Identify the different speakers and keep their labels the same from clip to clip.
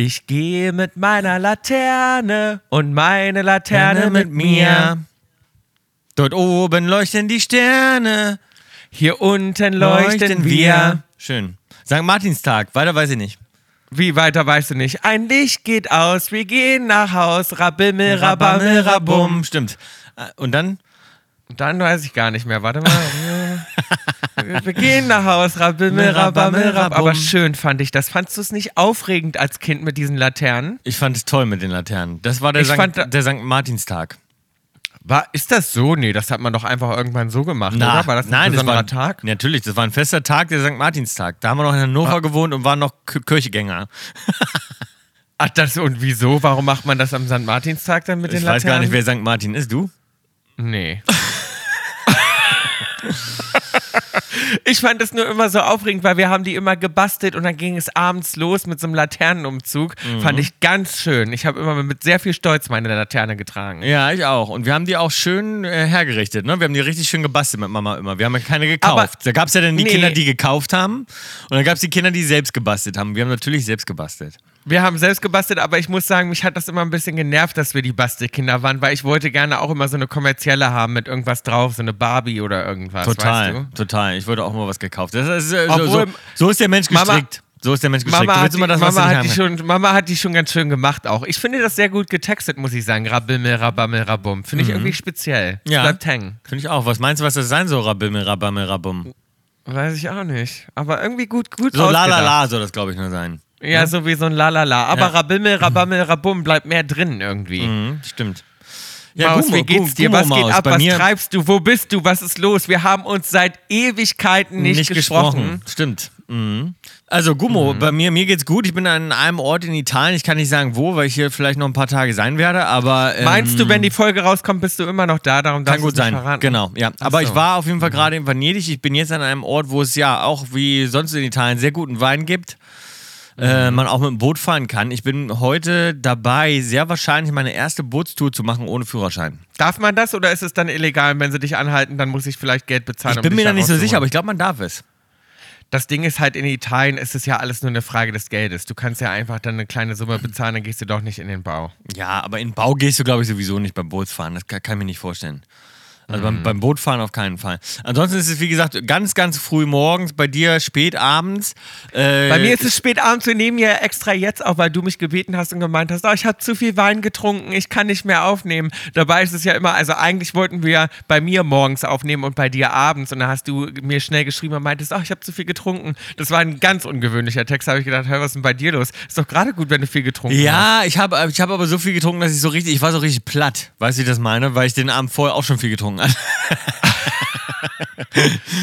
Speaker 1: Ich gehe mit meiner Laterne und meine Laterne mit mir.
Speaker 2: Dort oben leuchten die Sterne.
Speaker 1: Hier unten leuchten wir.
Speaker 2: Schön. St. Martinstag, weiter weiß ich nicht.
Speaker 1: Wie weiter weißt du nicht? Ein Licht geht aus, wir gehen nach Haus, rabimmel, rabammel, rabum.
Speaker 2: Stimmt. Äh, Und dann?
Speaker 1: Dann weiß ich gar nicht mehr. Warte mal. Wir- gehen nach Haus, rabimmel, rabammel, rab. Aber schön fand ich das. Fandst du es nicht aufregend als Kind mit diesen Laternen?
Speaker 2: Ich fand es toll mit den Laternen. Das war der,
Speaker 1: Ich fand
Speaker 2: Sankt, der St. Martinstag.
Speaker 1: War, ist das so? Nee, das hat man doch einfach irgendwann so gemacht,
Speaker 2: Na,
Speaker 1: oder? War das ein
Speaker 2: nein, das
Speaker 1: besonderer
Speaker 2: war,
Speaker 1: Tag?
Speaker 2: Natürlich, das war ein fester Tag, der St. Martinstag. Da haben wir noch in Hannover
Speaker 1: Ah.
Speaker 2: gewohnt und waren noch K Kirchegänger.
Speaker 1: Ach, das und wieso? Warum macht man das am St. Martinstag dann mit
Speaker 2: Ich
Speaker 1: den
Speaker 2: weiß
Speaker 1: Laternen?
Speaker 2: gar nicht, wer St. Martin ist. Du?
Speaker 1: Nee. Ich fand das nur immer so aufregend, weil wir haben die immer gebastelt und dann ging es abends los mit so einem Laternenumzug.
Speaker 2: Mhm.
Speaker 1: Fand ich ganz schön. Ich habe immer mit sehr viel Stolz meine Laterne getragen.
Speaker 2: Ja, ich auch. Und wir haben die auch schön äh, hergerichtet. Ne? Wir haben die richtig schön gebastelt mit Mama immer. Wir haben ja keine gekauft.
Speaker 1: Aber-
Speaker 2: da gab es ja dann die
Speaker 1: Nee.
Speaker 2: Kinder, die gekauft haben. Und dann gab es die Kinder, die selbst gebastelt haben. Wir haben natürlich selbst gebastelt.
Speaker 1: Wir haben selbst gebastelt, aber ich muss sagen, mich hat das immer ein bisschen genervt, dass wir die Bastelkinder waren, weil ich wollte gerne auch immer so eine kommerzielle haben mit irgendwas drauf, so eine Barbie oder irgendwas.
Speaker 2: Total,
Speaker 1: Weißt du?
Speaker 2: total. Ich wollte auch mal was gekauft. Das ist, äh, so,
Speaker 1: Obwohl-
Speaker 2: so, so ist der Mensch
Speaker 1: Mama-
Speaker 2: gestrickt. so ist der Mensch gestrickt.
Speaker 1: Mama, hat die,
Speaker 2: das,
Speaker 1: Mama, hat die schon, Mama hat die schon ganz schön gemacht auch. Ich finde das sehr gut getextet, muss ich sagen. Rabimmel, rabammel, rabum. Finde ich irgendwie speziell.
Speaker 2: Mhm. Ja.
Speaker 1: Bleibt hängen.
Speaker 2: Finde ich auch. Was meinst du, was das sein soll, Rabimmel, Rabammel, Rabum?
Speaker 1: Weiß ich auch nicht. Aber irgendwie gut, gut
Speaker 2: So la la la soll das, glaube ich, nur sein.
Speaker 1: Ja, so wie so ein Lalala. Aber
Speaker 2: Ja.
Speaker 1: Rabimmel, Rabammel, Rabum bleibt mehr drin irgendwie.
Speaker 2: Mhm, stimmt.
Speaker 1: Maus,
Speaker 2: Gummo,
Speaker 1: wie geht's dir?
Speaker 2: Gummo
Speaker 1: Was geht ab? Was treibst du? Wo bist du? Was ist los? Wir haben uns seit Ewigkeiten nicht, gesprochen.
Speaker 2: Stimmt. Mhm. Also Gummo,
Speaker 1: Mhm.
Speaker 2: bei mir, mir geht's gut. Ich bin an einem Ort in Italien. Ich kann nicht sagen wo, weil ich hier vielleicht noch ein paar Tage sein werde, aber ähm,
Speaker 1: Meinst du, wenn die Folge rauskommt, bist du immer noch da? Darum
Speaker 2: kann gut
Speaker 1: nicht
Speaker 2: sein.
Speaker 1: verraten.
Speaker 2: Genau, ja. Aber
Speaker 1: so.
Speaker 2: ich war auf jeden Fall gerade in Venedig. Ich bin jetzt an einem Ort, wo es ja auch wie sonst in Italien sehr guten Wein gibt. Äh, man auch mit dem Boot fahren kann. Ich bin heute dabei, sehr wahrscheinlich meine erste Bootstour zu machen ohne Führerschein.
Speaker 1: Darf man das oder ist es dann illegal? Und Wenn sie dich anhalten, dann muss ich vielleicht Geld bezahlen.
Speaker 2: Ich
Speaker 1: um
Speaker 2: bin
Speaker 1: dich
Speaker 2: mir da nicht so sicher, aber ich glaube, man darf es.
Speaker 1: Das Ding ist halt, in Italien ist es ja alles nur eine Frage des Geldes. Du kannst ja einfach dann eine kleine Summe bezahlen, dann gehst du doch nicht in den Bau.
Speaker 2: Ja, aber in den Bau gehst du, glaube ich, sowieso nicht beim Bootsfahren. Das kann, kann ich mir nicht vorstellen. Also
Speaker 1: Mhm.
Speaker 2: beim, beim Bootfahren auf keinen Fall. Ansonsten ist es, wie gesagt, ganz, ganz früh morgens, bei dir spät abends. Äh,
Speaker 1: Bei mir ist es spät abends, wir nehmen ja extra jetzt auf, weil du mich gebeten hast und gemeint hast, oh, ich habe zu viel Wein getrunken, ich kann nicht mehr aufnehmen. Dabei ist es ja immer, also eigentlich wollten wir ja bei mir morgens aufnehmen und bei dir abends und da hast du mir schnell geschrieben und meintest, oh, ich habe zu viel getrunken. Das war ein ganz ungewöhnlicher Text, da habe ich gedacht, hör, was ist denn bei dir los? Ist doch gerade gut, wenn du viel getrunken hast.
Speaker 2: Ja, ich habe ich hab aber so viel getrunken, dass ich so richtig, ich war so richtig platt. Weißt du, wie ich das meine? Weil ich den Abend vorher auch schon viel getrunken habe.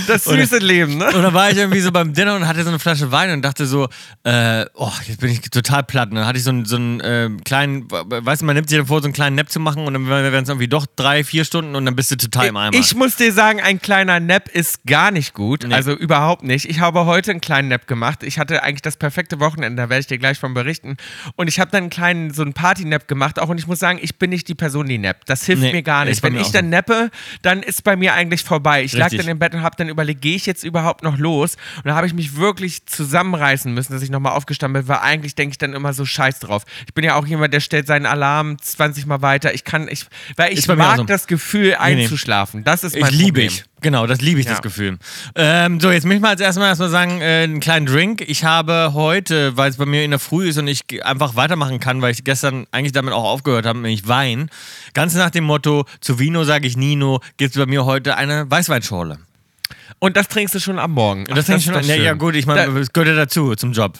Speaker 1: Das süße Leben, ne?
Speaker 2: Und dann war ich irgendwie so beim Dinner und hatte so eine Flasche Wein und dachte so, äh, oh, jetzt bin ich total platt. Und dann hatte ich so einen, so einen äh, kleinen, weißt du, man nimmt sich dann vor, so einen kleinen Nap zu machen und dann werden es irgendwie doch drei, vier Stunden und dann bist du total im Eimer.
Speaker 1: Ich muss dir sagen, ein kleiner Nap ist gar nicht gut.
Speaker 2: Nee.
Speaker 1: Also überhaupt nicht. Ich habe heute einen kleinen Nap gemacht. Ich hatte eigentlich das perfekte Wochenende, da werde ich dir gleich von berichten. Und ich habe dann einen kleinen, so einen Party-Nap gemacht auch. Und ich muss sagen, ich bin nicht die Person, die nappt. Das hilft
Speaker 2: Nee,
Speaker 1: mir gar nicht. Wenn ich dann
Speaker 2: so.
Speaker 1: nappe, dann ist bei mir eigentlich vorbei. Ich lag
Speaker 2: Richtig.
Speaker 1: dann im Bett und habe dann überlegt, gehe ich jetzt überhaupt noch los? Und da habe ich mich wirklich zusammenreißen müssen, dass ich nochmal aufgestanden bin, weil eigentlich denke ich dann immer so scheiß drauf. Ich bin ja auch jemand, der stellt seinen Alarm 20 Mal weiter. Ich kann, ich, weil ich mag
Speaker 2: so.
Speaker 1: das Gefühl,
Speaker 2: nee.
Speaker 1: einzuschlafen. Das ist mein
Speaker 2: Ich liebe
Speaker 1: Problem.
Speaker 2: ich. Genau, das liebe ich, das
Speaker 1: Ja.
Speaker 2: Gefühl. Ähm, so, jetzt möchte ich mal als erstmal erstmal sagen, äh, einen kleinen Drink. Ich habe heute, weil es bei mir in der Früh ist und ich einfach weitermachen kann, weil ich gestern eigentlich damit auch aufgehört habe, nämlich Wein. Ganz nach dem Motto, zu Vino sage ich Nino, gibt es bei mir heute eine Weißweinschorle.
Speaker 1: Und das trinkst du schon am Morgen.
Speaker 2: Und das, das
Speaker 1: doch
Speaker 2: schon, ja, ja gut, ich meine,
Speaker 1: Da-
Speaker 2: es gehört ja dazu, zum Job.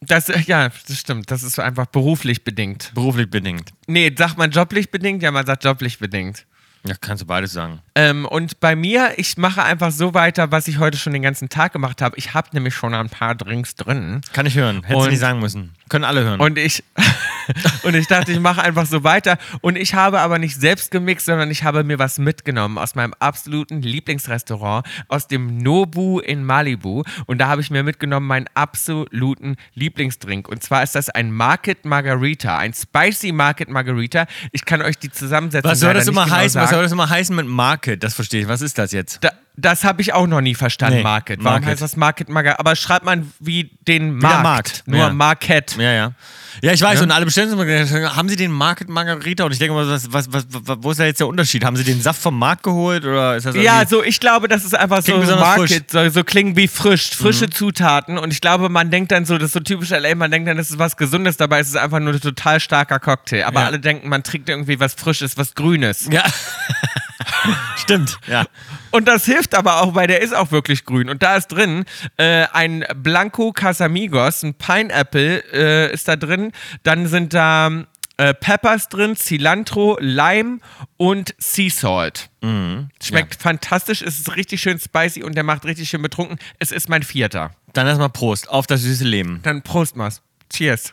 Speaker 1: Das, ja, das stimmt. Das ist einfach beruflich bedingt.
Speaker 2: Beruflich bedingt.
Speaker 1: Nee, sagt man joblich bedingt? Ja, man sagt joblich bedingt.
Speaker 2: Ja, kannst du beides sagen.
Speaker 1: Ähm, und bei mir, ich mache einfach so weiter, was ich heute schon den ganzen Tag gemacht habe. Ich habe nämlich schon ein paar Drinks drin.
Speaker 2: Kann ich hören. Du
Speaker 1: Und-
Speaker 2: nicht sagen müssen. Können alle hören.
Speaker 1: Und ich, und ich dachte, ich mache einfach so weiter. Und ich habe aber nicht selbst gemixt, sondern ich habe mir was mitgenommen aus meinem absoluten Lieblingsrestaurant, aus dem Nobu in Malibu. Und da habe ich mir mitgenommen meinen absoluten Lieblingsdrink. Und zwar ist das ein Market Margarita, ein Spicy Market Margarita. Ich kann euch die Zusammensetzung
Speaker 2: was soll das immer
Speaker 1: genau
Speaker 2: heißen? Was
Speaker 1: sagen.
Speaker 2: soll das immer heißen mit Market? Das verstehe ich. Was ist das jetzt?
Speaker 1: Da, Das habe ich auch noch nie verstanden,
Speaker 2: Nee,
Speaker 1: Market. Warum
Speaker 2: Market.
Speaker 1: heißt das Market Maga? Aber schreibt man wie den Markt.
Speaker 2: Markt,
Speaker 1: Nur
Speaker 2: ja.
Speaker 1: Market.
Speaker 2: Ja, ja. Ja, ich weiß,
Speaker 1: Ja.
Speaker 2: und alle bestellen immer, haben Sie den Market Margarita? Und ich denke mal, was, was, was, wo ist da jetzt der Unterschied? Haben Sie den Saft vom Markt geholt oder ist das
Speaker 1: Ja, so ich glaube, das ist einfach so
Speaker 2: Mhm.
Speaker 1: Market, so, so klingen wie frisch, frische Zutaten. Und ich glaube, man denkt dann so, das ist so typisch LA, man denkt dann, das ist was Gesundes, dabei ist es einfach nur ein total starker Cocktail. Aber
Speaker 2: Ja.
Speaker 1: alle denken, man trinkt irgendwie was Frisches, was Grünes.
Speaker 2: Ja. Stimmt, ja.
Speaker 1: Und das hilft aber auch, weil der ist auch wirklich grün. Und da ist drin äh, ein Blanco Casamigos, ein Pineapple äh, ist da drin. Dann sind da äh, Peppers drin, Cilantro, Lime und Sea Salt. Schmeckt fantastisch, es ist richtig schön spicy und der macht richtig schön betrunken. Es ist mein vierter.
Speaker 2: Dann erstmal Prost auf das süße Leben.
Speaker 1: Dann Prost, Mas. Cheers.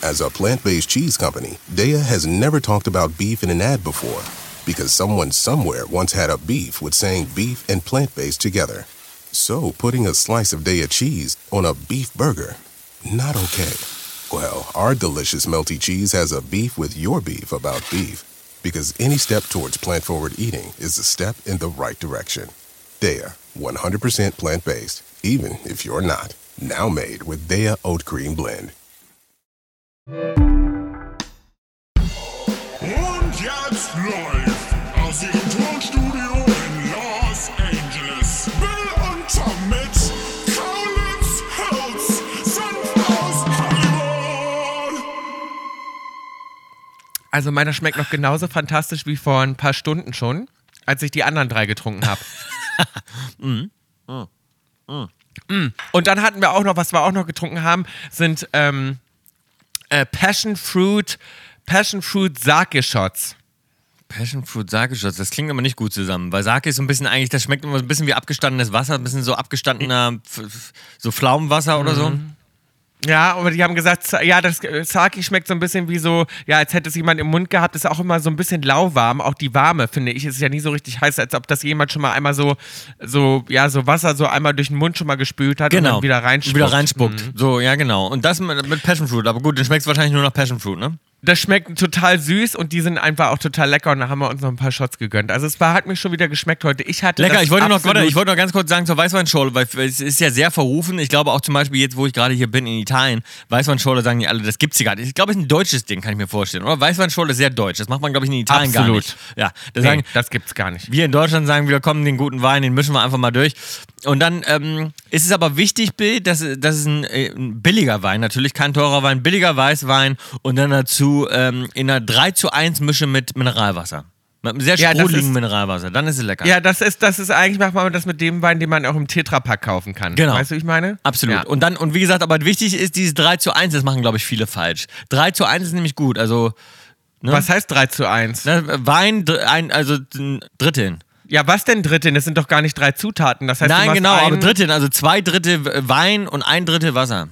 Speaker 3: As a plant based cheese company, Daya has never talked about beef in an ad before because someone somewhere once had a beef with saying beef and plant based together. So putting a slice of Daya cheese on a beef burger, not okay. Well, our delicious melty cheese has a beef with your beef about beef because any step towards plant forward eating is a step in the right direction. Daya, 100% plant based, even if you're not. Now made with Daya Oat Cream Blend.
Speaker 4: Und jetzt live aus ihrem Tonstudio in Los Angeles. Bill und Tom mit Kaulitz Hills sind aus Hollywood.
Speaker 1: Also meiner schmeckt noch genauso fantastisch wie vor ein paar Stunden schon, als ich die anderen drei getrunken habe. Mm. Und dann hatten wir auch noch, was wir auch noch getrunken haben, sind ähm, äh, Passion Fruit, Passion Fruit Sake Shots.
Speaker 2: Passion Fruit Sake Shots, das klingt aber nicht gut zusammen, weil Sake ist so ein bisschen eigentlich, das schmeckt immer so ein bisschen wie abgestandenes Wasser, ein bisschen so abgestandener, so Pflaumenwasser oder so.
Speaker 1: Ja, aber die haben gesagt, Sa- ja, das äh, Sake schmeckt so ein bisschen wie so, ja, als hätte es jemand im Mund gehabt, ist auch immer so ein bisschen lauwarm. Auch die warme, finde ich, ist ja nie so richtig heiß, als ob das jemand schon mal einmal so, so, ja, so Wasser so einmal durch den Mund schon mal gespült hat und
Speaker 2: Genau.
Speaker 1: dann wieder reinspuckt.
Speaker 2: Wieder reinspuckt. So, ja, genau. Und das mit, mit Passion Fruit. Aber gut, dann schmeckt es wahrscheinlich nur nach Passion Fruit, ne?
Speaker 1: Das schmeckt total süß und die sind einfach auch total lecker und da haben wir uns noch ein paar Shots gegönnt. Also es war, hat mir schon wieder geschmeckt heute. Ich hatte
Speaker 2: Lecker,
Speaker 1: das
Speaker 2: ich wollte, noch, warte, ich wollte noch ganz kurz sagen zur Weißweinschorle, weil es ist ja sehr verrufen. Ich glaube auch zum Beispiel jetzt, wo ich gerade hier bin in Italien, Weißweinschorle sagen die alle, das gibt's hier gar nicht. Ich glaube, es ist ein deutsches Ding, kann ich mir vorstellen. Oder Weißweinschorle ist sehr deutsch. Das macht man, glaube ich, in Italien gar
Speaker 1: Absolut.
Speaker 2: nicht. Ja, da
Speaker 1: Nee,
Speaker 2: sagen,
Speaker 1: das gibt's gar nicht.
Speaker 2: wir in Deutschland sagen, wir kommen den guten Wein, den mischen wir einfach mal durch. Und dann ähm, ist es aber wichtig, Bill, dass, dass es ein, äh, ein billiger Wein, natürlich kein teurer Wein, billiger Weißwein und dann dazu ähm, in einer 3 zu 1 Mische mit Mineralwasser. Mit einem sehr
Speaker 1: Ja,
Speaker 2: sprudeligen
Speaker 1: ist-
Speaker 2: Mineralwasser. Dann ist es lecker.
Speaker 1: Ja, das ist, das ist eigentlich, macht man das mit dem Wein, den man auch im Tetrapack kaufen kann.
Speaker 2: Genau.
Speaker 1: Weißt du, wie ich meine?
Speaker 2: Absolut.
Speaker 1: Ja.
Speaker 2: Und dann, und wie gesagt, aber wichtig ist dieses 3 zu 1, das machen, glaube ich, viele falsch. 3 zu 1 ist nämlich gut. Also ne?
Speaker 1: Was heißt 3 zu 1?
Speaker 2: Ne, Wein, ein, also ein Dritteln.
Speaker 1: Ja, was denn Drittin? Das sind doch gar nicht drei Zutaten. Das heißt,
Speaker 2: Nein, genau, aber Dritteln, also zwei Drittel Wein und ein Drittel Wasser.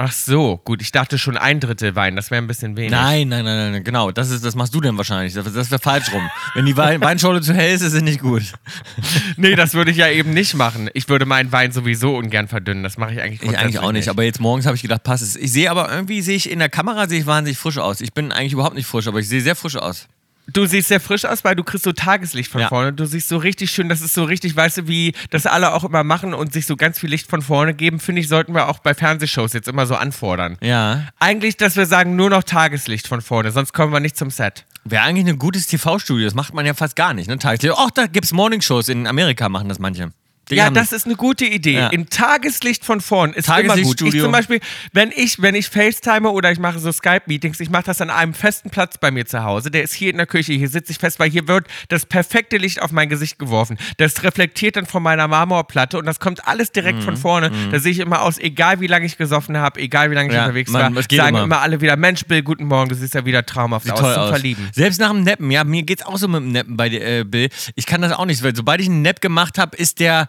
Speaker 1: Ach so, gut. Ich dachte schon ein Drittel Wein. Das wäre ein bisschen wenig.
Speaker 2: Nein, nein, nein, nein, genau. Das, ist, das machst du denn wahrscheinlich. Das, das wäre falsch rum. Wenn die Wein, Weinschorle zu hell ist, ist sie nicht gut.
Speaker 1: Nee, das würde ich ja eben nicht machen. Ich würde meinen Wein sowieso ungern verdünnen. Das mache ich eigentlich
Speaker 2: Ich eigentlich auch nicht, aber jetzt morgens habe ich gedacht, passt es. Ich sehe aber irgendwie, sehe ich in der Kamera, sehe ich wahnsinnig frisch aus. Ich bin eigentlich überhaupt nicht frisch, aber ich sehe sehr frisch aus.
Speaker 1: Du siehst sehr frisch aus, weil du kriegst so Tageslicht von
Speaker 2: Ja.
Speaker 1: vorne. Du siehst so richtig schön, das ist so richtig, weißt du, wie das alle auch immer machen und sich so ganz viel Licht von vorne geben, finde ich, sollten wir auch bei Fernsehshows jetzt immer so anfordern.
Speaker 2: Ja.
Speaker 1: Eigentlich, dass wir sagen, nur noch Tageslicht von vorne, sonst kommen wir nicht zum Set.
Speaker 2: Wäre eigentlich ein gutes TV-Studio. Das macht man ja fast gar nicht. Ne? Tageslicht. Ach, da gibt's Morningshows. In Amerika machen das manche. Die
Speaker 1: ja, das ist eine gute Idee.
Speaker 2: Ja.
Speaker 1: Im Tageslicht von vorn ist immer gut. Ich zum Beispiel, wenn ich, wenn ich FaceTime oder ich mache so Skype-Meetings, ich mache das an einem festen Platz bei mir zu Hause. Der ist hier in der Küche. Hier sitze ich fest, weil hier wird das perfekte Licht auf mein Gesicht geworfen. Das reflektiert dann von meiner Marmorplatte und das kommt alles direkt
Speaker 2: Mhm.
Speaker 1: von vorne. Da sehe ich immer aus, egal wie lange ich gesoffen habe, egal wie lange ich
Speaker 2: Ja,
Speaker 1: unterwegs
Speaker 2: man-
Speaker 1: war,
Speaker 2: es geht
Speaker 1: sagen
Speaker 2: immer.
Speaker 1: immer. alle wieder, Mensch, Bill, guten Morgen, du siehst ja wieder traumhaft
Speaker 2: Sieht
Speaker 1: aus
Speaker 2: toll
Speaker 1: zum
Speaker 2: aus.
Speaker 1: Verlieben.
Speaker 2: Selbst nach dem Neppen, ja, mir geht's auch so mit dem Neppen bei dir, äh, Bill. Ich kann das auch nicht, weil sobald ich einen Nepp gemacht habe, ist der,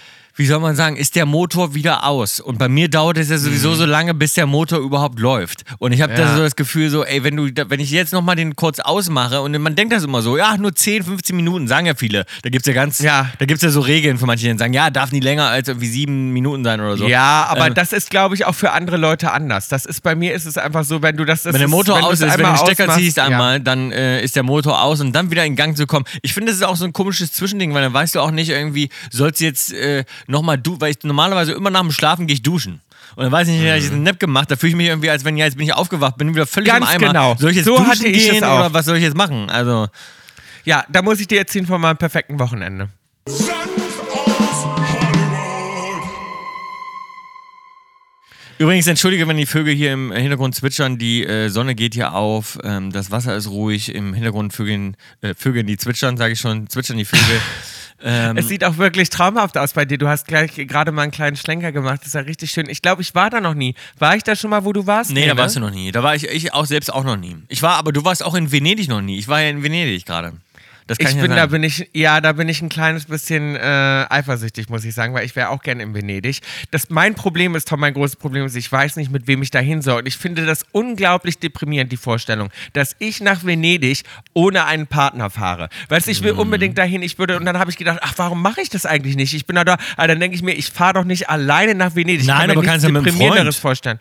Speaker 2: wie soll man sagen, ist der Motor wieder aus. Und bei mir dauert es ja sowieso so lange, bis der Motor überhaupt läuft. Und ich habe da
Speaker 1: Ja.
Speaker 2: so das Gefühl, so, ey, wenn du, wenn ich jetzt nochmal den kurz ausmache und man denkt das immer so, ja, nur 10, 15 Minuten, sagen ja viele. Da gibt's ja ganz,
Speaker 1: Ja.
Speaker 2: da gibt's ja so Regeln für manche, die sagen, ja, darf nie länger als irgendwie sieben Minuten sein oder so.
Speaker 1: Ja, aber
Speaker 2: Ähm,
Speaker 1: das ist, glaube ich, auch für andere Leute anders. Das ist bei mir ist es einfach so, wenn du das, das
Speaker 2: Wenn der
Speaker 1: ist,
Speaker 2: Motor
Speaker 1: wenn du
Speaker 2: aus
Speaker 1: es
Speaker 2: ist, wenn du den Stecker
Speaker 1: ausmachst,
Speaker 2: ziehst
Speaker 1: ja.
Speaker 2: einmal, dann äh, ist der Motor aus und dann wieder in Gang zu kommen. Ich finde, das ist auch so ein komisches Zwischending, weil dann weißt du auch nicht irgendwie, sollst du jetzt äh, nochmal du, weil ich normalerweise immer nach dem Schlafen gehe ich duschen. Und dann weiß ich nicht, hab ich einen Nap gemacht, da fühle ich mich irgendwie, als wenn ja, jetzt bin ich aufgewacht, bin wieder völlig
Speaker 1: Ganz
Speaker 2: im Eimer.
Speaker 1: genau.
Speaker 2: Soll ich jetzt
Speaker 1: So
Speaker 2: duschen
Speaker 1: hatte ich es
Speaker 2: gehen oder was soll ich jetzt machen? Also,
Speaker 1: Ja, da muss ich dir erzählen von meinem perfekten Wochenende.
Speaker 2: Übrigens, entschuldige, wenn die Vögel hier im Hintergrund zwitschern. Die äh, Sonne geht hier auf, ähm, das Wasser ist ruhig. Im Hintergrund Vögeln, äh, Vögeln die zwitschern, sage ich schon, zwitschern die Vögel. ähm,
Speaker 1: Es sieht auch wirklich traumhaft aus bei dir. Du hast gleich gerade mal einen kleinen Schlenker gemacht. Das ist ja richtig schön. Ich glaube, ich war da noch nie. War ich da schon mal, wo du warst?
Speaker 2: Nee, da
Speaker 1: ne?
Speaker 2: warst du noch nie. Da war ich, ich auch selbst auch noch nie. Ich war, aber du warst auch in Venedig noch nie. Ich war ja in Venedig gerade. Das kann
Speaker 1: Ich
Speaker 2: ja
Speaker 1: bin, da
Speaker 2: sagen.
Speaker 1: bin ich, ja, da bin ich ein kleines bisschen äh, eifersüchtig, muss ich sagen, weil ich wäre auch gerne in Venedig. Das, mein Problem ist, Tom, mein großes Problem ist, ich weiß nicht, mit wem ich da hin soll. Und ich finde das unglaublich deprimierend, die Vorstellung, dass ich nach Venedig ohne einen Partner fahre. Weißt du, ich
Speaker 2: Mhm.
Speaker 1: will unbedingt dahin, ich würde, und dann habe ich gedacht, ach, warum mache ich das eigentlich nicht? Ich bin da da, aber dann denke ich mir, ich fahre doch nicht alleine nach Venedig. Ich
Speaker 2: Nein,
Speaker 1: kann mir
Speaker 2: aber kannst ja mit einem Freund.
Speaker 1: vorstellen.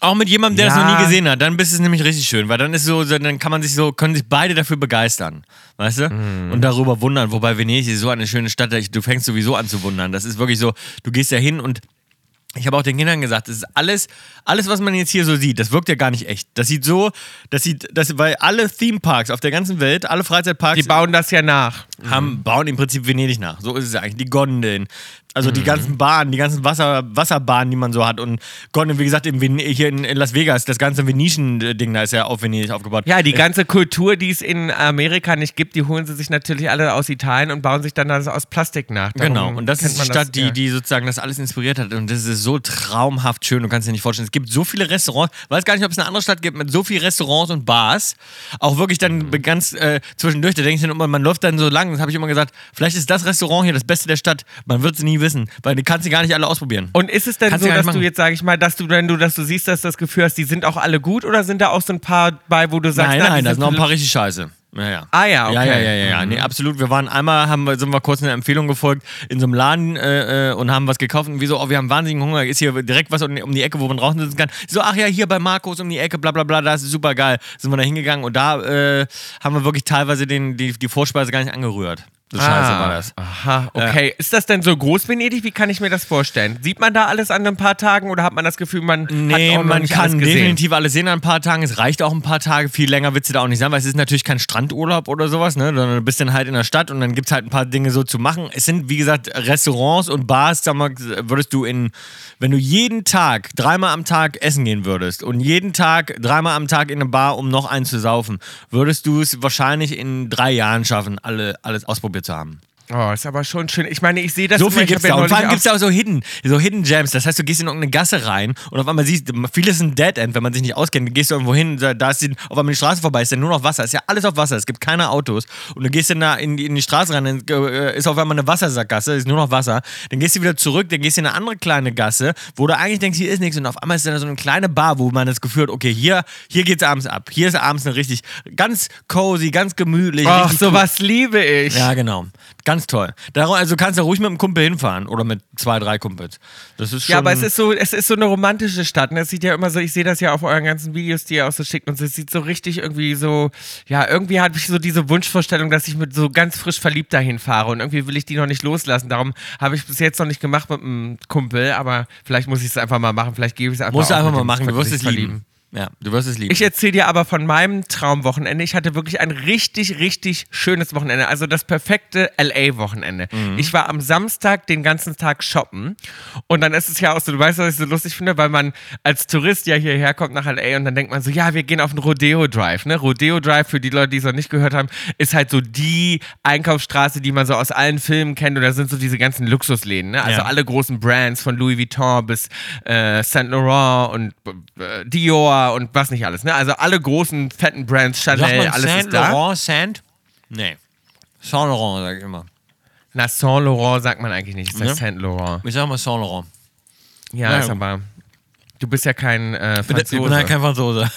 Speaker 2: Auch mit jemandem, der das
Speaker 1: Ja.
Speaker 2: noch nie gesehen hat, dann bist es nämlich richtig schön, weil dann ist so, dann kann man sich so, können sich beide dafür begeistern, weißt du?
Speaker 1: Mhm.
Speaker 2: Und darüber wundern. Wobei Venedig ist so eine schöne Stadt, du fängst sowieso an zu wundern. Das ist wirklich so, du gehst ja hin und ich habe auch den Kindern gesagt, das ist alles, alles, was man jetzt hier so sieht, das wirkt ja gar nicht echt. Das sieht so, das sieht, das, weil alle Theme-Parks auf der ganzen Welt, alle Freizeitparks
Speaker 1: Die bauen das ja nach.
Speaker 2: haben, bauen im Prinzip Venedig nach. So ist es eigentlich. Die Gondeln, also
Speaker 1: Mhm.
Speaker 2: die ganzen Bahnen, die ganzen Wasser, Wasserbahnen, die man so hat. Und Gondeln, wie gesagt, hier in, Las Vegas, das ganze Venetian-Ding, da ist ja auf Venedig aufgebaut.
Speaker 1: Ja, die ganze Kultur, die es in Amerika nicht gibt, die holen sie sich natürlich alle aus Italien und bauen sich dann das aus Plastik nach. Darum
Speaker 2: Genau, und das ist die Stadt, die,
Speaker 1: ja.
Speaker 2: die sozusagen das alles inspiriert hat. Und das ist so traumhaft schön, du kannst dir nicht vorstellen. Es gibt so viele Restaurants, weiß gar nicht, ob es eine andere Stadt gibt mit so vielen Restaurants und Bars. Auch wirklich dann
Speaker 1: Mhm.
Speaker 2: ganz äh, zwischendurch, da denke ich dann immer, man läuft dann so lang, das habe ich immer gesagt, vielleicht ist das Restaurant hier das Beste der Stadt. Man wird es nie wissen, weil die kannst du gar nicht alle ausprobieren.
Speaker 1: Und ist es denn
Speaker 2: Kannst
Speaker 1: so,
Speaker 2: du
Speaker 1: dass du
Speaker 2: machen.
Speaker 1: jetzt, sage ich mal, dass du, wenn du, dass du siehst, dass du das Gefühl hast, die sind auch alle gut oder sind da auch so ein paar bei, wo du sagst,
Speaker 2: nein, nein,
Speaker 1: die
Speaker 2: da sind noch ein paar richtig scheiße. Ja, ja.
Speaker 1: Ah ja, okay.
Speaker 2: Ja, ja, ja, ja, ja. Nee, absolut. Wir waren einmal, haben, wir- sind wir kurz einer Empfehlung gefolgt in so einem Laden äh, äh, und haben was gekauft und wir so, oh, wir haben wahnsinnigen Hunger, ist hier direkt was um, um die Ecke, wo man draußen sitzen kann. So, ach ja, hier bei Markus um die Ecke, bla bla bla, das ist super geil. Sind wir da hingegangen und da äh, haben wir wirklich teilweise den, die, die Vorspeise gar nicht angerührt. So scheiße
Speaker 1: Ah,
Speaker 2: war das.
Speaker 1: Aha, okay. Ist das denn so groß Venedig? Wie kann ich mir das vorstellen? Sieht man da alles an ein paar Tagen oder hat man das Gefühl, man
Speaker 2: Nee,
Speaker 1: hat auch
Speaker 2: man
Speaker 1: nicht
Speaker 2: kann
Speaker 1: alles
Speaker 2: definitiv alles sehen an ein paar Tagen. Es reicht auch ein paar Tage. Viel länger wird es da auch nicht sein, weil es ist natürlich kein Strandurlaub oder sowas, ne? Sondern du bist dann halt in der Stadt und dann gibt es halt ein paar Dinge so zu machen. Es sind, wie gesagt, Restaurants und Bars, sag mal, würdest du in, wenn du jeden Tag, dreimal am Tag essen gehen würdest und jeden Tag, dreimal am Tag in eine Bar, um noch einen zu saufen, würdest du es wahrscheinlich in drei Jahren schaffen, alle, alles ausprobiert zu haben.
Speaker 1: Oh, ist aber schon schön. Ich meine, ich sehe das
Speaker 2: So viel gibt's da.
Speaker 1: ja
Speaker 2: Und vor allem gibt's da auch so Hidden, so Hidden Gems. Das heißt, du gehst in irgendeine Gasse rein und auf einmal siehst du, vieles ist ein Dead End, wenn man sich nicht auskennt. Du gehst irgendwo hin, da, ist die, auf einmal die Straße vorbei, ist dann nur noch Wasser. Ist ja alles auf Wasser, es gibt keine Autos. Und du gehst dann da in die, in die Straße rein, dann äh, ist auf einmal eine Wassersackgasse, ist nur noch Wasser. Dann gehst du wieder zurück, dann gehst du in eine andere kleine Gasse, wo du eigentlich denkst, hier ist nichts. Und auf einmal ist dann so eine kleine Bar, wo man das Gefühl hat, okay, hier, hier geht's abends ab. Hier ist abends eine richtig, ganz cozy, ganz gemütlich.
Speaker 1: Ach,
Speaker 2: richtig cool.
Speaker 1: sowas liebe ich.
Speaker 2: Ja, genau. Ganz toll. Darum, also kannst du ruhig mit einem Kumpel hinfahren oder mit zwei, drei Kumpels. Das ist schon.
Speaker 1: Ja, aber es ist so, es ist so eine romantische Stadt. Ne? Es sieht ja immer so, ich sehe das ja auf euren ganzen Videos, die ihr auch so schickt, und es sieht so richtig irgendwie so, ja, irgendwie habe ich so diese Wunschvorstellung, dass ich mit so ganz frisch verliebt dahin fahre und irgendwie will ich die noch nicht loslassen. Darum habe ich bis jetzt noch nicht gemacht mit einem Kumpel, aber vielleicht muss ich es einfach mal machen. Vielleicht gebe ich es einfach
Speaker 2: Musst du einfach mal machen, du wirst es lieben. Ja, du wirst es lieben.
Speaker 1: Ich erzähle dir aber von meinem Traumwochenende. Ich hatte wirklich ein richtig, richtig schönes Wochenende. Also das perfekte LA-Wochenende.
Speaker 2: Mhm.
Speaker 1: Ich war am Samstag den ganzen Tag shoppen. Und dann ist es ja auch so, du weißt, was ich so lustig finde, weil man als Tourist ja hierher kommt nach LA und dann denkt man so, ja, wir gehen auf den Rodeo Drive. Ne? Rodeo Drive, für die Leute, die es noch nicht gehört haben, ist halt so die Einkaufsstraße, die man so aus allen Filmen kennt. Und da sind so diese ganzen Luxusläden. Ne? Also
Speaker 2: Ja.
Speaker 1: alle großen Brands von Louis Vuitton bis äh, Saint Laurent und äh, Dior und was nicht alles. Ne? Also alle großen, fetten Brands, Chanel, alles
Speaker 2: Saint
Speaker 1: ist da.
Speaker 2: Laurent, Saint? Nee. Saint Laurent, sag ich immer.
Speaker 1: Na, Saint Laurent sagt man eigentlich nicht, das heißt
Speaker 2: Ja.
Speaker 1: Saint Laurent.
Speaker 2: Ich sag mal Saint Laurent.
Speaker 1: Ja,
Speaker 2: Ja.
Speaker 1: ist aber. Du bist ja kein äh,
Speaker 2: Ich bin
Speaker 1: Franzose.
Speaker 2: ja kein Franzose.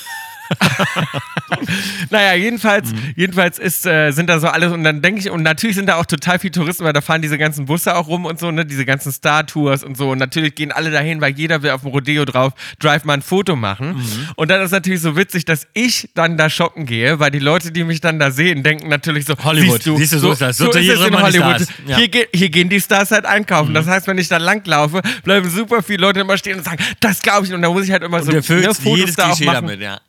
Speaker 1: Naja, jedenfalls,
Speaker 2: Mhm.
Speaker 1: jedenfalls ist, äh, sind da so alles und dann denke ich, und natürlich sind da auch total viele Touristen, weil da fahren diese ganzen Busse auch rum und so, ne, diese ganzen Star-Tours und so. Und natürlich gehen alle dahin, weil jeder will auf dem Rodeo drauf Drive mal ein Foto machen.
Speaker 2: Mhm.
Speaker 1: Und dann ist natürlich so witzig, dass ich dann da shoppen gehe, weil die Leute, die mich dann da sehen, denken natürlich so,
Speaker 2: Hollywood.
Speaker 1: siehst du,
Speaker 2: Siehst du, so ist das. So
Speaker 1: So, ist es in Hollywood.
Speaker 2: Ja. Mhm.
Speaker 1: Hier, ge- hier gehen die Stars halt einkaufen. Das heißt, wenn ich da langlaufe, bleiben super viele Leute immer stehen und sagen, das glaube ich. Und da muss ich halt immer
Speaker 2: Und
Speaker 1: so ne, Fotos da auch machen.
Speaker 2: damit, ja.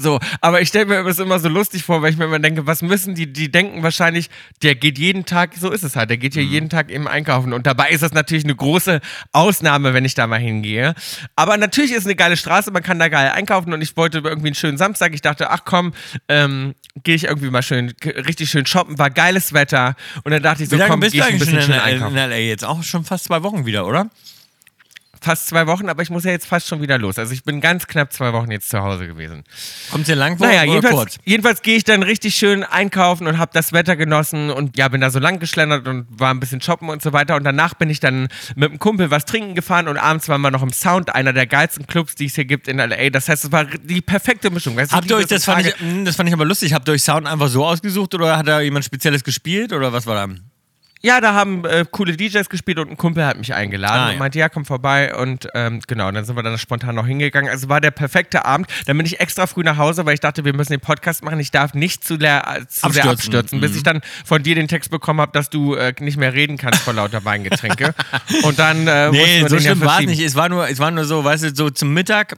Speaker 1: So, aber ich stelle mir das immer so lustig vor, weil ich mir immer denke, was müssen die, die denken wahrscheinlich, der geht jeden Tag, so ist es halt, der geht hier jeden Tag eben einkaufen und dabei ist das natürlich eine große Ausnahme, wenn ich da mal hingehe. Aber natürlich ist es eine geile Straße, man kann da geil einkaufen und ich wollte irgendwie einen schönen Samstag, ich dachte, ach komm, ähm, gehe ich irgendwie mal schön, richtig schön shoppen, war geiles Wetter und dann dachte ich so, komm,
Speaker 2: du
Speaker 1: ich ein bisschen
Speaker 2: in, in,
Speaker 1: einkaufen.
Speaker 2: in LA jetzt? Auch schon fast zwei Wochen wieder, oder?
Speaker 1: Fast zwei Wochen, aber ich muss ja jetzt fast schon wieder los. Also ich bin ganz knapp zwei Wochen jetzt zu Hause gewesen.
Speaker 2: Kommt dir lang vor
Speaker 1: Naja, jedenfalls,
Speaker 2: kurz?
Speaker 1: jedenfalls gehe ich dann richtig schön einkaufen und habe das Wetter genossen und ja, bin da so lang geschlendert und war ein bisschen shoppen und so weiter. Und danach bin ich dann mit einem Kumpel was trinken gefahren und abends waren wir noch im Sound, einer der geilsten Clubs, die es hier gibt in L.A. Das heißt, es war die perfekte Mischung. Weißt
Speaker 2: Habt ihr euch, das fand, ich, mh, das fand ich aber lustig, habt ihr euch Sound einfach so ausgesucht oder hat da jemand Spezielles gespielt oder was war da?
Speaker 1: Ja, da haben äh, coole DJs gespielt und ein Kumpel hat mich eingeladen
Speaker 2: Ah,
Speaker 1: und meinte, ja, komm vorbei. Und ähm, genau, dann sind wir dann spontan noch hingegangen. Also war der perfekte Abend. Dann bin ich extra früh nach Hause, weil ich dachte, wir müssen den Podcast machen. Ich darf nicht zu, leer, äh, zu sehr
Speaker 2: Abstürzen.
Speaker 1: abstürzen, bis ich dann von dir den Text bekommen habe, dass du äh, nicht mehr reden kannst vor lauter Weingetränke. und dann äh,
Speaker 2: Nee, so
Speaker 1: den ja
Speaker 2: schlimm war es nicht. Es war, nur, es war nur so, weißt du, so zum Mittag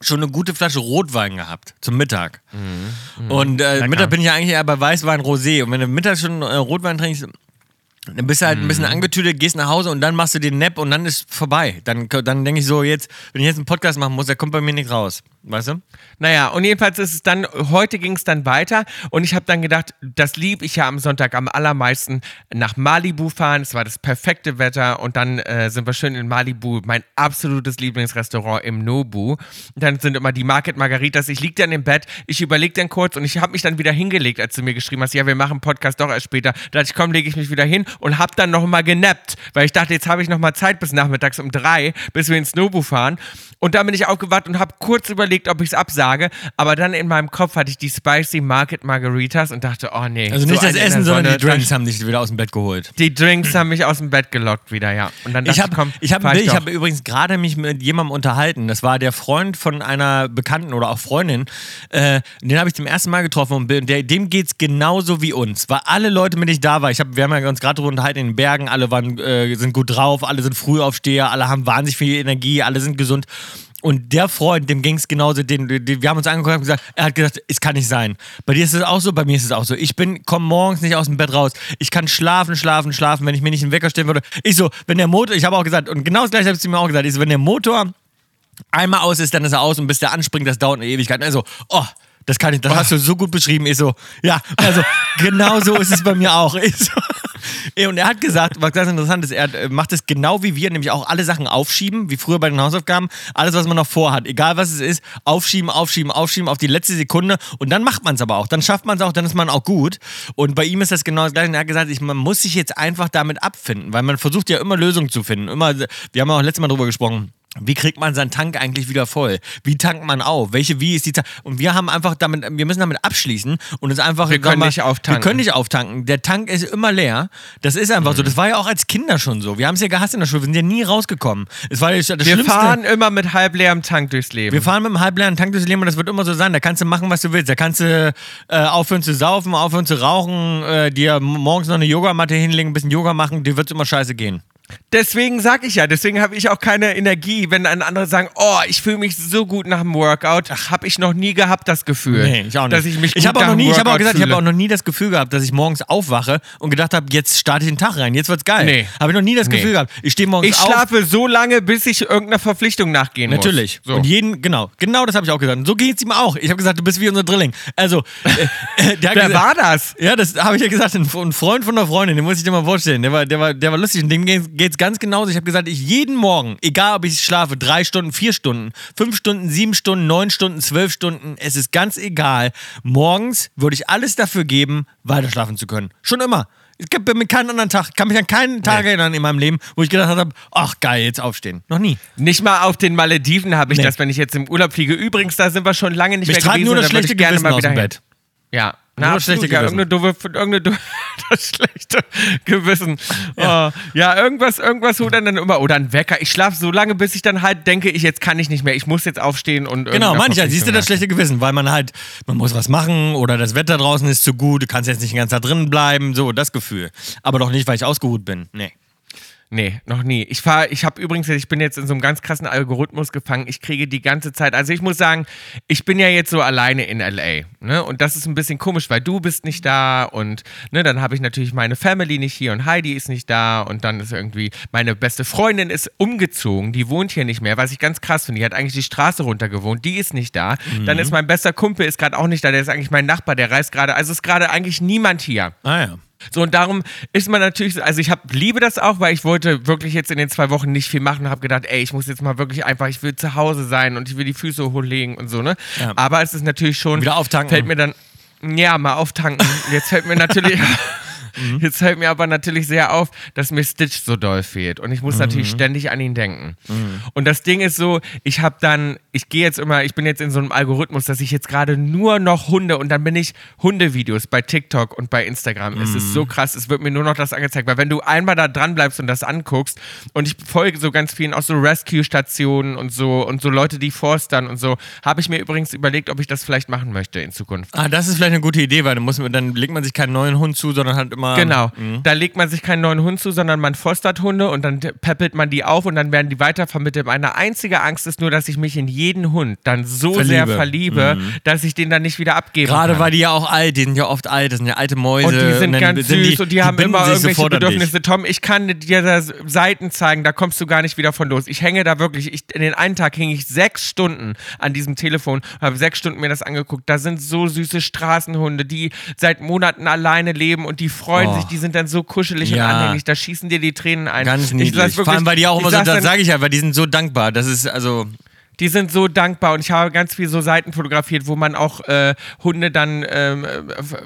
Speaker 2: schon eine gute Flasche Rotwein gehabt. Zum Mittag. Und äh, Mittag bin ich ja eigentlich eher bei Weißwein Rosé. Und wenn du Mittag schon äh, Rotwein trinkst, dann bist du halt ein bisschen angetüdelt, gehst nach Hause und dann machst du den Nap und dann ist vorbei. Dann, dann denke ich so, jetzt, wenn ich jetzt einen Podcast machen muss, der kommt bei mir nicht raus. Weißt du?
Speaker 1: Naja, und jedenfalls ist es dann, heute ging es dann weiter und ich habe dann gedacht, das lieb ich ja am Sonntag am allermeisten nach Malibu fahren. Es war das perfekte Wetter und dann äh, sind wir schön in Malibu, mein absolutes Lieblingsrestaurant im Nobu. Dann sind immer die Market Margaritas. Ich lieg dann im Bett, ich überlege dann kurz und ich habe mich dann wieder hingelegt, als du mir geschrieben hast, ja, wir machen Podcast doch erst später. Da dachte ich, komm, lege ich mich wieder hin und habe dann noch mal genappt, weil ich dachte, jetzt habe ich noch mal Zeit bis nachmittags um drei, bis wir ins Nobu fahren. Und dann bin ich aufgewacht und habe kurz überlegt, ob ich es absage. Aber dann in meinem Kopf hatte ich die Spicy Market Margaritas und dachte, oh nee.
Speaker 2: Also nicht
Speaker 1: so
Speaker 2: das Essen,
Speaker 1: der
Speaker 2: sondern die Drinks haben dich wieder aus dem Bett geholt.
Speaker 1: Die Drinks haben mich aus dem Bett gelockt wieder, ja. Und dann dachte
Speaker 2: Ich
Speaker 1: ich,
Speaker 2: habe
Speaker 1: komm,
Speaker 2: ich hab,
Speaker 1: fahr
Speaker 2: ich
Speaker 1: doch.
Speaker 2: hab übrigens gerade mich mit jemandem unterhalten. Das war der Freund von einer Bekannten oder auch Freundin. Äh, den habe ich zum ersten Mal getroffen und der, dem geht es genauso wie uns. Weil alle Leute, mit denen ich da war, ich hab, wir haben ja uns gerade darüber unterhalten in den Bergen, alle waren, äh, sind gut drauf, alle sind Frühaufsteher, alle haben wahnsinnig viel Energie, alle sind gesund. Und der Freund, dem ging es genauso, den, den, wir haben uns angeguckt und gesagt, er hat gesagt, es kann nicht sein. Bei dir ist es auch so, bei mir ist es auch so. Ich bin, komme morgens nicht aus dem Bett raus. Ich kann schlafen, schlafen, schlafen, wenn ich mir nicht einen Wecker stellen würde. Ich so, wenn der Motor, ich habe auch gesagt, und genau das gleiche habe ich mir auch gesagt, ich so, wenn der Motor einmal aus ist, dann ist er aus und bis der anspringt, das dauert eine Ewigkeit. Also, oh, das kann ich, das hast du so gut beschrieben. Ich so, ja, also genau so ist es bei mir auch. Ich so, und er hat gesagt, was ganz interessant ist, er macht es genau wie wir, nämlich auch alle Sachen aufschieben, wie früher bei den Hausaufgaben. Alles, was man noch vorhat, egal was es ist, aufschieben, aufschieben, aufschieben auf die letzte Sekunde und dann macht man es aber auch. Dann schafft man es auch, dann ist man auch gut. Und bei ihm ist das genau das Gleiche. Und er hat gesagt, ich, man muss sich jetzt einfach damit abfinden, weil man versucht ja immer Lösungen zu finden. Immer, wir haben ja auch letztes Mal drüber gesprochen. Wie kriegt man seinen Tank eigentlich wieder voll? Wie tankt man auf? Welche, wie ist die Tank? Und wir haben einfach damit, wir müssen damit abschließen und es einfach.
Speaker 1: Wir können
Speaker 2: mal,
Speaker 1: nicht auftanken.
Speaker 2: Wir können nicht auftanken. Der Tank ist immer leer. Das ist einfach so. Das war ja auch als Kinder schon so. Wir haben es ja gehasst in der Schule. Wir sind ja nie rausgekommen. Es war das
Speaker 1: Wir
Speaker 2: Schlimmste.
Speaker 1: fahren immer mit halb leerem Tank durchs Leben.
Speaker 2: Wir fahren mit einem halbleeren Tank durchs Leben und das wird immer so sein. Da kannst du machen, was du willst. Da kannst du äh, aufhören zu saufen, aufhören zu rauchen, äh, dir morgens noch eine Yogamatte hinlegen, ein bisschen Yoga machen. Dir wird es immer scheiße gehen.
Speaker 1: Deswegen sag ich ja, deswegen habe ich auch keine Energie, wenn dann andere sagen, oh, ich fühle mich so gut nach dem Workout. Habe ich noch nie gehabt, das Gefühl.
Speaker 2: Nee, ich auch nicht.
Speaker 1: Dass ich mich
Speaker 2: ich
Speaker 1: gut
Speaker 2: habe auch noch nie, ich habe auch gesagt, ich habe
Speaker 1: fühle.
Speaker 2: auch noch nie das Gefühl gehabt, dass ich morgens aufwache und gedacht habe, jetzt starte ich den Tag rein, jetzt wird's geil.
Speaker 1: Nee.
Speaker 2: Habe ich noch nie das
Speaker 1: Nee.
Speaker 2: Gefühl gehabt. Ich stehe morgens
Speaker 1: Ich
Speaker 2: auf.
Speaker 1: schlafe so lange, bis ich irgendeiner Verpflichtung nachgehen
Speaker 2: Natürlich.
Speaker 1: muss. So.
Speaker 2: Und jeden, genau, genau das habe ich auch gesagt. Und so geht's ihm auch. Ich habe gesagt, du bist wie unser Drilling. Also, äh, äh, der
Speaker 1: Wer war das?
Speaker 2: Ja, das habe ich ja gesagt. Ein, ein Freund von einer Freundin, den muss ich dir mal vorstellen. Der war, der war, der war lustig und dem geht's, geht's ganz genauso. Ich habe gesagt, ich jeden Morgen, egal ob ich schlafe, drei Stunden, vier Stunden, fünf Stunden, sieben Stunden, neun Stunden, zwölf Stunden, es ist ganz egal. Morgens würde ich alles dafür geben, weiter schlafen zu können. Schon immer. Es gibt mir keinen anderen Tag, kann mich an keinen Tag
Speaker 1: Nee.
Speaker 2: erinnern in meinem Leben, wo ich gedacht habe, ach geil, jetzt aufstehen. Noch nie.
Speaker 1: Nicht mal auf den Malediven habe ich
Speaker 2: Nee.
Speaker 1: das, wenn ich jetzt im Urlaub fliege. Übrigens, da sind wir schon lange nicht
Speaker 2: Mich
Speaker 1: mehr gewesen.
Speaker 2: nur das schlechte
Speaker 1: ich gerne
Speaker 2: Gewissen
Speaker 1: mal
Speaker 2: aus
Speaker 1: wieder
Speaker 2: dem
Speaker 1: hin.
Speaker 2: Bett.
Speaker 1: Ja.
Speaker 2: Nur
Speaker 1: Na,
Speaker 2: das schlechte Gewissen.
Speaker 1: irgendeine doofe, irgendeine doofe, das schlechte Gewissen. Ja, oh, ja irgendwas, irgendwas holt dann, immer. Oder ein Wecker. Ich schlafe so lange, bis ich dann halt denke, ich jetzt kann ich nicht mehr. Ich muss jetzt aufstehen und.
Speaker 2: Genau, manchmal siehst du das schlechte Gewissen, weil man halt, man muss was machen oder das Wetter draußen ist zu gut, du kannst jetzt nicht den ganzen Tag drinnen bleiben, so, das Gefühl. Aber doch nicht, weil ich ausgeruht bin. Nee.
Speaker 1: Nee, noch nie. Ich fahr, ich habe übrigens, ich bin jetzt in so einem ganz krassen Algorithmus gefangen. Ich kriege die ganze Zeit, also ich muss sagen, ich bin ja jetzt so alleine in LA, ne? Und das ist ein bisschen komisch, weil du bist nicht da und ne, dann habe ich natürlich meine Family nicht hier und Heidi ist nicht da und dann ist irgendwie meine beste Freundin ist umgezogen, die wohnt hier nicht mehr, was ich ganz krass finde. Die hat eigentlich die Straße runter gewohnt, die ist nicht da. Dann ist mein bester Kumpel ist gerade auch nicht da, der ist eigentlich mein Nachbar, der reist gerade, also ist gerade eigentlich niemand hier.
Speaker 2: Ah ja.
Speaker 1: So, und darum ist man natürlich, so- also ich hab, liebe das auch, weil ich wollte wirklich jetzt in den zwei Wochen nicht viel machen und habe gedacht, ey, ich muss jetzt mal wirklich einfach, ich will zu Hause sein und ich will die Füße hochlegen und so, ne?
Speaker 2: Ja.
Speaker 1: Aber es ist natürlich schon.
Speaker 2: Wieder auftanken.
Speaker 1: Fällt mir dann, ja, mal auftanken. Jetzt fällt mir natürlich.
Speaker 2: Mhm.
Speaker 1: Jetzt fällt mir aber natürlich sehr auf, dass mir Stitch so doll fehlt. Und ich muss
Speaker 2: Mhm.
Speaker 1: natürlich ständig an ihn denken. Und das Ding ist so, ich habe dann, ich gehe jetzt immer, ich bin jetzt in so einem Algorithmus, dass ich jetzt gerade nur noch Hunde und dann bin ich Hundevideos bei TikTok und bei Instagram. Es ist so
Speaker 2: Mhm.
Speaker 1: krass, es wird mir nur noch das angezeigt. Weil wenn du einmal da dran bleibst und das anguckst, und ich folge so ganz vielen auch so Rescue-Stationen und so und so Leute, die forstern und so, habe ich mir übrigens überlegt, ob ich das vielleicht machen möchte in Zukunft.
Speaker 2: Ah, das ist vielleicht eine gute Idee, weil dann, muss man, dann legt man sich keinen neuen Hund zu, sondern halt immer.
Speaker 1: Genau. Da legt man sich keinen neuen Hund zu, sondern man fostert Hunde und dann peppelt man die auf und dann werden die weitervermittelt. Meine einzige Angst ist nur, dass ich mich in jeden Hund dann so sehr
Speaker 2: Verliebe.
Speaker 1: verliebe, dass ich den dann nicht wieder abgeben
Speaker 2: Gerade
Speaker 1: kann.
Speaker 2: weil die ja auch alt, die sind ja oft alt, das sind ja alte Mäuse.
Speaker 1: und die sind
Speaker 2: dann
Speaker 1: ganz
Speaker 2: sind
Speaker 1: süß und die, haben
Speaker 2: binden
Speaker 1: immer irgendwelche. Bedürfnisse. Tom, ich kann dir da Seiten zeigen, da kommst du gar nicht wieder von los. Ich hänge da wirklich, ich, in den einen Tag hing ich sechs Stunden an diesem Telefon, habe sechs Stunden mir das angeguckt. Da sind so süße Straßenhunde, die seit Monaten alleine leben und die freuen
Speaker 2: Oh.
Speaker 1: sich, die sind dann so kuschelig und
Speaker 2: Ja.
Speaker 1: anhänglich, da schießen dir die Tränen ein.
Speaker 2: Ganz
Speaker 1: Ich
Speaker 2: niedlich.
Speaker 1: saß
Speaker 2: Vor
Speaker 1: wirklich-
Speaker 2: allem, weil die auch immer so, das sage ich ja, weil die sind so dankbar. Das ist also.
Speaker 1: Die sind so dankbar und ich habe ganz viel so Seiten fotografiert, wo man auch äh, Hunde dann äh,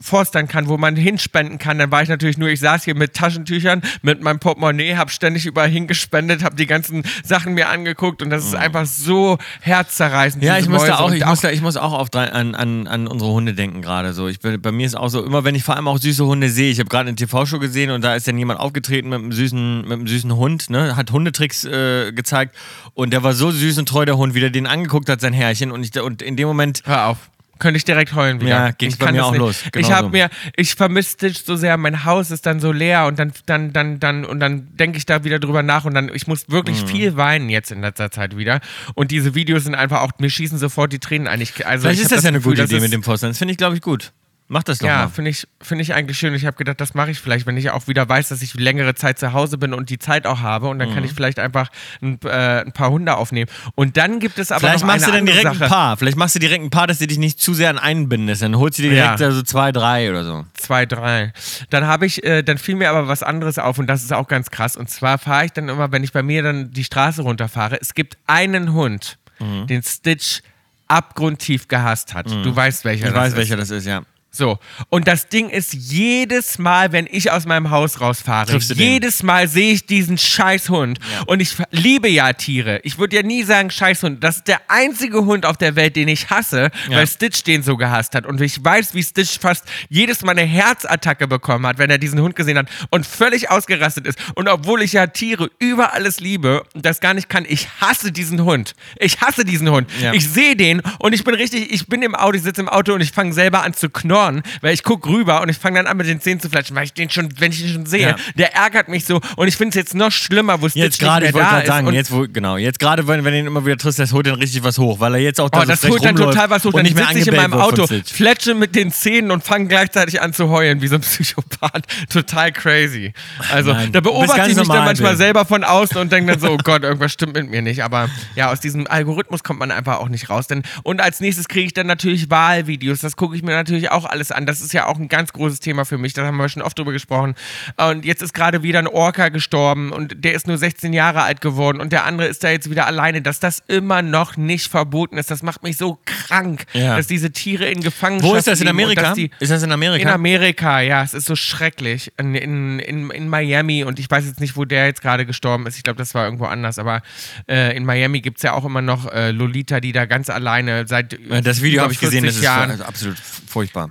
Speaker 1: forstern kann, wo man hinspenden kann. Dann war ich natürlich nur, ich saß hier mit Taschentüchern, mit meinem Portemonnaie, habe ständig überall hingespendet, habe die ganzen Sachen mir angeguckt und das ist einfach so herzzerreißend.
Speaker 2: Mhm. Ja, ich muss da
Speaker 1: Mäuse.
Speaker 2: auch,
Speaker 1: Und
Speaker 2: ich muss da, ich muss auch drei, an, an, an unsere Hunde denken gerade so. Ich, bei mir ist auch so, immer wenn ich vor allem auch süße Hunde sehe, ich habe gerade eine TV-Show gesehen und da ist dann jemand aufgetreten mit einem süßen, mit einem süßen Hund, ne, hat Hundetricks äh, gezeigt und der war so süß und treu, der Hund, wie der den angeguckt hat, sein Herrchen und, ich, und in dem Moment,
Speaker 1: Hör auf. Könnte ich direkt heulen wieder.
Speaker 2: Ja, ging's
Speaker 1: ich
Speaker 2: bei
Speaker 1: kann
Speaker 2: mir
Speaker 1: das
Speaker 2: auch
Speaker 1: nicht.
Speaker 2: los.
Speaker 1: ich
Speaker 2: Genauso.
Speaker 1: habe mir, ich vermisse Stitch so sehr, mein Haus ist dann so leer und dann, dann, dann, dann, und dann denke ich da wieder drüber nach und dann, ich muss
Speaker 2: Mhm.
Speaker 1: wirklich viel weinen jetzt in letzter Zeit wieder. Und diese Videos sind einfach auch, mir schießen sofort die Tränen ein. Ich, also
Speaker 2: vielleicht
Speaker 1: ich
Speaker 2: ist
Speaker 1: hab
Speaker 2: das ja eine
Speaker 1: Gefühl,
Speaker 2: gute
Speaker 1: das
Speaker 2: Idee mit dem Pfosten. Das finde ich, glaube ich, gut. Mach das doch
Speaker 1: Ja,
Speaker 2: mal.
Speaker 1: finde ich, finde ich eigentlich schön. Ich habe gedacht, das mache ich vielleicht, wenn ich auch wieder weiß, dass ich längere Zeit zu Hause bin und die Zeit auch habe. Und dann
Speaker 2: Mhm.
Speaker 1: kann ich vielleicht einfach ein, äh, ein paar Hunde aufnehmen. Und dann gibt es aber
Speaker 2: Vielleicht
Speaker 1: noch
Speaker 2: machst du dann direkt
Speaker 1: Sache.
Speaker 2: ein paar. Vielleicht machst du direkt ein paar, dass du dich nicht zu sehr an einen bindest. Dann holst du dir direkt
Speaker 1: Ja.
Speaker 2: also zwei, drei oder so.
Speaker 1: Zwei, drei. Dann habe ich, äh, dann fiel mir aber was anderes auf und das ist auch ganz krass. Und zwar fahre ich dann immer, wenn ich bei mir dann die Straße runterfahre, es gibt einen Hund,
Speaker 2: Mhm.
Speaker 1: den Stitch abgrundtief gehasst hat. Du weißt welcher
Speaker 2: Ich
Speaker 1: das
Speaker 2: weiß,
Speaker 1: ist.
Speaker 2: welcher das ist, ja.
Speaker 1: So, und das Ding ist, jedes Mal, wenn ich aus meinem Haus rausfahre,
Speaker 2: du den?
Speaker 1: jedes Mal sehe ich diesen Scheißhund.
Speaker 2: Ja.
Speaker 1: Und ich liebe ja Tiere. Ich würde ja nie sagen Scheißhund. Das ist der einzige Hund auf der Welt, den ich hasse,
Speaker 2: Ja.
Speaker 1: weil Stitch den so gehasst hat. Und ich weiß, wie Stitch fast jedes Mal eine Herzattacke bekommen hat, wenn er diesen Hund gesehen hat und völlig ausgerastet ist. Und obwohl ich ja Tiere über alles liebe und das gar nicht kann, ich hasse diesen Hund. Ich hasse diesen Hund.
Speaker 2: Ja.
Speaker 1: Ich sehe den und ich bin richtig, ich bin im Auto, ich sitze im Auto und ich fange selber an zu knorren, weil ich gucke rüber und ich fange dann an mit den Zähnen zu flatschen, weil ich den schon, wenn ich den schon sehe,
Speaker 2: Ja.
Speaker 1: der ärgert mich so und ich finde es jetzt noch schlimmer, wo Stitch
Speaker 2: Jetzt gerade, ich wollte gerade sagen,
Speaker 1: und
Speaker 2: jetzt wo, genau, jetzt gerade, wenn, wenn du ihn immer wieder triffst, das holt dann richtig was hoch, weil er jetzt auch da
Speaker 1: Oh,
Speaker 2: so
Speaker 1: das holt dann total was hoch. Dann
Speaker 2: nicht mehr
Speaker 1: sitze ich in meinem Auto, fletsche mit den Zähnen und fange gleichzeitig an zu heulen, wie so ein Psychopath. Total crazy. Also,
Speaker 2: Nein,
Speaker 1: da beobachte ich mich dann manchmal
Speaker 2: Bill.
Speaker 1: selber von außen und denke dann so, oh Gott, irgendwas stimmt mit mir nicht. Aber ja, aus diesem Algorithmus kommt man einfach auch nicht raus. Denn, und als nächstes kriege ich dann natürlich Wahlvideos. Das gucke ich mir natürlich auch alles an. Das ist ja auch ein ganz großes Thema für mich. Da haben wir schon oft drüber gesprochen. Und jetzt ist gerade wieder ein Orca gestorben und der ist nur 16 Jahre alt geworden und der andere ist da jetzt wieder alleine. Dass das immer noch nicht verboten ist, das macht mich so krank,
Speaker 2: Ja.
Speaker 1: dass diese Tiere in Gefangenschaft
Speaker 2: Wo ist das in Amerika?
Speaker 1: die-
Speaker 2: Ist das in Amerika?
Speaker 1: in Amerika, ja, es ist so schrecklich. In, in, in, in Miami und ich weiß jetzt nicht, wo der jetzt gerade gestorben ist. Ich glaube, das war irgendwo anders. Aber äh, in Miami gibt es ja auch immer noch äh, Lolita, die da ganz alleine seit
Speaker 2: Äh, Das Video habe ich gesehen, das
Speaker 1: 40
Speaker 2: ist
Speaker 1: Jahren.
Speaker 2: absolut furchtbar.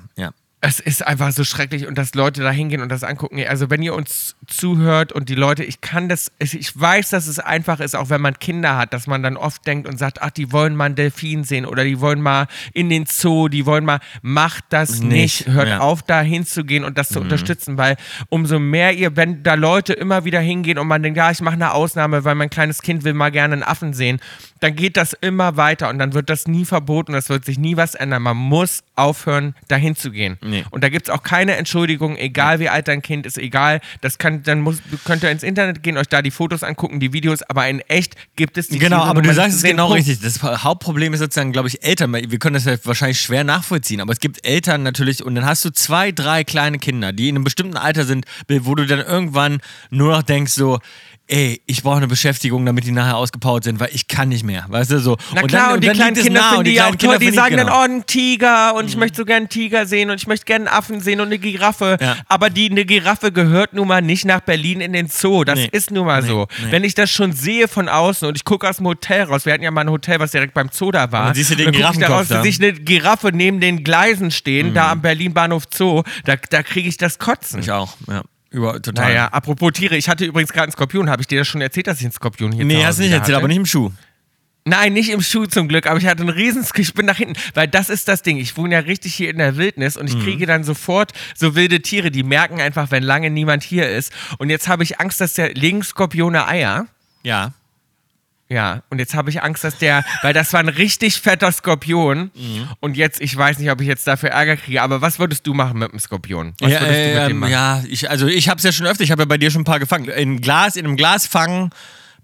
Speaker 1: Es ist einfach so schrecklich und dass Leute da hingehen und das angucken. Also wenn ihr uns zuhört und die Leute, ich kann das, ich- weiß, dass es einfach ist, auch wenn man Kinder hat, dass man dann oft denkt und sagt, ach, die wollen mal einen Delfin sehen oder die wollen mal in den Zoo, die wollen mal, macht das
Speaker 2: Nicht,
Speaker 1: nicht. Hört
Speaker 2: ja. Mhm.
Speaker 1: auf, da hinzugehen und das zu unterstützen, weil umso mehr ihr, wenn da Leute immer wieder hingehen und man denkt, ja, ich mache eine Ausnahme, weil mein kleines Kind will mal gerne einen Affen sehen, dann geht das immer weiter und dann wird das nie verboten, es wird sich nie was ändern. Man muss aufhören, dahin zu gehen.
Speaker 2: Nee.
Speaker 1: Und da gibt es auch keine Entschuldigung, egal wie alt dein Kind ist, egal, das kann, dann muss, könnt ihr ins Internet gehen, euch da die Fotos angucken, die Videos, aber in echt gibt es die
Speaker 2: Genau, aber du sagst es genau
Speaker 1: Punkt.
Speaker 2: richtig. Das Hauptproblem ist sozusagen, glaube ich, Eltern. Wir können das ja wahrscheinlich schwer nachvollziehen, aber es gibt Eltern natürlich und dann hast du zwei, drei kleine Kinder, die in einem bestimmten Alter sind, wo du dann irgendwann nur noch denkst so, ey, ich brauche eine Beschäftigung, damit die nachher ausgepowert sind, weil ich kann nicht mehr, weißt du so.
Speaker 1: Na klar,
Speaker 2: dann-
Speaker 1: und, die
Speaker 2: dann
Speaker 1: kleinen Kinder
Speaker 2: nah
Speaker 1: finden
Speaker 2: und
Speaker 1: die,
Speaker 2: kleinen
Speaker 1: auch toll. Die sagen dann,
Speaker 2: genau.
Speaker 1: oh, ein Tiger und ich möchte so gerne einen Tiger sehen und ich möchte gerne einen Affen sehen und eine Giraffe.
Speaker 2: Ja.
Speaker 1: Aber die, eine Giraffe gehört nun mal nicht nach Berlin in den Zoo. Das
Speaker 2: Nee.
Speaker 1: ist nun mal so. Wenn ich das schon sehe von außen und ich gucke aus dem Hotel raus, wir hatten ja mal ein Hotel, was direkt beim Zoo da war.
Speaker 2: dann siehst du den
Speaker 1: und dann guck ich da raus, da sehe ich eine Giraffe neben den Gleisen stehen, da am Berlin Bahnhof Zoo. Da, da kriege ich das Kotzen.
Speaker 2: Ich auch, ja. Über, total.
Speaker 1: Naja, apropos Tiere, ich hatte übrigens gerade einen Skorpion. Habe ich dir das schon erzählt, dass ich einen Skorpion hier zu
Speaker 2: Nee, hast du nicht erzählt,
Speaker 1: hatte?
Speaker 2: aber nicht im Schuh.
Speaker 1: Nein, nicht im Schuh zum Glück, aber ich hatte einen riesen, ich bin nach hinten, weil das ist das Ding. Ich wohne ja richtig hier in der Wildnis und ich
Speaker 2: Mhm.
Speaker 1: kriege dann sofort so wilde Tiere, die merken einfach, wenn lange niemand hier ist. Und jetzt habe ich Angst, dass der legen Skorpione Eier.
Speaker 2: Ja.
Speaker 1: Ja, und jetzt habe ich Angst, dass der, weil das war ein richtig fetter Skorpion.
Speaker 2: Mhm.
Speaker 1: Und jetzt, ich weiß nicht, ob ich jetzt dafür Ärger kriege, aber was würdest du machen mit dem Skorpion? Was
Speaker 2: ja,
Speaker 1: würdest du mit
Speaker 2: äh,
Speaker 1: dem
Speaker 2: ähm,
Speaker 1: machen?
Speaker 2: ja, ich, also ich habe es ja schon öfter, ich habe ja bei dir schon ein paar gefangen. In Glas, in einem Glas fangen,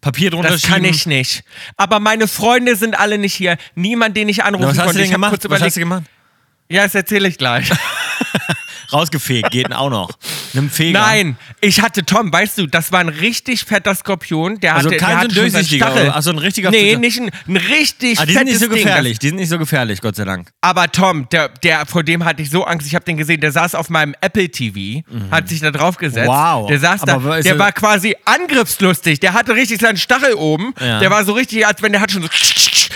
Speaker 2: Papier drunter
Speaker 1: Das kann ich nicht. Aber meine Freunde sind alle nicht hier. Niemand, den ich anrufen
Speaker 2: Na, was hast
Speaker 1: konnte.
Speaker 2: du denn gemacht? Was hast du gemacht?
Speaker 1: Ja, das erzähle ich gleich.
Speaker 2: Rausgefegt, geht auch noch. Nimm Feger.
Speaker 1: Nein, ich hatte Tom, weißt du, das war ein richtig fetter Skorpion. Der
Speaker 2: Also
Speaker 1: hatte,
Speaker 2: kein
Speaker 1: der
Speaker 2: so
Speaker 1: hatte
Speaker 2: durchsichtiger,
Speaker 1: Stachel.
Speaker 2: oder? Ach so, ein richtiger
Speaker 1: Nee, nicht ein, ein richtig
Speaker 2: Ah, die sind nicht so
Speaker 1: Ding.
Speaker 2: gefährlich, die sind nicht so gefährlich, Gott sei Dank.
Speaker 1: Aber Tom, der, der, vor dem hatte ich so Angst. Ich habe den gesehen, der saß auf meinem Apple TV, hat sich da drauf gesetzt.
Speaker 2: Mhm. Wow.
Speaker 1: Der saß
Speaker 2: Aber
Speaker 1: da, der
Speaker 2: er-
Speaker 1: war quasi angriffslustig. Der hatte richtig seinen Stachel oben.
Speaker 2: Ja.
Speaker 1: Der war so richtig, als wenn der hat schon so,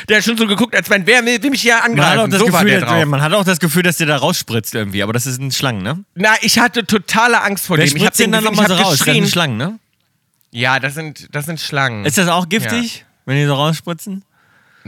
Speaker 1: der hat schon so geguckt, als wenn wer will, mich hier
Speaker 2: Man hat, auch
Speaker 1: angreifen.
Speaker 2: das
Speaker 1: So
Speaker 2: Gefühl,
Speaker 1: der drauf.
Speaker 2: man hat auch das Gefühl, dass der da rausspritzt irgendwie, aber das ist ein Schlangen, ne?
Speaker 1: Na, ich hatte totale Angst vor
Speaker 2: Wer
Speaker 1: dem. Ich hab
Speaker 2: den dann nochmal so raus? Das sind Schlangen, ne?
Speaker 1: Ja, das sind, das sind Schlangen.
Speaker 2: Ist das auch giftig, wenn die so rausspritzen?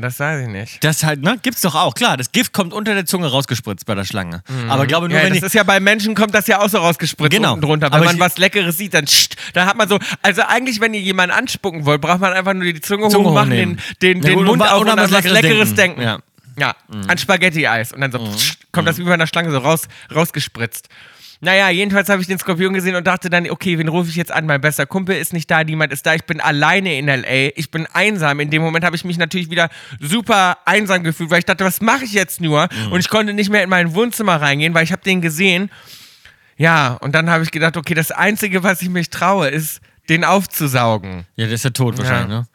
Speaker 1: Das weiß ich nicht.
Speaker 2: Das halt, ne? Gibt's doch auch, klar. Das Gift kommt unter der Zunge rausgespritzt bei der Schlange. Aber glaube nur,
Speaker 1: Ja,
Speaker 2: wenn
Speaker 1: das ist ja bei Menschen kommt das ja auch so rausgespritzt
Speaker 2: Genau.
Speaker 1: unten drunter. Wenn
Speaker 2: Aber
Speaker 1: man
Speaker 2: ich-
Speaker 1: was Leckeres sieht, dann scht, dann hat man so, also eigentlich, wenn ihr jemanden anspucken wollt, braucht man einfach nur die Zunge,
Speaker 2: Zunge
Speaker 1: hochmachen, den,
Speaker 2: hochnehmen.
Speaker 1: den,
Speaker 2: Ja,
Speaker 1: den Mund
Speaker 2: und-
Speaker 1: auf
Speaker 2: und an was
Speaker 1: was Leckeres
Speaker 2: denken.
Speaker 1: denken.
Speaker 2: Ja.
Speaker 1: Ja, an Spaghetti-Eis. Und dann so, pssst, kommt das wie bei einer Schlange so raus, rausgespritzt. Naja, jedenfalls habe ich den Skorpion gesehen und dachte dann, okay, wen rufe ich jetzt an? Mein bester Kumpel ist nicht da, niemand ist da, ich bin alleine in L.A., ich bin einsam. In dem Moment habe ich mich natürlich wieder super einsam gefühlt, weil ich dachte, was mache ich jetzt nur? Und ich konnte nicht mehr in mein Wohnzimmer reingehen, weil ich habe den gesehen. Ja, und dann habe ich gedacht, okay, das Einzige, was ich mich traue, ist, den aufzusaugen.
Speaker 2: Ja, der ist ja tot wahrscheinlich, ne?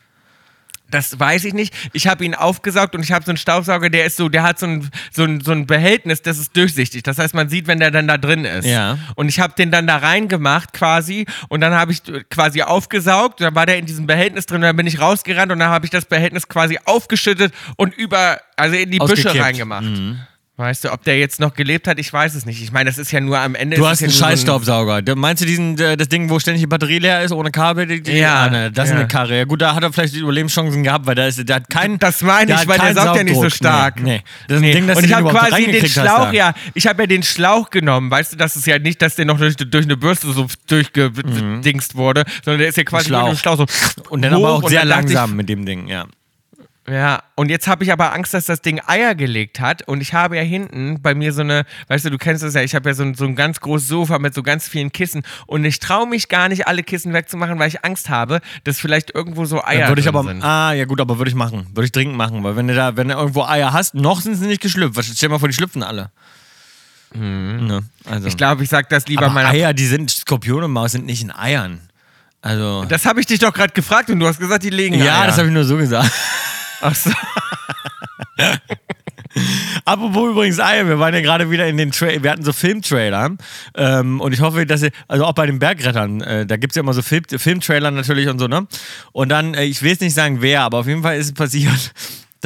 Speaker 1: Das weiß ich nicht. Ich habe ihn aufgesaugt und ich habe so einen Staubsauger, der ist so, der hat so ein, so, ein, so ein Behältnis, das ist durchsichtig. Das heißt, man sieht, wenn der dann da drin ist.
Speaker 2: Ja.
Speaker 1: Und ich habe den dann da reingemacht quasi und dann habe ich quasi aufgesaugt. Dann war der in diesem Behältnis drin und dann bin ich rausgerannt und dann habe ich das Behältnis quasi aufgeschüttet und über, also in die Büsche
Speaker 2: Ausgekippt. Mhm.
Speaker 1: Weißt du, ob der jetzt noch gelebt hat, ich weiß es nicht. Ich meine, das ist ja nur am Ende.
Speaker 2: Du
Speaker 1: ist
Speaker 2: hast einen
Speaker 1: nur ein-
Speaker 2: Scheißstaubsauger. Du- Meinst du diesen, äh, das Ding, wo ständig die Batterie leer ist, ohne Kabel? Die, die,
Speaker 1: Ja,
Speaker 2: Ah, ne, das ist
Speaker 1: ja.
Speaker 2: eine Karre. Ja, gut, da hat er vielleicht die Überlebenschancen gehabt, weil da ist, der hat keinen.
Speaker 1: Das meine ich, weil der saugt ja nicht so stark.
Speaker 2: Nee, nee. Das ist ein Ding, das
Speaker 1: und ich habe quasi den Schlauch, ja, ich habe ja den Schlauch genommen, weißt du, das ist ja nicht, dass der noch durch, durch eine Bürste so durchgedingst wurde, sondern der ist ja quasi nur ein Schlauch so
Speaker 2: Und dann aber auch sehr langsam mit dem Ding, ja.
Speaker 1: Ja, und jetzt habe ich aber Angst, dass das Ding Eier gelegt hat und ich habe ja hinten bei mir so eine, weißt du, du kennst das ja, ich habe ja so ein, so ein ganz großes Sofa mit so ganz vielen Kissen und ich traue mich gar nicht, alle Kissen wegzumachen, weil ich Angst habe, dass vielleicht irgendwo so Eier
Speaker 2: Ja, würde ich aber,
Speaker 1: sind.
Speaker 2: ah, ja gut, aber würde ich machen. Würde ich dringend machen, weil wenn du da, wenn du irgendwo Eier hast, noch sind sie nicht geschlüpft. Stell dir mal vor, die schlüpfen alle. Ne? Also.
Speaker 1: Ich glaube, ich sag das lieber
Speaker 2: aber
Speaker 1: meiner.
Speaker 2: Eier, die sind, Skorpion und Maus sind nicht in Eiern. Also.
Speaker 1: Das habe ich dich doch gerade gefragt und du hast gesagt, die legen
Speaker 2: ja,
Speaker 1: Eier.
Speaker 2: das habe ich nur so gesagt.
Speaker 1: Ach so.
Speaker 2: Apropos übrigens Eier, wir waren ja gerade wieder in den Tra wir hatten so Filmtrailer ähm, und ich hoffe, dass ihr, also auch bei den Bergrettern, äh, da gibt es ja immer so Film natürlich und so, ne? Und dann, äh, ich will jetzt nicht sagen wer, aber auf jeden Fall ist es passiert,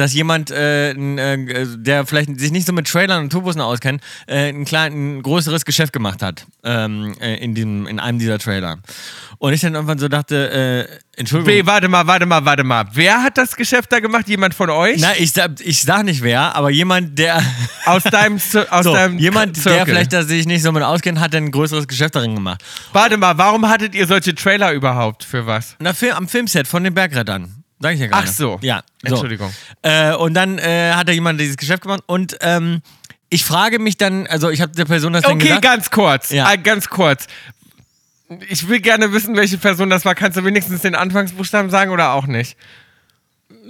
Speaker 2: dass jemand, äh, n, äh, der vielleicht sich nicht so mit Trailern und Turbussen auskennt, äh, ein, klein, ein größeres Geschäft gemacht hat ähm, äh, in, diesem, in einem dieser Trailer. Und ich dann irgendwann so dachte, äh, Entschuldigung.
Speaker 1: Weh, warte mal, warte mal, warte mal. Wer hat das Geschäft da gemacht? Jemand von euch?
Speaker 2: Na, ich, sag- ich sag nicht wer, aber jemand, der.
Speaker 1: Aus deinem, aus
Speaker 2: So,
Speaker 1: deinem
Speaker 2: jemand,
Speaker 1: Zirkel.
Speaker 2: der vielleicht da sich nicht so mit auskennt, hat ein größeres Geschäft darin gemacht.
Speaker 1: Warte mal, warum hattet ihr solche Trailer überhaupt? Für was?
Speaker 2: Na, am Filmset von den Bergrettern. Sag ich ja gerade.
Speaker 1: Ach so.
Speaker 2: Ja. So.
Speaker 1: Entschuldigung.
Speaker 2: Äh, und dann äh, hat da jemand dieses Geschäft gemacht und ähm, ich frage mich dann, also ich habe der Person das dann
Speaker 1: Okay,
Speaker 2: gesagt.
Speaker 1: ganz kurz.
Speaker 2: Ja.
Speaker 1: Ah, ganz kurz. Ich will gerne wissen, welche Person das war. Kannst du wenigstens den Anfangsbuchstaben sagen oder auch nicht?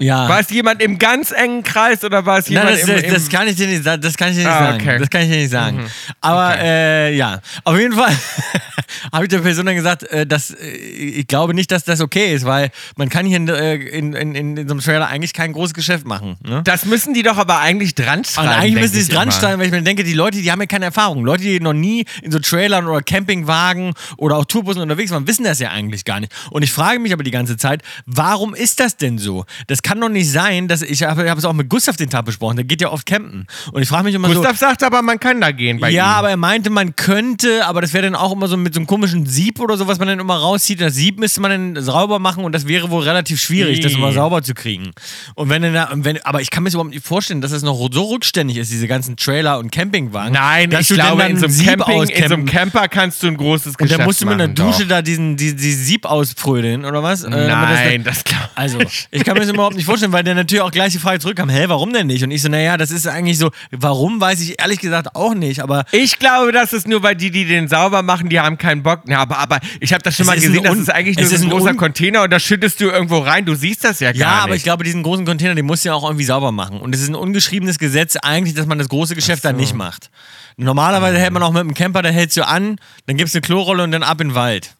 Speaker 2: Ja.
Speaker 1: War es jemand im ganz engen Kreis oder war es
Speaker 2: Nein,
Speaker 1: jemand
Speaker 2: das,
Speaker 1: im, im
Speaker 2: das kann ich dir nicht, das kann ich dir nicht
Speaker 1: Ah,
Speaker 2: sagen.
Speaker 1: okay. Mhm.
Speaker 2: Das kann ich dir nicht sagen. Aber äh, ja, auf jeden Fall habe ich der Person dann gesagt, äh, dass äh, ich glaube nicht, dass das okay ist, weil man kann hier in, äh, in, in, in, so einem Trailer eigentlich kein großes Geschäft machen. Ne?
Speaker 1: Das müssen die doch aber eigentlich dran
Speaker 2: Und
Speaker 1: schreiben.
Speaker 2: eigentlich
Speaker 1: denk
Speaker 2: müssen sie es dran stellen, weil ich mir denke, die Leute, die haben ja keine Erfahrung. Leute, die noch nie in so Trailern oder Campingwagen oder auch Tourbussen unterwegs waren, wissen das ja eigentlich gar nicht. Und ich frage mich aber die ganze Zeit, warum ist das denn so? Das kann doch nicht sein, dass ich habe hab es auch mit Gustav den Tag besprochen, der geht ja oft campen. Und ich frage mich immer
Speaker 1: Gustav sagt aber, man kann da gehen
Speaker 2: so,
Speaker 1: bei
Speaker 2: ja,
Speaker 1: ihm.
Speaker 2: aber er meinte, man könnte, aber das wäre dann auch immer so mit so einem komischen Sieb oder so, was man dann immer rauszieht. Das Sieb müsste man dann sauber machen und das wäre wohl relativ schwierig, das
Speaker 1: Nee.
Speaker 2: immer sauber zu kriegen. Und wenn dann, da- wenn, aber ich kann mir das überhaupt nicht vorstellen, dass es noch so rückständig ist, diese ganzen Trailer und Campingwagen.
Speaker 1: Nein,
Speaker 2: dass
Speaker 1: ich
Speaker 2: du
Speaker 1: glaube,
Speaker 2: dann
Speaker 1: in so, einem
Speaker 2: Sieb
Speaker 1: Camping, in so einem Camper kannst du ein großes
Speaker 2: und
Speaker 1: Geschäft
Speaker 2: dann musst du mit einer Dusche
Speaker 1: doch.
Speaker 2: da diesen, die, die Sieb ausprödeln, oder was? Äh,
Speaker 1: Nein,
Speaker 2: das,
Speaker 1: das glaube
Speaker 2: also, ich kann mir das überhaupt nicht vorstellen, weil der natürlich auch gleich die Frage zurückkam, hä, warum denn nicht? Und ich so, naja, das ist eigentlich so, warum weiß ich ehrlich gesagt auch nicht, aber
Speaker 1: Ich glaube, das ist nur, weil die, die den sauber machen, die haben keinen Bock. Ja, aber, aber ich habe das schon
Speaker 2: Es
Speaker 1: mal gesehen, das ist eigentlich nur
Speaker 2: ist
Speaker 1: so ein großer Container und da schüttest du irgendwo rein. Du siehst das ja gar
Speaker 2: Ja,
Speaker 1: nicht.
Speaker 2: aber ich glaube, diesen großen Container, den musst du ja auch irgendwie sauber machen. Und es ist ein ungeschriebenes Gesetz eigentlich, dass man das große Geschäft dann nicht macht. Normalerweise hält man auch mit dem Camper, da hältst du an, dann gibst du eine Klorolle und dann ab in den Wald.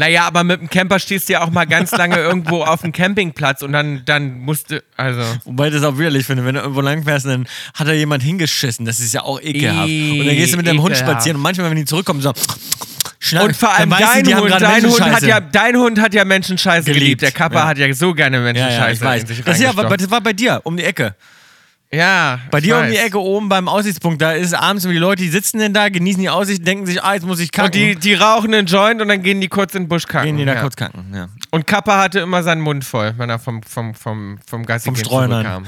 Speaker 1: Naja, aber mit dem Camper stehst du ja auch mal ganz lange irgendwo auf dem Campingplatz und dann, dann musst du, also.
Speaker 2: Wobei ich das auch widerlich finde, wenn du irgendwo langfährst, dann hat da jemand hingeschissen. Das ist ja auch ekelhaft. und dann gehst du mit deinem Hund spazieren und manchmal, wenn die zurückkommen, so. Schnack,
Speaker 1: Und vor allem dein
Speaker 2: die
Speaker 1: Hund, dein Hund, hat ja, dein Hund hat ja Menschenscheiße geliebt.
Speaker 2: Geliebt,
Speaker 1: Der Kappa
Speaker 2: ja.
Speaker 1: hat ja so gerne
Speaker 2: Ja,
Speaker 1: Menschenscheiße
Speaker 2: ja, ich weiß. Das, ja, aber
Speaker 1: reingestochen.
Speaker 2: das war bei dir, um die Ecke.
Speaker 1: Ja,
Speaker 2: Bei dir um
Speaker 1: weiß.
Speaker 2: die Ecke oben beim Aussichtspunkt, da ist abends und die Leute, die sitzen denn da, genießen die Aussicht, denken sich, ah, jetzt muss ich kacken.
Speaker 1: Und die, die rauchen einen Joint und dann gehen die kurz in den Busch kacken.
Speaker 2: gehen die da
Speaker 1: ja.
Speaker 2: kurz kacken. Ja.
Speaker 1: Und Kappa hatte immer seinen Mund voll, wenn er vom, vom, vom, vom Gassi
Speaker 2: Vom Streunern.
Speaker 1: zurückkam.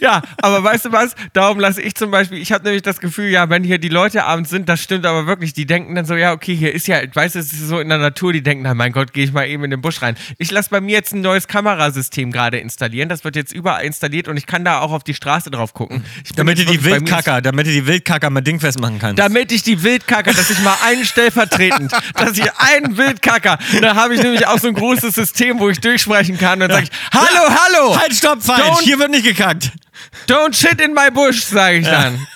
Speaker 1: Ja, aber weißt du was? Darum lasse ich zum Beispiel, ich habe nämlich das Gefühl, ja, wenn hier die Leute abends sind, das stimmt aber wirklich, die denken dann so, ja, okay, hier ist ja, weißt du, es ist so in der Natur, die denken, na mein Gott, gehe ich mal eben in den Busch rein. Ich lasse bei mir jetzt ein neues Kamerasystem gerade installieren, das wird jetzt überall installiert und ich kann da auch auf die Straße drauf gucken.
Speaker 2: Damit du
Speaker 1: jetzt
Speaker 2: die Wildkacker, damit du die Wildkacker mal dingfest machen kannst.
Speaker 1: damit ich die Wildkacker, dass ich mal einen stellvertretend, dass ich einen Wildkacker, da habe ich nämlich auch so ein großes System, wo ich durchsprechen kann und dann sage ich, hallo, hallo,
Speaker 2: Halt, stopp, falsch. Hier wird nicht gekackt.
Speaker 1: Don't shit in my bush, sage ich dann.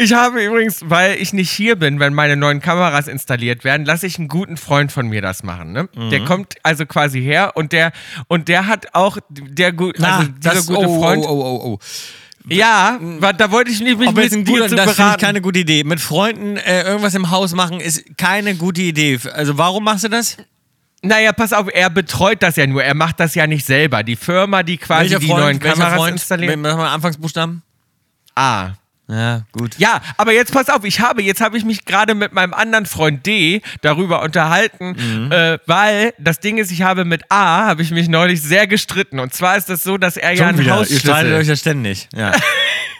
Speaker 1: Ich habe übrigens, weil ich nicht hier bin, wenn meine neuen Kameras installiert werden, lasse ich einen guten Freund von mir das machen. Ne?
Speaker 2: Mhm.
Speaker 1: Der kommt also quasi her und der und der hat auch der gut, also dieser gute
Speaker 2: oh,
Speaker 1: Freund.
Speaker 2: Oh, oh, oh, oh.
Speaker 1: Ja, da wollte ich mich, mit
Speaker 2: ein
Speaker 1: dir
Speaker 2: guter,
Speaker 1: zu
Speaker 2: das finde ich
Speaker 1: beraten.
Speaker 2: keine gute Idee. Mit Freunden äh, irgendwas im Haus machen ist keine gute Idee. Also warum machst du das?
Speaker 1: Naja, pass auf, er betreut das ja nur. Er macht das ja nicht selber. Die Firma, die quasi die neuen
Speaker 2: Welcher
Speaker 1: Kameras
Speaker 2: Freund?
Speaker 1: installiert.
Speaker 2: Mach mal Anfangsbuchstaben.
Speaker 1: Ah.
Speaker 2: Ja, gut.
Speaker 1: Ja, aber jetzt pass auf, ich habe, jetzt habe ich mich gerade mit meinem anderen Freund D darüber unterhalten,
Speaker 2: Mhm.
Speaker 1: äh, weil das Ding ist, ich habe mit A, habe ich mich neulich sehr gestritten. Und zwar ist das so, dass er ja
Speaker 2: Schon
Speaker 1: ein
Speaker 2: wieder. Ihr streitet euch ja ständig. Ja.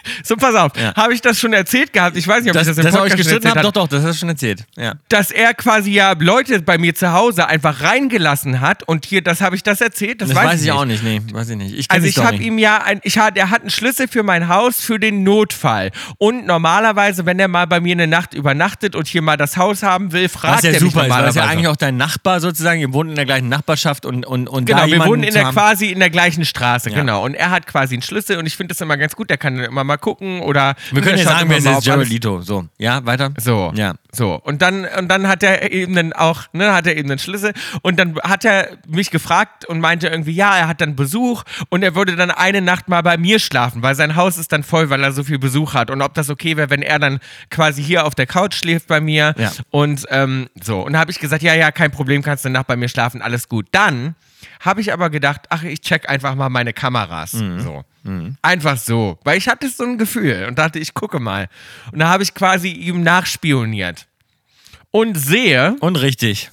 Speaker 1: So, pass auf,
Speaker 2: Ja.
Speaker 1: habe ich das schon erzählt gehabt? Ich weiß nicht, ob
Speaker 2: dass,
Speaker 1: ich das im
Speaker 2: euch
Speaker 1: Podcast schon
Speaker 2: gestritten
Speaker 1: habe.
Speaker 2: doch, doch, das hast du schon erzählt. Ja.
Speaker 1: Dass er quasi ja Leute bei mir zu Hause einfach reingelassen hat und hier, das habe ich das erzählt, das,
Speaker 2: Das, weiß, ich
Speaker 1: nicht.
Speaker 2: auch nicht, nee, weiß ich nicht. Ich
Speaker 1: Also ich habe ihm ja ein, ich hat, er hat einen Schlüssel für mein Haus für den Notfall. Und normalerweise, wenn er mal bei mir eine Nacht übernachtet und hier mal das Haus haben will, fragt
Speaker 2: Was ja
Speaker 1: er mich
Speaker 2: super ist, weil es
Speaker 1: normalerweise.
Speaker 2: ja eigentlich auch dein Nachbar sozusagen, ihr wohnt in der gleichen Nachbarschaft und, und, und
Speaker 1: Genau, wir wohnen in der quasi in der gleichen Straße,
Speaker 2: Ja.
Speaker 1: genau. Und er hat quasi einen Schlüssel und ich finde das immer ganz gut. Der kann immer mal gucken oder
Speaker 2: Wir können ja sagen, wer ist
Speaker 1: mal,
Speaker 2: jetzt Leto. So, ja, weiter.
Speaker 1: so.
Speaker 2: Ja.
Speaker 1: So. Und dann, und dann hat er eben dann auch, ne, hat er eben den Schlüssel und dann hat er mich gefragt und meinte irgendwie, ja, er hat dann Besuch und er würde dann eine Nacht mal bei mir schlafen, weil sein Haus ist dann voll, weil er so viel Besuch hat und ob das okay wäre, wenn er dann quasi hier auf der Couch schläft bei mir
Speaker 2: Ja.
Speaker 1: und ähm, so. Und da habe ich gesagt, ja, ja, kein Problem, kannst du eine Nacht bei mir schlafen, alles gut. Dann habe ich aber gedacht, ach, ich check einfach mal meine Kameras. So. Einfach so. Weil ich hatte so ein Gefühl und dachte, ich gucke mal. Und da habe ich quasi ihm nachspioniert. Und sehe,
Speaker 2: Und richtig.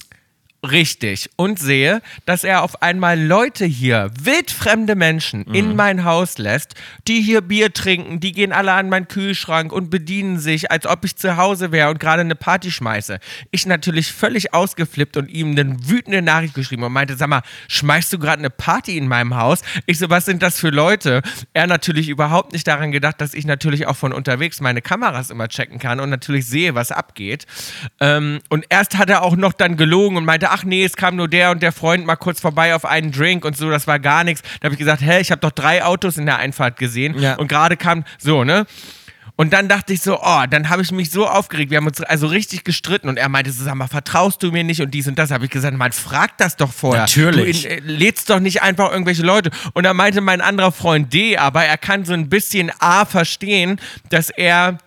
Speaker 1: Richtig, und sehe, dass er auf einmal Leute hier, wildfremde Menschen, in mein Haus lässt, die hier Bier trinken, die gehen alle an meinen Kühlschrank und bedienen sich, als ob ich zu Hause wäre und gerade eine Party schmeiße. Ich natürlich völlig ausgeflippt und ihm eine wütende Nachricht geschrieben und meinte, sag mal, schmeißt du gerade eine Party in meinem Haus? Ich so, was sind das für Leute? Er natürlich überhaupt nicht daran gedacht, dass ich natürlich auch von unterwegs meine Kameras immer checken kann und natürlich sehe, was abgeht. Ähm, und erst hat er auch noch dann gelogen und meinte, ach nee, es kam nur der und der Freund mal kurz vorbei auf einen Drink und so, das war gar nichts. Da habe ich gesagt, hä, ich habe doch drei Autos in der Einfahrt gesehen
Speaker 2: Ja.
Speaker 1: und gerade kam so, ne? Und dann dachte ich so, oh, dann habe ich mich so aufgeregt. Wir haben uns also richtig gestritten und er meinte so, sag mal, vertraust du mir nicht und dies und das. Habe ich gesagt, man fragt das doch vorher.
Speaker 2: Natürlich.
Speaker 1: Du äh, lädst doch nicht einfach irgendwelche Leute. Und da meinte mein anderer Freund D, aber er kann so ein bisschen A verstehen, dass er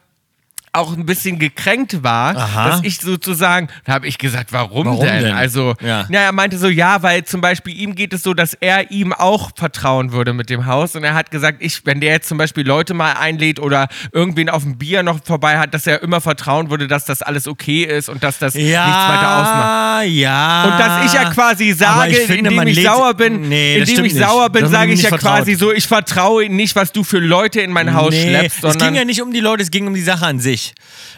Speaker 1: auch ein bisschen gekränkt war,
Speaker 2: Aha.
Speaker 1: dass ich sozusagen, da habe ich gesagt, warum,
Speaker 2: Warum
Speaker 1: denn?
Speaker 2: denn?
Speaker 1: Also,
Speaker 2: Ja.
Speaker 1: ja. er meinte so, ja, weil zum Beispiel ihm geht es so, dass er ihm auch vertrauen würde mit dem Haus und er hat gesagt, ich, wenn der jetzt zum Beispiel Leute mal einlädt oder irgendwen auf dem Bier noch vorbei hat, dass er immer vertrauen würde, dass das alles okay ist und dass das nichts weiter ausmacht.
Speaker 2: Ja, ja.
Speaker 1: Und dass ich ja quasi sage,
Speaker 2: ich finde,
Speaker 1: indem ich sauer bin,
Speaker 2: Nee,
Speaker 1: indem ich
Speaker 2: nicht.
Speaker 1: sauer bin, sage ich ja
Speaker 2: nicht
Speaker 1: quasi
Speaker 2: vertraut.
Speaker 1: so, ich vertraue nicht, was du für Leute in mein Haus
Speaker 2: nee,
Speaker 1: schleppst,
Speaker 2: es ging ja nicht um die Leute, es ging um die Sache an sich.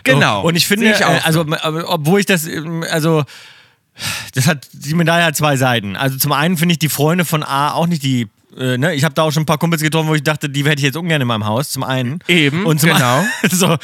Speaker 1: Genau.
Speaker 2: Und ich finde,
Speaker 1: ich auch
Speaker 2: äh, also, äh, obwohl ich das, ähm, also, das hat, die Medaille hat zwei Seiten. Also zum einen finde ich die Freunde von A auch nicht die, äh, ne, ich habe da auch schon ein paar Kumpels getroffen, wo ich dachte, die hätte ich jetzt ungern in meinem Haus, zum einen.
Speaker 1: Eben,
Speaker 2: und zum
Speaker 1: genau.
Speaker 2: so,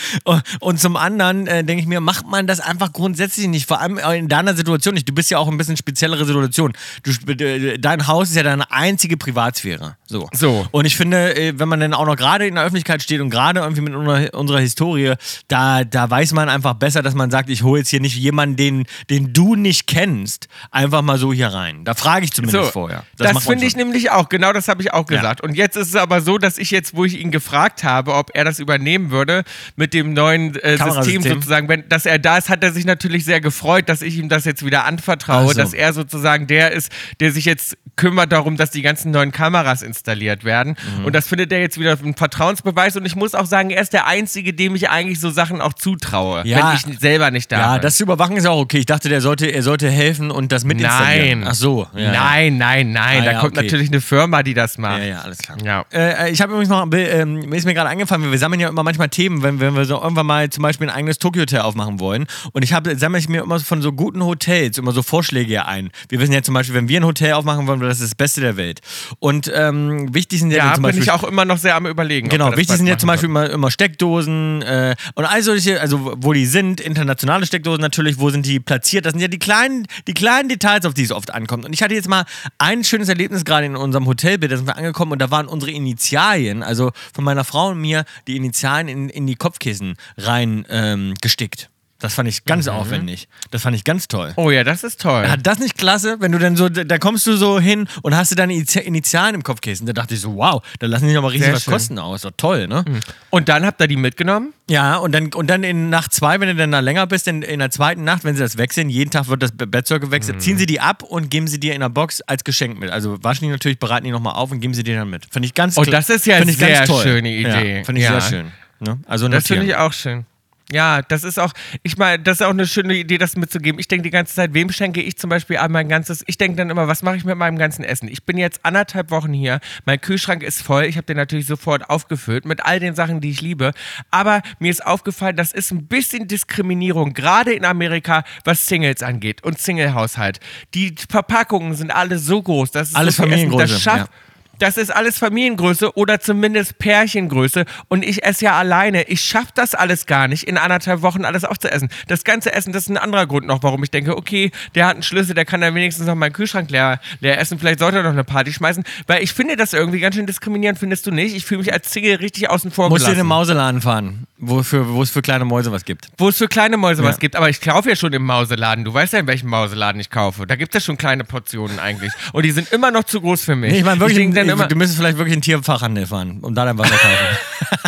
Speaker 2: und, zum anderen äh, denke ich mir, macht man das einfach grundsätzlich nicht, vor allem in deiner Situation nicht. Du bist ja auch ein bisschen speziellere Situation. Du, äh, dein Haus ist ja deine einzige Privatsphäre. So.
Speaker 1: So.
Speaker 2: Und ich finde, äh, wenn man dann auch noch gerade in der Öffentlichkeit steht und gerade irgendwie mit unserer, unserer Historie, da, da weiß man einfach besser, dass man sagt, ich hole jetzt hier nicht jemanden, den, den du nicht kennst, einfach mal so hier rein. Da frage ich zumindest vorher.
Speaker 1: Das,
Speaker 2: man
Speaker 1: finde ich nämlich auch, genau das habe ich auch gesagt. Und jetzt ist es aber so, dass ich jetzt, wo ich ihn gefragt habe, ob er das übernehmen würde mit dem neuen äh. System sozusagen, wenn, dass er da ist, hat er sich natürlich sehr gefreut, dass ich ihm das jetzt wieder anvertraue,
Speaker 2: Ach so.
Speaker 1: dass er sozusagen der ist, der sich jetzt kümmert darum, dass die ganzen neuen Kameras installiert werden.
Speaker 2: Mhm.
Speaker 1: Und das findet er jetzt wieder einen Vertrauensbeweis. Und ich muss auch sagen, er ist der Einzige, dem ich eigentlich so Sachen auch zutraue,
Speaker 2: Ja.
Speaker 1: wenn ich selber nicht da
Speaker 2: Ja,
Speaker 1: bin.
Speaker 2: das zu überwachen ist auch okay. Ich dachte, der sollte, er sollte helfen und das mit.
Speaker 1: Nein.
Speaker 2: Ach so. Ja,
Speaker 1: nein, nein, nein.
Speaker 2: Ah,
Speaker 1: da
Speaker 2: ja,
Speaker 1: kommt
Speaker 2: okay.
Speaker 1: natürlich eine Firma, die das macht.
Speaker 2: Ja, ja, alles klar.
Speaker 1: Ja.
Speaker 2: Äh, ich habe übrigens noch, ähm, mir ist mir gerade eingefallen, wir sammeln ja immer manchmal Themen, wenn, wenn wir so irgendwann mal zum Beispiel ein eigenes Tokyo-Hotel aufmachen wollen. Und ich habe, sammle ich mir immer von so guten Hotels immer so Vorschläge ein. Wir wissen ja zum Beispiel, wenn wir ein Hotel aufmachen wollen, das ist das Beste der Welt. Und ähm, wichtig sind ja,
Speaker 1: Ja,
Speaker 2: zum
Speaker 1: bin
Speaker 2: Beispiel
Speaker 1: ich auch immer noch sehr am überlegen.
Speaker 2: Genau, wichtig sind ja zum Beispiel immer, immer Steckdosen äh, und all solche, also wo die sind, internationale Steckdosen natürlich, wo sind die platziert? Das sind ja die kleinen, die kleinen Details, auf die es oft ankommt. Und ich hatte jetzt mal ein schönes Erlebnis gerade in unserem Hotelbett, da sind wir angekommen und da waren unsere Initialien, also von meiner Frau und mir, die Initialien in, in die Kopfkissen rein ähm, gestickt. Das fand ich ganz aufwendig. Das fand ich ganz toll.
Speaker 1: Oh ja, das ist toll.
Speaker 2: Hat das nicht klasse, wenn du dann so, da kommst du so hin und hast du deine Initi- Initialen im Kopfkissen. Da dachte ich so, wow, da lassen die noch mal richtig
Speaker 1: Sehr
Speaker 2: was
Speaker 1: schön.
Speaker 2: kosten aus. Doch toll, ne?
Speaker 1: Und dann habt ihr die mitgenommen?
Speaker 2: Ja, und dann, und dann in Nacht zwei, wenn du dann da länger bist, in, in der zweiten Nacht, wenn sie das wechseln, jeden Tag wird das Be- Bettzeug gewechselt,
Speaker 1: Mhm.
Speaker 2: ziehen sie die ab und geben sie dir in der Box als Geschenk mit. Also waschen die natürlich, bereiten die nochmal auf und geben sie dir dann mit. Finde ich ganz
Speaker 1: Oh, das ist ja
Speaker 2: ich
Speaker 1: sehr schöne Idee.
Speaker 2: Ja, Finde ich
Speaker 1: Ja.
Speaker 2: sehr schön. Ne? Also
Speaker 1: Das finde ich auch schön. Ja, das ist auch, ich meine, das ist auch eine schöne Idee, das mitzugeben. Ich denke die ganze Zeit, wem schenke ich zum Beispiel an mein ganzes, ich denke dann immer, was mache ich mit meinem ganzen Essen? Ich bin jetzt anderthalb Wochen hier, mein Kühlschrank ist voll, ich habe den natürlich sofort aufgefüllt mit all den Sachen, die ich liebe, aber mir ist aufgefallen, das ist ein bisschen Diskriminierung, gerade in Amerika, was Singles angeht und Single-Haushalt. Die Verpackungen sind alle so groß, das ist
Speaker 2: Alles
Speaker 1: so
Speaker 2: Familiengröße,
Speaker 1: das schafft,
Speaker 2: ja.
Speaker 1: Das ist alles Familiengröße oder zumindest Pärchengröße. Und ich esse ja alleine. Ich schaffe das alles gar nicht, in anderthalb Wochen alles aufzuessen. Das ganze Essen, das ist ein anderer Grund noch, warum ich denke, okay, der hat einen Schlüssel, der kann dann wenigstens noch meinen Kühlschrank leer, leer essen. Vielleicht sollte er noch eine Party schmeißen. Weil ich finde das irgendwie ganz schön diskriminierend, findest du nicht? Ich fühle mich als Single richtig außen vor
Speaker 2: Musst du in den
Speaker 1: gelassen.
Speaker 2: Mauseladen fahren, wo, für, wo es für kleine Mäuse was gibt.
Speaker 1: Wo es für kleine Mäuse
Speaker 2: Ja.
Speaker 1: was gibt. Aber ich kaufe ja schon im Mauseladen. Du weißt ja, in welchem Mauseladen ich kaufe. Da gibt es ja schon kleine Portionen eigentlich. Und die sind immer noch zu groß für mich.
Speaker 2: Nee, ich meine wirklich, ich,
Speaker 1: immer,
Speaker 2: du müsstest vielleicht wirklich in den Tierfachhandel fahren, um da dann was zu kaufen.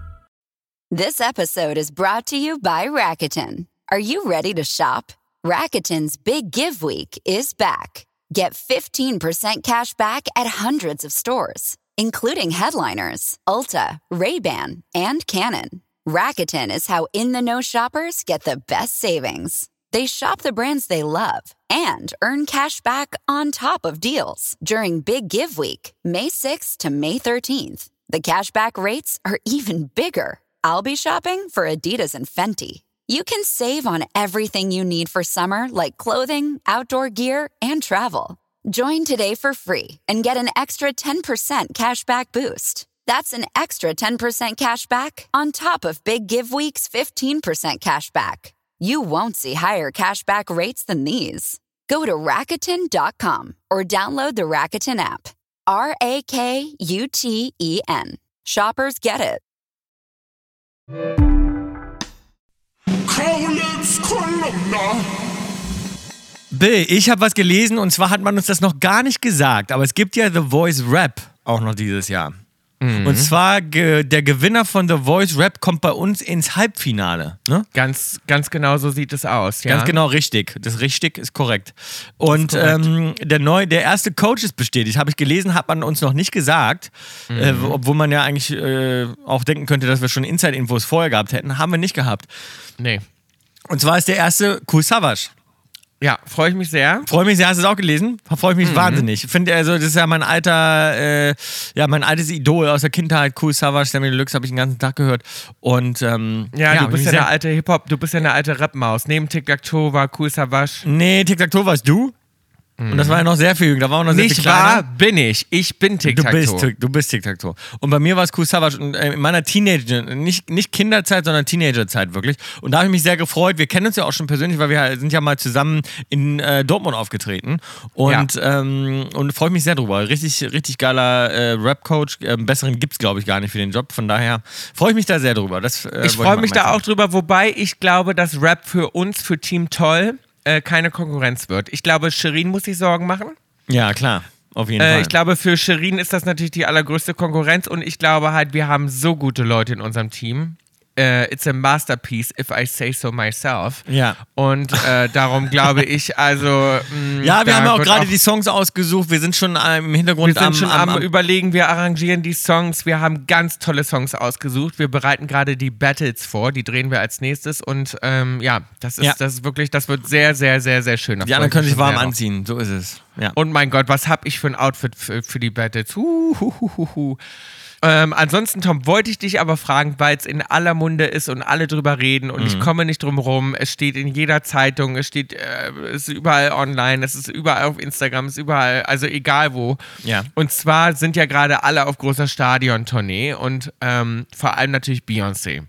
Speaker 5: This episode is brought to you by Rakuten. Are you ready to shop? Rakuten's Big Give Week is back. Get 15% cash back at hundreds of stores, including headliners, Ulta, Ray-Ban, and Canon. Rakuten is how in-the-know shoppers get the best savings. They shop the brands they love and earn cash back on top of deals during Big Give Week, May 6th to May 13th. The cashback rates are even bigger. I'll be shopping for Adidas and Fenty. You can save on everything you need for summer, like clothing, outdoor gear, and travel. Join today for free and get an extra 10% cashback boost. That's an extra 10% cashback on top of Big Give Week's 15% cashback. You won't see higher cashback rates than these. Go to Rakuten.com or download the Rakuten app. R A K U T E N. Shoppers get it.
Speaker 2: Bill, ich habe was gelesen und zwar hat man uns das noch gar nicht gesagt, aber es gibt ja The Voice Rap auch noch dieses Jahr. Und zwar ge der Gewinner von The Voice Rap kommt bei uns ins Halbfinale. Ne?
Speaker 1: Ganz, ganz genau so sieht es aus. Ja?
Speaker 2: Ganz genau richtig. Das richtig ist korrekt. Und Ähm, der neue, der erste Coach ist bestätigt. Habe ich gelesen, hat man uns noch nicht gesagt. Äh, obwohl man ja eigentlich äh, auch denken könnte, dass wir schon Inside-Infos vorher gehabt hätten. Haben wir nicht gehabt.
Speaker 1: Nee.
Speaker 2: Und zwar ist der erste Savage.
Speaker 1: Ja, freue ich mich sehr.
Speaker 2: Freue mich sehr, hast du es auch gelesen? Freue ich mich wahnsinnig. Finde also, das ist ja mein alter, äh, ja, mein altes Idol aus der Kindheit, Cool Savage, Sammy Deluxe, habe ich den ganzen Tag gehört. Und ähm,
Speaker 1: Ja,
Speaker 2: hab
Speaker 1: du bist ja eine
Speaker 2: sehr-
Speaker 1: alte Hip-Hop, du bist ja eine alte Rap-Maus. Neben Tic-Tac-Toe war Cool Savage.
Speaker 2: Nee, Tic-Tac-Toe warst du. Und das war ja noch sehr viel jünger. Da war auch noch sehr viel
Speaker 1: Nicht
Speaker 2: kleiner.
Speaker 1: wahr? Bin ich. Ich bin
Speaker 2: Du bist. Tic- du bist Tic-Tac-Toe. Und bei mir war es Cool Savage äh, in meiner Teenager, nicht, nicht Kinderzeit, sondern Teenagerzeit wirklich. Und da habe ich mich sehr gefreut. Wir kennen uns ja auch schon persönlich, weil wir sind ja mal zusammen in äh, Dortmund aufgetreten. Und, ähm, und freue mich sehr drüber. Richtig, richtig geiler äh, Rap-Coach. Ähm, besseren gibt es, glaube ich, gar nicht für den Job. Von daher freue ich mich da sehr drüber. Das, äh,
Speaker 1: Ich freue mich da auch drüber, wobei ich glaube, dass Rap für uns, für Team Toll, äh, keine Konkurrenz wird. Ich glaube, Shirin muss sich Sorgen machen.
Speaker 2: Ja, klar. Auf jeden
Speaker 1: Äh,
Speaker 2: Fall.
Speaker 1: ich glaube, für Shirin ist das natürlich die allergrößte Konkurrenz und ich glaube halt, wir haben so gute Leute in unserem Team. Äh, it's a masterpiece, if I say so myself.
Speaker 2: Ja.
Speaker 1: Und äh, darum glaube ich, also. mh,
Speaker 2: ja, wir haben ja auch gerade die Songs ausgesucht. Wir sind schon äh, im Hintergrund
Speaker 1: Wir sind
Speaker 2: am,
Speaker 1: schon
Speaker 2: am,
Speaker 1: am,
Speaker 2: am
Speaker 1: Überlegen, wir arrangieren die Songs. Wir haben ganz tolle Songs ausgesucht. Wir bereiten gerade die Battles vor. Die drehen wir als nächstes. Und ähm, ja, das ist,
Speaker 2: Ja.
Speaker 1: das ist wirklich, das wird sehr, sehr, sehr, sehr schön.
Speaker 2: Die anderen können sich warm anziehen. So ist es. Ja.
Speaker 1: Und mein Gott, was hab ich für ein Outfit für, für die Battles? Huhuhuhu. Ähm, ansonsten, Tom, wollte ich dich aber fragen, weil es in aller Munde ist und alle drüber reden und
Speaker 2: Mhm.
Speaker 1: ich komme nicht drum rum. Es steht in jeder Zeitung, es steht, äh, es ist überall online, es ist überall auf Instagram, es ist überall, also egal wo.
Speaker 2: Ja.
Speaker 1: Und zwar sind ja gerade alle auf großer Stadiontournee und ähm, vor allem natürlich Beyoncé.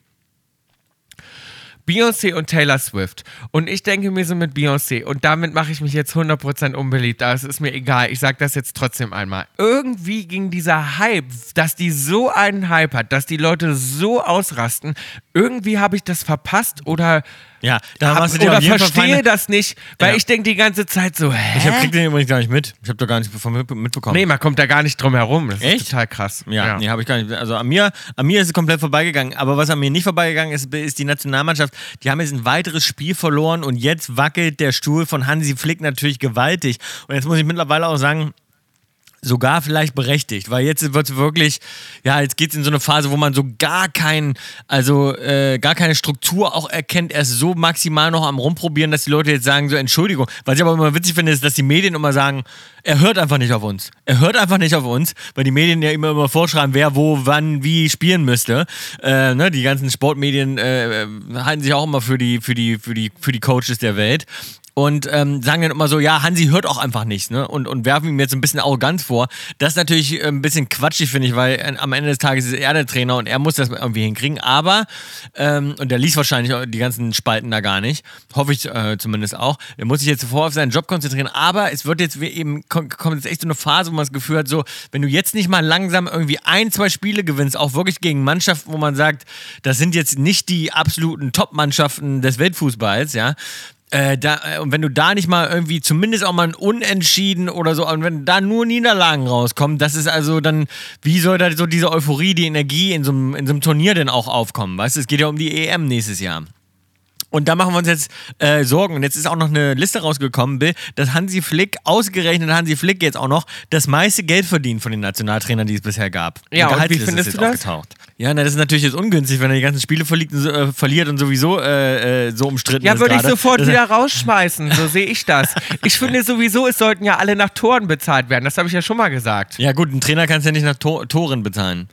Speaker 1: Beyoncé und Taylor Swift. Und ich denke mir so mit Beyoncé, und damit mache ich mich jetzt 100% unbeliebt, aber es ist mir egal, ich sage das jetzt trotzdem einmal. Irgendwie ging dieser Hype, dass die so einen Hype hat, dass die Leute so ausrasten, irgendwie habe ich das verpasst oder
Speaker 2: Ja, da machst du dir
Speaker 1: oder
Speaker 2: auf jeden Fall
Speaker 1: verstehe
Speaker 2: Feinde.
Speaker 1: das nicht, weil
Speaker 2: Ja.
Speaker 1: ich denke die ganze Zeit so, hä?
Speaker 2: Ich hab, krieg den übrigens gar nicht mit. Ich habe doch gar nicht von mit- mitbekommen.
Speaker 1: nee, man kommt da gar nicht drum herum. Das
Speaker 2: Echt?
Speaker 1: ist total krass.
Speaker 2: Ja, nee, habe ich gar nicht. Also an mir, an mir ist es komplett vorbeigegangen. Aber was an mir nicht vorbeigegangen ist, ist die Nationalmannschaft. Die haben jetzt ein weiteres Spiel verloren und jetzt wackelt der Stuhl von Hansi Flick natürlich gewaltig. Und jetzt muss ich mittlerweile auch sagen, sogar vielleicht berechtigt, weil jetzt wird es wirklich, ja, jetzt geht es in so eine Phase, wo man so gar kein, also äh, gar keine Struktur auch erkennt, erst so maximal noch am rumprobieren, dass die Leute jetzt sagen, so Entschuldigung. Was ich aber immer witzig finde, ist, dass die Medien immer sagen, er hört einfach nicht auf uns. Er hört einfach nicht auf uns, weil die Medien ja immer, immer vorschreiben, wer wo, wann, wie spielen müsste. Äh, ne, die ganzen Sportmedien äh, halten sich auch immer für die, für die, für die, für die Coaches der Welt und ähm, sagen dann immer so, ja, Hansi hört auch einfach nichts, ne? Und, und werfen ihm jetzt ein bisschen Arroganz vor. Das ist natürlich äh, ein bisschen quatschig, finde ich, weil äh, am Ende des Tages ist er der Trainer und er muss das irgendwie hinkriegen. Aber, ähm, und der liest wahrscheinlich die ganzen Spalten da gar nicht, hoffe ich äh, zumindest auch. Er muss sich jetzt sofort auf seinen Job konzentrieren. Aber es wird jetzt eben, kommt, jetzt echt so eine Phase, wo man das Gefühl hat, so, wenn du jetzt nicht mal langsam irgendwie ein, zwei Spiele gewinnst, auch wirklich gegen Mannschaften, wo man sagt, das sind jetzt nicht die absoluten Top-Mannschaften des Weltfußballs, ja, äh, da, äh, und wenn du da nicht mal irgendwie zumindest auch mal ein Unentschieden oder so, und wenn da nur Niederlagen rauskommen, das ist also dann, wie soll da so diese Euphorie, die Energie in so einem, in so einem Turnier denn auch aufkommen? Weißt du, es geht ja um die EM nächstes Jahr. Und da machen wir uns jetzt äh, Sorgen. Und jetzt ist auch noch eine Liste rausgekommen, Bill, dass Hansi Flick, ausgerechnet Hansi Flick jetzt auch noch, das meiste Geld verdient von den Nationaltrainern, die es bisher gab.
Speaker 1: Ja, und wie findest
Speaker 2: ist
Speaker 1: du das?
Speaker 2: Aufgetaucht. Ja, na, das ist natürlich jetzt ungünstig, wenn er die ganzen Spiele verliert, und äh, verliert und sowieso äh, äh, so umstritten
Speaker 1: Ja,
Speaker 2: ist.
Speaker 1: würde ich sofort
Speaker 2: Das-
Speaker 1: wieder rausschmeißen. So sehe ich das. Ich finde sowieso, es sollten ja alle nach Toren bezahlt werden. Das habe ich ja schon mal gesagt.
Speaker 2: Ja, gut, ein Trainer kannst du ja nicht nach Tor Toren bezahlen.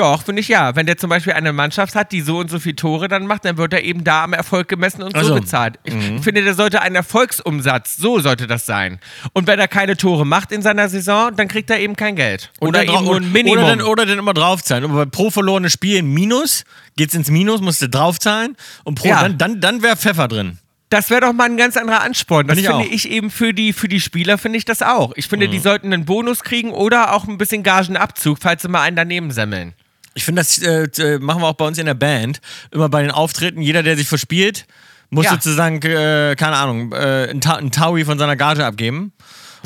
Speaker 1: Doch, finde ich ja. Wenn der zum Beispiel eine Mannschaft hat, die so und so viele Tore dann macht, dann wird er eben da am Erfolg gemessen und
Speaker 2: Ach
Speaker 1: so bezahlt. Ich
Speaker 2: Mhm.
Speaker 1: finde, der sollte einen Erfolgsumsatz, so sollte das sein. Und wenn er keine Tore macht in seiner Saison, dann kriegt er eben kein Geld. Oder
Speaker 2: dann
Speaker 1: eben nur ein Minimum.
Speaker 2: Oder dann, oder dann immer draufzahlen. Und bei pro verlorenes Spiel Minus, geht's ins Minus, musst du draufzahlen. Und pro,
Speaker 1: Ja.
Speaker 2: dann, dann, dann wäre Pfeffer drin.
Speaker 1: Das wäre doch mal ein ganz anderer Ansporn. Das
Speaker 2: Finde ich
Speaker 1: finde
Speaker 2: auch.
Speaker 1: ich eben für die, für die Spieler, finde ich das auch. Ich finde, die
Speaker 2: Mhm.
Speaker 1: sollten einen Bonus kriegen oder auch ein bisschen Gagenabzug, falls sie mal einen daneben semmeln.
Speaker 2: Ich finde, das äh, äh, machen wir auch bei uns in der Band. Immer bei den Auftritten, jeder, der sich verspielt, muss
Speaker 1: Ja.
Speaker 2: sozusagen, äh, keine Ahnung, äh, ein, Ta ein Taui von seiner Gage abgeben.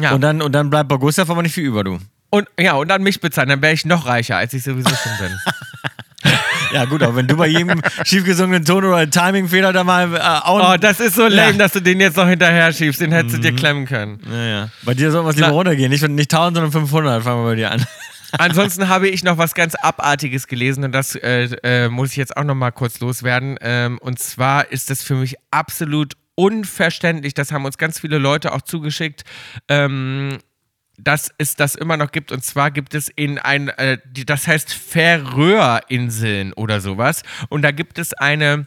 Speaker 1: Ja.
Speaker 2: Und, dann, und dann bleibt bei Gustav aber nicht viel über, du.
Speaker 1: Und ja, und dann mich bezahlen, dann wäre ich noch reicher, als ich sowieso schon bin.
Speaker 2: Ja, gut, aber wenn du bei jedem schiefgesungenen Ton oder Timingfehler da mal äh, auch.
Speaker 1: Oh, das ist so lame,
Speaker 2: Ja.
Speaker 1: dass du den jetzt noch hinterher schiebst. Den hättest du
Speaker 2: Mhm.
Speaker 1: dir klemmen können.
Speaker 2: Ja, ja. Bei dir soll was lieber runtergehen. Nicht, nicht 1000, sondern 500. Fangen wir bei dir an.
Speaker 1: Ansonsten habe ich noch was ganz Abartiges gelesen und das äh, äh, muss ich jetzt auch noch mal kurz loswerden. Ähm, und zwar ist das für mich absolut unverständlich. Das haben uns ganz viele Leute auch zugeschickt. Ähm, dass es das immer noch gibt. Und zwar gibt es in ein, äh, das heißt Färöerinseln oder sowas. Und da gibt es eine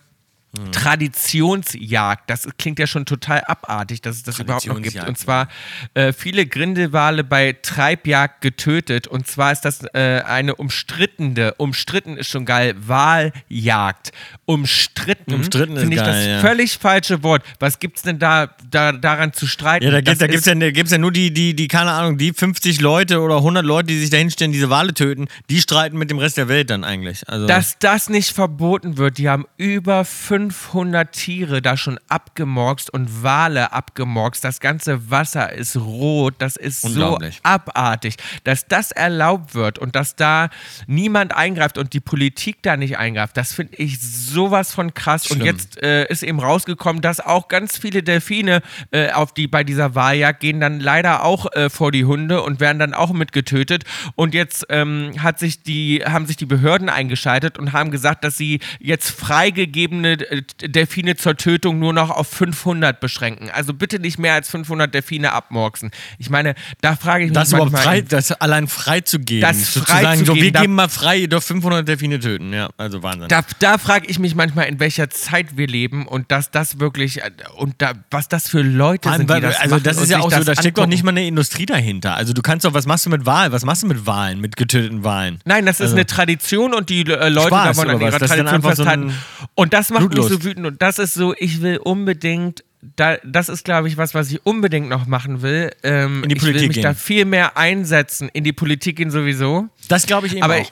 Speaker 1: Traditionsjagd. Das klingt ja schon total abartig, dass es das überhaupt noch gibt. Und zwar äh, viele Grindelwale bei Treibjagd getötet. Und zwar ist das äh, eine umstrittene, umstritten ist schon geil, Waljagd. Umstritten,
Speaker 2: Umstritten ist
Speaker 1: finde ich
Speaker 2: geil,
Speaker 1: das
Speaker 2: ja.
Speaker 1: völlig falsche Wort. Was gibt's denn da, da daran zu streiten?
Speaker 2: Ja, da gibt es ja, gibt's ja nur die, die, die, keine Ahnung, die 50 Leute oder 100 Leute, die sich da hinstellen, diese Wale töten, die streiten mit dem Rest der Welt dann eigentlich. Also,
Speaker 1: Dass das nicht verboten wird. Die haben über 500 Tiere da schon abgemorkst und Wale abgemorkst. Das ganze Wasser ist rot. Das ist so abartig. Dass das erlaubt wird und dass da niemand eingreift und die Politik da nicht eingreift, das finde ich sowas von krass. Und
Speaker 2: Schlimm.
Speaker 1: jetzt äh, ist eben rausgekommen, dass auch ganz viele Delfine äh, auf die, bei dieser Wahljagd gehen dann leider auch äh, vor die Hunde und werden dann auch mitgetötet. Und jetzt ähm, hat sich die, haben sich die Behörden eingeschaltet und haben gesagt, dass sie jetzt freigegebene Delfine zur Tötung nur noch auf 500 beschränken. Also bitte nicht mehr als 500 Delfine abmorksen. Ich meine, da frage ich mich
Speaker 2: das
Speaker 1: manchmal,
Speaker 2: frei, das allein frei zu geben.
Speaker 1: Das
Speaker 2: sozusagen, so, wir
Speaker 1: freizugeben, da-
Speaker 2: geben mal frei, ihr dürft 500 Delfine töten. Ja, also Wahnsinn.
Speaker 1: Da, da frage ich mich manchmal, in welcher Zeit wir leben und dass das wirklich äh, und da, was das für Leute sind, die das
Speaker 2: also das ist ja auch so, da steckt doch nicht mal eine Industrie dahinter. Also du kannst doch, was machst du mit Wahlen? Was machst du mit Wahlen, mit getöteten Wahlen?
Speaker 1: Nein, das ist
Speaker 2: Also-
Speaker 1: eine Tradition und die äh, Leute
Speaker 2: Spaß
Speaker 1: da wollen an ihrer Tradition
Speaker 2: so
Speaker 1: festhalten.
Speaker 2: ein
Speaker 1: und das macht
Speaker 2: Blutlust.
Speaker 1: so wütend und das ist so, ich will unbedingt da, das ist, glaube ich, was, was ich unbedingt noch machen will. Ähm,
Speaker 2: In die
Speaker 1: ich will
Speaker 2: Politik
Speaker 1: mich
Speaker 2: gehen.
Speaker 1: da viel mehr einsetzen, in die Politik gehen sowieso.
Speaker 2: Das glaube ich eben
Speaker 1: Aber
Speaker 2: auch.
Speaker 1: ich,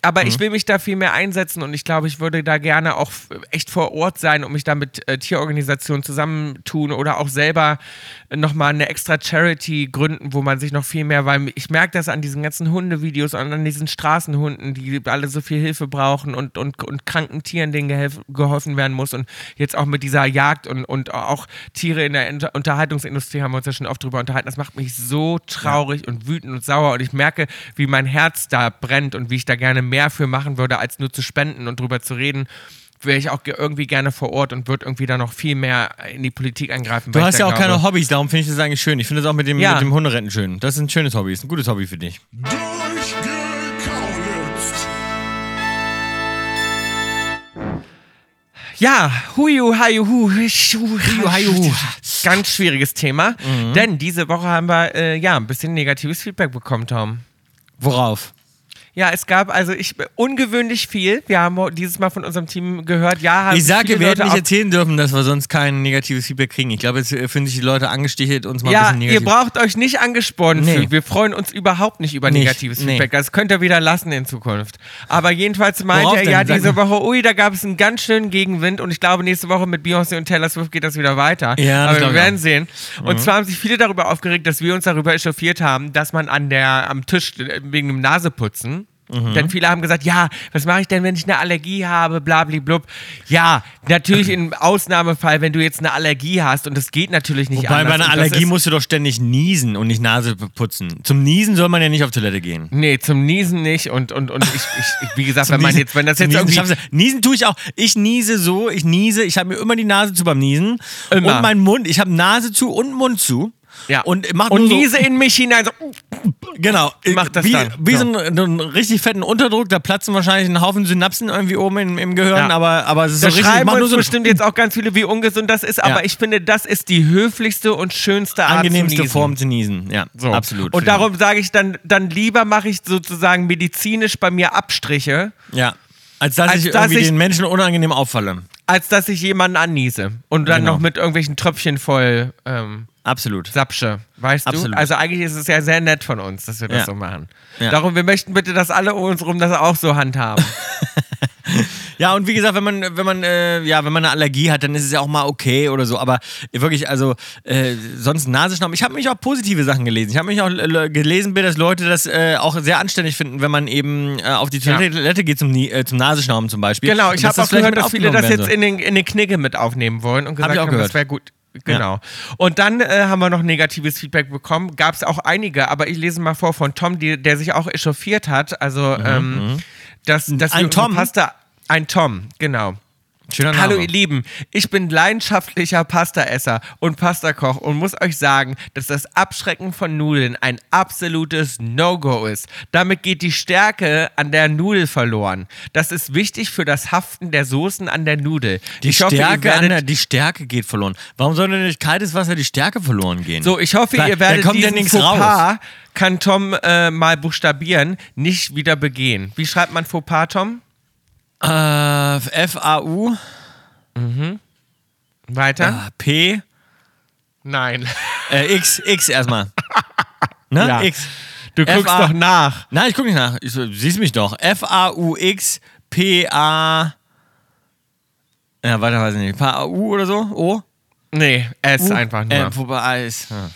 Speaker 1: aber ich will mich da viel mehr einsetzen und ich glaube, ich würde da gerne auch echt vor Ort sein und mich da mit äh, Tierorganisationen zusammentun oder auch selber nochmal eine extra Charity gründen, wo man sich noch viel mehr, weil ich merke das an diesen ganzen Hundevideos und an diesen Straßenhunden, die alle so viel Hilfe brauchen und, und, und kranken Tieren, denen gehelf, geholfen werden muss und jetzt auch mit dieser Jagd und, und auch Tiere in der Inter Unterhaltungsindustrie haben wir uns ja schon oft drüber unterhalten. Das macht mich so traurig und wütend und sauer und ich merke, wie mein Herz da brennt und wie ich da gerne mehr für machen würde, als nur zu spenden und drüber zu reden. Wäre ich auch ge- irgendwie gerne vor Ort und würde irgendwie da noch viel mehr in die Politik eingreifen.
Speaker 2: Du hast ja auch
Speaker 1: glaube,
Speaker 2: keine Hobbys, darum finde ich das eigentlich schön. Ich finde das auch mit dem,
Speaker 1: Ja.
Speaker 2: mit dem Hunderennen schön. Das ist ein schönes Hobby, ist ein gutes Hobby für dich.
Speaker 1: Ja, huiu, haiu, hu, schu, haiu. Ganz schwieriges Thema.
Speaker 2: Mhm.
Speaker 1: Denn diese Woche haben wir äh, ja ein bisschen negatives Feedback bekommen, Tom.
Speaker 2: Worauf?
Speaker 1: Ja, es gab also ich ungewöhnlich viel. Wir haben dieses Mal von unserem Team gehört, ja, haben
Speaker 2: Ich sage, wir hätten nicht erzählen dürfen, dass wir sonst kein negatives Feedback kriegen. Ich glaube, jetzt äh, fühlen sich die Leute angestichelt, uns mal ein
Speaker 1: Ja,
Speaker 2: bisschen
Speaker 1: ihr
Speaker 2: negativ.
Speaker 1: braucht euch nicht angespornt
Speaker 2: Nee.
Speaker 1: fühlen. Wir freuen uns überhaupt nicht über
Speaker 2: Nicht,
Speaker 1: negatives
Speaker 2: nee.
Speaker 1: Feedback. Das könnt ihr wieder lassen in Zukunft. Aber jedenfalls meinte
Speaker 2: Worauf
Speaker 1: er
Speaker 2: denn?
Speaker 1: ja diese. Woche, ui, da gab es einen ganz schönen Gegenwind und ich glaube, nächste Woche mit Beyoncé und Taylor Swift geht das wieder weiter.
Speaker 2: Ja,
Speaker 1: Aber wir
Speaker 2: ich
Speaker 1: werden
Speaker 2: auch. Mhm.
Speaker 1: sehen. Und zwar haben sich viele darüber aufgeregt, dass wir uns darüber echauffiert haben, dass man an der, am Tisch äh, wegen dem Naseputzen
Speaker 2: Mhm.
Speaker 1: Denn viele haben gesagt, ja, was mache ich denn, wenn ich eine Allergie habe, blablablub. Ja, natürlich im Ausnahmefall, wenn du jetzt eine Allergie hast und es geht natürlich nicht
Speaker 2: Wobei
Speaker 1: anders.
Speaker 2: bei einer
Speaker 1: das
Speaker 2: Allergie musst du doch ständig niesen und nicht Nase putzen. Zum Niesen soll man ja nicht auf Toilette gehen.
Speaker 1: Nee, zum Niesen nicht und, und, und ich, ich, wie gesagt, wenn man
Speaker 2: Niesen-
Speaker 1: jetzt, wenn das jetzt
Speaker 2: Niesen,
Speaker 1: irgendwie.
Speaker 2: Niesen tue ich auch. Ich niese so, ich niese, ich habe mir immer die Nase zu beim Niesen.
Speaker 1: Immer.
Speaker 2: Und mein Mund, ich habe Nase zu und Mund zu.
Speaker 1: Ja.
Speaker 2: Und mach
Speaker 1: und
Speaker 2: nur so,
Speaker 1: niese in mich hinein. So,
Speaker 2: Genau.
Speaker 1: Mach das
Speaker 2: wie,
Speaker 1: dann.
Speaker 2: Wie
Speaker 1: So.
Speaker 2: so, ein, so einen richtig fetten Unterdruck, da platzen wahrscheinlich ein Haufen Synapsen irgendwie oben im, im Gehirn,
Speaker 1: Ja.
Speaker 2: aber, aber es ist
Speaker 1: da
Speaker 2: so richtig,
Speaker 1: schreiben
Speaker 2: nur so
Speaker 1: bestimmt jetzt auch ganz viele, wie ungesund das ist, aber
Speaker 2: Ja.
Speaker 1: ich finde, das ist die höflichste und schönste Art
Speaker 2: angenehmste
Speaker 1: zu niesen.
Speaker 2: Form zu niesen. Ja,
Speaker 1: So.
Speaker 2: absolut.
Speaker 1: Und darum sage ich dann, dann lieber mache ich sozusagen medizinisch bei mir Abstriche,
Speaker 2: Ja. Als dass
Speaker 1: Als
Speaker 2: ich
Speaker 1: dass
Speaker 2: irgendwie
Speaker 1: ich-
Speaker 2: den Menschen unangenehm auffalle.
Speaker 1: als dass ich jemanden anniese und dann
Speaker 2: Genau.
Speaker 1: noch mit irgendwelchen Tröpfchen voll ähm,
Speaker 2: Absolut.
Speaker 1: Sapsche, weißt
Speaker 2: Absolut.
Speaker 1: du? Also eigentlich ist es ja sehr nett von uns, dass wir das
Speaker 2: Ja.
Speaker 1: so machen.
Speaker 2: Ja.
Speaker 1: Darum, wir möchten bitte, dass alle um uns rum das auch so handhaben.
Speaker 2: Ja, und wie gesagt, wenn man, wenn man, äh, ja, wenn man eine Allergie hat, dann ist es ja auch mal okay oder so. Aber wirklich, also äh, sonst Nasenschnauben. Ich habe mich auch positive Sachen gelesen. Ich habe mich auch äh, gelesen, dass Leute das äh, auch sehr anständig finden, wenn man eben äh, auf die
Speaker 1: Ja.
Speaker 2: Toilette geht zum, zum Nasenschnauben zum Beispiel.
Speaker 1: Genau, ich habe auch gehört, dass viele das jetzt in den, in den Knigge mit aufnehmen wollen und gesagt
Speaker 2: ich auch
Speaker 1: haben,
Speaker 2: gehört.
Speaker 1: das wäre gut. Genau. Und dann äh, haben wir noch negatives Feedback bekommen. Gab es auch einige, aber ich lese mal vor von Tom, die, der sich auch echauffiert hat. Also, ähm, dass, dass
Speaker 2: Mhm, Ein Tom?
Speaker 1: Pasta. Ein Tom, genau.
Speaker 2: Schöner Name.
Speaker 1: Hallo ihr Lieben, ich bin leidenschaftlicher Pastaesser und Pastakoch und muss euch sagen, dass das Abschrecken von Nudeln ein absolutes No-Go ist. Damit geht die Stärke an der Nudel verloren. Das ist wichtig für das Haften der Soßen an der Nudel.
Speaker 2: Die
Speaker 1: ich hoffe,
Speaker 2: Stärke, der,
Speaker 1: werdet,
Speaker 2: die Stärke geht verloren. Warum soll denn durch kaltes Wasser die Stärke verloren gehen?
Speaker 1: so, ich hoffe,
Speaker 2: Da-
Speaker 1: ihr
Speaker 2: da
Speaker 1: werdet
Speaker 2: kommt ja
Speaker 1: diesen
Speaker 2: nichts
Speaker 1: Fauxpas, kann Tom äh, mal buchstabieren, nicht wieder begehen. Wie schreibt man Fauxpas, Tom?
Speaker 2: Äh, F-A-U,
Speaker 1: Weiter?
Speaker 2: äh, P,
Speaker 1: Nein.
Speaker 2: äh, X, X erstmal. Ne?
Speaker 1: Ja.
Speaker 2: X.
Speaker 1: Du guckst doch nach.
Speaker 2: Nein, ich gucke nicht nach. Ich, so, siehst mich doch. F-A-U-X-P-A. Ja, weiter weiß ich nicht. P-A-U oder so? O?
Speaker 1: Nee, S
Speaker 2: U?
Speaker 1: einfach nur.
Speaker 2: Äh, ist, ja.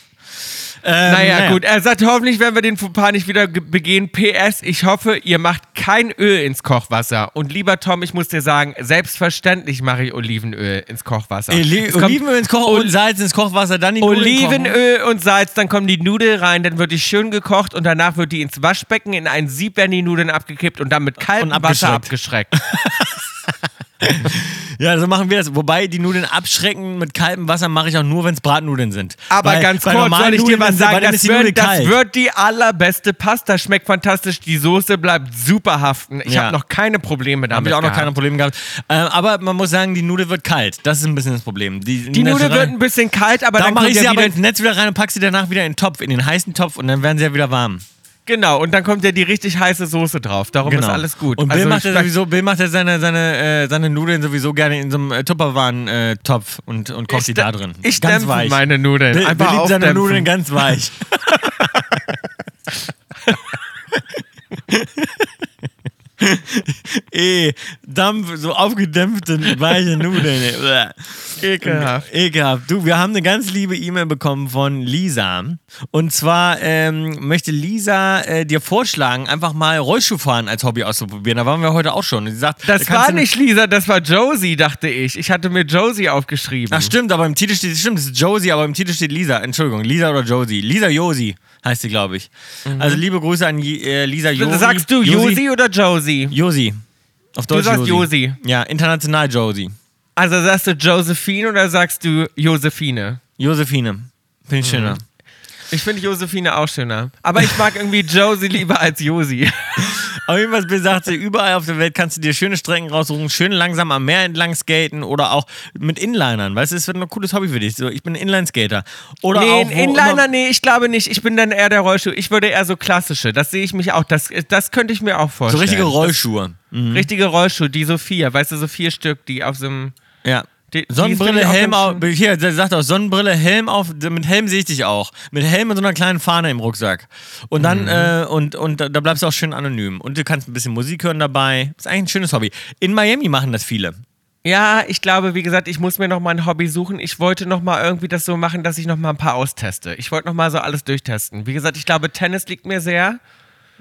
Speaker 2: Ähm,
Speaker 1: Naja, gut, er sagt, hoffentlich werden wir den Fauxpas nicht wieder ge- begehen. PS, ich hoffe, ihr macht kein Öl ins Kochwasser. Und lieber Tom, ich muss dir sagen, selbstverständlich mache ich Olivenöl ins Kochwasser.
Speaker 2: Oli Olivenöl ins Koch
Speaker 1: Ol-
Speaker 2: und Salz ins Kochwasser, dann die.
Speaker 1: Olivenöl und Salz, dann kommen die Nudeln rein, dann wird die schön gekocht und danach wird die ins Waschbecken, in ein Sieb werden die Nudeln abgekippt und dann mit kaltem Wasser
Speaker 2: abgeschreckt. Ja, so machen wir das. Wobei die Nudeln abschrecken mit kaltem Wasser mache ich auch nur, wenn es Bratnudeln sind.
Speaker 1: Aber
Speaker 2: Weil
Speaker 1: ganz kurz soll ich dir was
Speaker 2: dann-
Speaker 1: sagen,
Speaker 2: dann
Speaker 1: das wird, das wird die allerbeste Pasta, schmeckt fantastisch, die Soße bleibt super haften. Ich
Speaker 2: Ja.
Speaker 1: habe noch keine Probleme damit
Speaker 2: Habe ich auch noch
Speaker 1: gehabt.
Speaker 2: keine Probleme gehabt. Äh, aber man muss sagen, die Nudel wird kalt. Das ist ein bisschen das Problem. Die,
Speaker 1: Die Nudel wird ein bisschen kalt, aber
Speaker 2: Da
Speaker 1: dann
Speaker 2: mache ich sie aber ins Netz wieder rein und pack sie danach wieder in den Topf, in den heißen Topf und dann werden sie ja wieder warm.
Speaker 1: Genau, und dann kommt ja die richtig heiße Soße drauf. Darum ist alles gut.
Speaker 2: Genau. Und Bill
Speaker 1: Also
Speaker 2: macht ja sowieso, Bill macht ja seine, seine, äh, seine Nudeln sowieso gerne in so einem äh, Tupperwaren-Topf und, und kocht die da drin.
Speaker 1: Ich
Speaker 2: ganz weich.
Speaker 1: meine Nudeln.
Speaker 2: Bill, Bill
Speaker 1: Einfach
Speaker 2: liebt seine. Nudeln ganz weich. eh, Dampf, so aufgedämpfte, weiche Nudeln.
Speaker 1: Ekelhaft.
Speaker 2: Ekelhaft. Du, wir haben eine ganz liebe E-Mail bekommen von Lisa. Und zwar ähm, möchte Lisa äh, dir vorschlagen, einfach mal Rollschuhfahren als Hobby auszuprobieren. Da waren wir heute auch schon. Und sie sagt,
Speaker 1: Das
Speaker 2: da
Speaker 1: war nicht Lisa, das war Josie, dachte ich. Ich hatte mir Josie aufgeschrieben.
Speaker 2: Ach stimmt, aber im Titel steht, stimmt, das ist Josie, aber im Titel steht Lisa. Entschuldigung, Lisa oder Josie. Lisa Josi heißt sie, glaube ich. Also liebe Grüße an äh, Lisa Josi.
Speaker 1: Sagst du Josie oder Josie?
Speaker 2: Josi. Auf Deutsch
Speaker 1: sagst Josi.
Speaker 2: Ja, international Josie.
Speaker 1: Also sagst du Josephine oder sagst du Josephine?
Speaker 2: Josephine. Finde ich schöner.
Speaker 1: Ich finde Josephine auch schöner. Aber ich mag irgendwie Josie lieber als Josi.
Speaker 2: Auf jeden Fall besagt sie, überall auf der Welt kannst du dir schöne Strecken raussuchen, schön langsam am Meer entlang skaten oder auch mit Inlinern. Weißt du, es wird ein cooles Hobby für dich. So, ich bin Inline-Skater. Oder
Speaker 1: nee,
Speaker 2: auch,
Speaker 1: Inliner, nee, ich glaube nicht. Ich bin dann eher der Rollschuh. Ich würde eher so klassische. Das sehe ich mich auch. Das, das könnte ich mir auch
Speaker 2: So
Speaker 1: vorstellen.
Speaker 2: richtige Rollschuhe.
Speaker 1: Das, richtige Rollschuhe, die so vier, weißt du, so vier Stück, die auf so einem.
Speaker 2: Ja.
Speaker 1: Die-
Speaker 2: Sonnenbrille, Helm auf. Hier, der sagt auch Sonnenbrille, Helm auf. Mit Helm sehe ich dich auch. Mit Helm und so einer kleinen Fahne im Rucksack. Und dann,
Speaker 1: Mhm.
Speaker 2: äh, und, und da bleibst du auch schön anonym. Und du kannst ein bisschen Musik hören dabei. Ist eigentlich ein schönes Hobby. In Miami machen das viele.
Speaker 1: Ja, ich glaube, wie gesagt, ich muss mir noch mal ein Hobby suchen. Ich wollte noch mal irgendwie das so machen, dass ich noch mal ein paar austeste. Ich wollte noch mal so alles durchtesten. Wie gesagt, ich glaube, Tennis liegt mir sehr.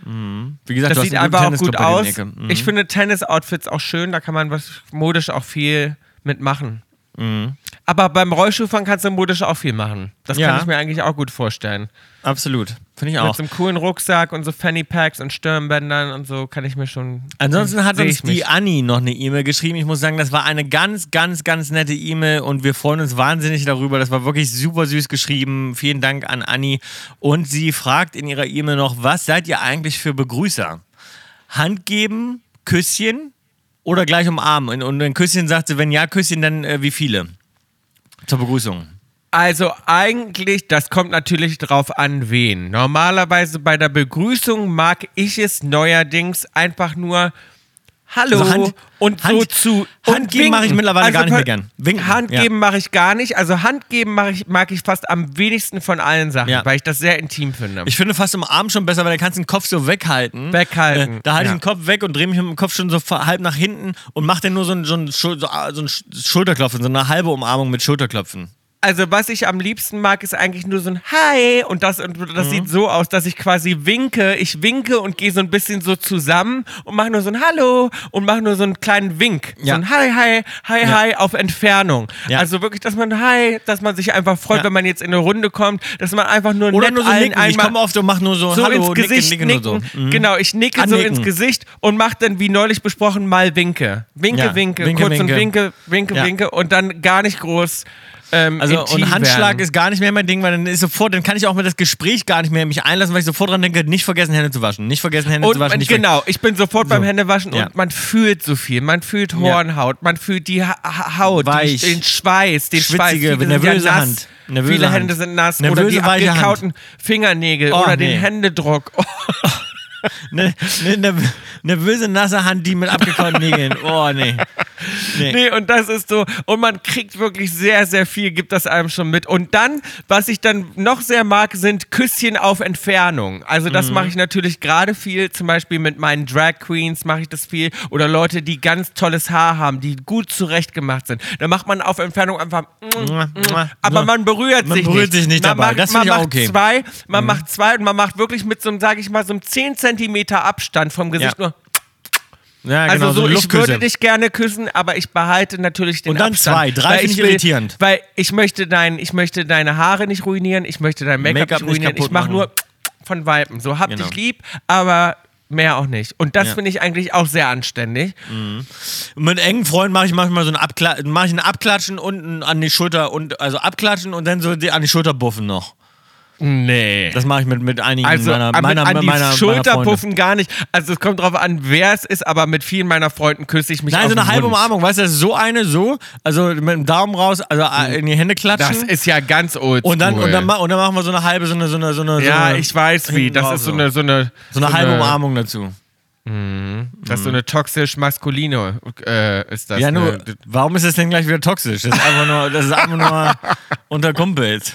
Speaker 2: Wie gesagt,
Speaker 1: Das sieht einfach auch gut aus.
Speaker 2: Mhm.
Speaker 1: Ich finde Tennis-Outfits auch schön. Da kann man was modisch auch viel mitmachen.
Speaker 2: Mhm.
Speaker 1: Aber beim Rollschuhfahren kannst du modisch auch viel machen. Das
Speaker 2: Ja.
Speaker 1: kann ich mir eigentlich auch gut vorstellen.
Speaker 2: Absolut. Finde ich
Speaker 1: Mit
Speaker 2: auch.
Speaker 1: so einem coolen Rucksack und so Fanny Packs und Stirnbändern und so kann ich mir schon.
Speaker 2: Ansonsten hat uns
Speaker 1: mich.
Speaker 2: die Anni noch eine E-Mail geschrieben. Ich muss sagen, das war eine ganz, ganz, ganz nette E-Mail und wir freuen uns wahnsinnig darüber. Das war wirklich super süß geschrieben. Vielen Dank an Anni. Und sie fragt in ihrer E-Mail noch, was seid ihr eigentlich für Begrüßer? Hand geben, Küsschen oder gleich umarmen? Und- ein Küsschen sagt sie, wenn ja, Küsschen, dann äh, wie viele? Zur Begrüßung.
Speaker 1: Also eigentlich, das kommt natürlich drauf an, wen. Normalerweise bei der Begrüßung mag ich es neuerdings einfach nur Hallo
Speaker 2: Also Hand-
Speaker 1: und so
Speaker 2: Hand-
Speaker 1: zu
Speaker 2: Hand
Speaker 1: und
Speaker 2: geben
Speaker 1: winken.
Speaker 2: mache ich mittlerweile gar nicht mehr gern. Winken,
Speaker 1: Hand
Speaker 2: ja.
Speaker 1: mache ich gar nicht. Also Hand geben mag ich, mag ich fast am wenigsten von allen Sachen,
Speaker 2: Ja.
Speaker 1: weil ich das sehr intim finde.
Speaker 2: Ich finde fast im Arm schon besser, weil da kannst du den Kopf so weghalten.
Speaker 1: Weghalten,
Speaker 2: Äh, da halte
Speaker 1: ja.
Speaker 2: ich den Kopf weg und drehe mich mit dem Kopf schon so halb nach hinten und mache dann nur so ein, so ein, Schul- so, so ein Schulterklopfen, so eine halbe Umarmung mit Schulterklopfen.
Speaker 1: Also was ich am liebsten mag, ist eigentlich nur so ein Hi und das, und das
Speaker 2: Mhm.
Speaker 1: sieht so aus, dass ich quasi winke. Ich winke und gehe so ein bisschen so zusammen und mache nur so ein Hallo und mache nur so einen kleinen Wink.
Speaker 2: Ja.
Speaker 1: So ein Hi, Hi, Hi,
Speaker 2: Ja.
Speaker 1: Hi auf Entfernung.
Speaker 2: Ja.
Speaker 1: Also wirklich, dass man Hi, dass man sich einfach freut, wenn man jetzt in eine Runde kommt, dass man einfach nur
Speaker 2: Oder nur so
Speaker 1: allen
Speaker 2: nicken. Ich komme oft und mache nur so,
Speaker 1: so
Speaker 2: Hallo,
Speaker 1: ins Gesicht
Speaker 2: nicken,
Speaker 1: nicken.
Speaker 2: nicken, und so. Mhm.
Speaker 1: Genau, ich nicke so
Speaker 2: Annicken.
Speaker 1: ins Gesicht und mache dann, wie neulich besprochen, mal Winke. Winke, winke,
Speaker 2: Winke,
Speaker 1: kurz und
Speaker 2: winke.
Speaker 1: winke, winke,
Speaker 2: Ja.
Speaker 1: winke und dann gar nicht groß. Ähm,
Speaker 2: Also und Handschlag
Speaker 1: werden.
Speaker 2: ist gar nicht mehr mein Ding, weil dann ist sofort, dann kann ich auch mit das Gespräch gar nicht mehr mich einlassen, weil ich sofort dran denke, nicht vergessen Hände zu waschen, nicht vergessen Hände
Speaker 1: Und
Speaker 2: zu waschen.
Speaker 1: genau, ich bin sofort beim
Speaker 2: So.
Speaker 1: Händewaschen
Speaker 2: Ja.
Speaker 1: und man fühlt so viel. Man fühlt Hornhaut, man fühlt die ha ha Haut. Die, den Schweiß, den Schweiß.
Speaker 2: Schwitzige,
Speaker 1: sind
Speaker 2: nervöse
Speaker 1: ja.
Speaker 2: Hand. Nervöse
Speaker 1: Viele
Speaker 2: Hand.
Speaker 1: Hände sind nass
Speaker 2: Nervöse,
Speaker 1: oder die
Speaker 2: Hand.
Speaker 1: abgekauten Fingernägel
Speaker 2: Oh,
Speaker 1: oder
Speaker 2: nee.
Speaker 1: den Händedruck. Oh,
Speaker 2: Eine ne, ne, nervöse, nasse Hand, die mit abgekauten Nägeln. Oh, nee. Nee.
Speaker 1: Nee, und das ist so, und man kriegt wirklich sehr, sehr viel, gibt das einem schon mit. Und dann, was ich dann noch sehr mag, sind Küsschen auf Entfernung. Also
Speaker 2: Mhm.
Speaker 1: das mache ich natürlich gerade viel, zum Beispiel mit meinen Drag Queens mache ich das viel. Oder Leute, die ganz tolles Haar haben, die gut zurechtgemacht sind. Da macht man auf Entfernung einfach, aber man berührt
Speaker 2: Man
Speaker 1: sich
Speaker 2: berührt
Speaker 1: nicht.
Speaker 2: sich nicht
Speaker 1: man
Speaker 2: dabei.
Speaker 1: Macht,
Speaker 2: Das
Speaker 1: man
Speaker 2: finde ich auch
Speaker 1: macht
Speaker 2: okay. Mhm.
Speaker 1: zwei, man macht zwei und man macht wirklich mit so einem, sage ich mal, so einem 10 Zentimeter Abstand vom Gesicht
Speaker 2: Ja.
Speaker 1: nur
Speaker 2: Ja,
Speaker 1: also
Speaker 2: genau,
Speaker 1: so,
Speaker 2: so
Speaker 1: ich würde dich gerne küssen, aber ich behalte natürlich den
Speaker 2: Und dann
Speaker 1: Abstand.
Speaker 2: zwei. Drei finde ich irritierend.
Speaker 1: Weil ich möchte, dein, ich möchte deine Haare nicht ruinieren, ich möchte dein Make-up
Speaker 2: Make-up
Speaker 1: nicht ruinieren, ich mache nur von Weipen. So, hab
Speaker 2: Genau.
Speaker 1: dich lieb, aber mehr auch nicht. Und das
Speaker 2: Ja.
Speaker 1: finde ich eigentlich auch sehr anständig.
Speaker 2: Und mit engen Freunden mache ich manchmal so ein, Abkla mach ich ein Abklatschen unten an die Schulter und also abklatschen und dann so die, an die Schulter buffen noch.
Speaker 1: Nee.
Speaker 2: Das mache ich mit, mit einigen
Speaker 1: Also
Speaker 2: meiner,
Speaker 1: an-
Speaker 2: meiner,
Speaker 1: an die
Speaker 2: meiner, meiner
Speaker 1: Schulterpuffen gar nicht. Also es kommt drauf an, wer es ist, aber mit vielen meiner Freunden küsse ich mich
Speaker 2: Nein, so eine halbe
Speaker 1: Mund.
Speaker 2: Umarmung, weißt du, so eine, so, also mit dem Daumen raus, also äh, in die Hände klatschen.
Speaker 1: Das ist ja ganz oldschool.
Speaker 2: und dann, und, dann, und dann machen wir so eine halbe, so eine, so eine, so eine, so
Speaker 1: ja,
Speaker 2: eine,
Speaker 1: ich weiß wie. Das ist so eine, so eine,
Speaker 2: so eine halbe Umarmung dazu.
Speaker 1: Das ist so eine toxisch-maskuline äh, ist das.
Speaker 2: Ja, nur,
Speaker 1: ne?
Speaker 2: warum ist das denn gleich wieder toxisch? Das ist einfach nur, das ist einfach nur unter Kumpels.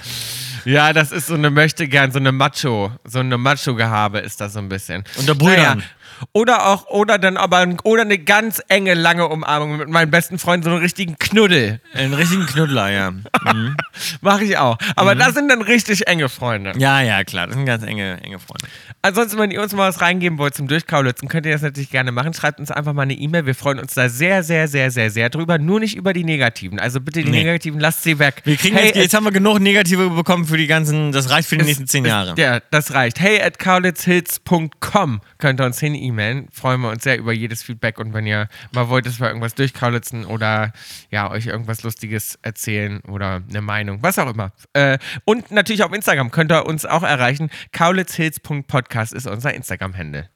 Speaker 1: Ja, das ist so eine möchte gern, so eine Macho, so eine Macho-Gehabe ist das so ein bisschen.
Speaker 2: Unter Brüdern.
Speaker 1: Naja, Oder auch, oder dann aber, oder eine ganz enge, lange Umarmung mit meinen besten Freunden, so einen richtigen Knuddel.
Speaker 2: Einen richtigen Knuddler, ja. Mhm.
Speaker 1: Mache ich auch. Aber das sind dann richtig enge Freunde.
Speaker 2: Ja, ja, klar. Das sind ganz enge, enge Freunde.
Speaker 1: Ansonsten, wenn ihr uns mal was reingeben wollt zum Durchkaulitzen, könnt ihr das natürlich gerne machen. Schreibt uns einfach mal eine E-Mail. Wir freuen uns da sehr, sehr, sehr, sehr, sehr drüber. Nur nicht über die Negativen. Also bitte die
Speaker 2: Nee.
Speaker 1: Negativen, lasst sie weg.
Speaker 2: Wir kriegen
Speaker 1: hey,
Speaker 2: jetzt, jetzt haben wir genug Negative bekommen für die ganzen, das reicht für die nächsten zehn Jahre.
Speaker 1: Ja, das reicht. Hey at kaulitzhills.com könnt ihr uns hin e-mailen. Freuen wir uns sehr über jedes Feedback und wenn ihr mal wollt, dass wir irgendwas durchkaulitzen oder ja, euch irgendwas Lustiges erzählen oder eine Meinung, was auch immer. Äh, und natürlich auf Instagram könnt ihr uns auch erreichen. kaulitzhills.podcast ist unser Instagram-Handle.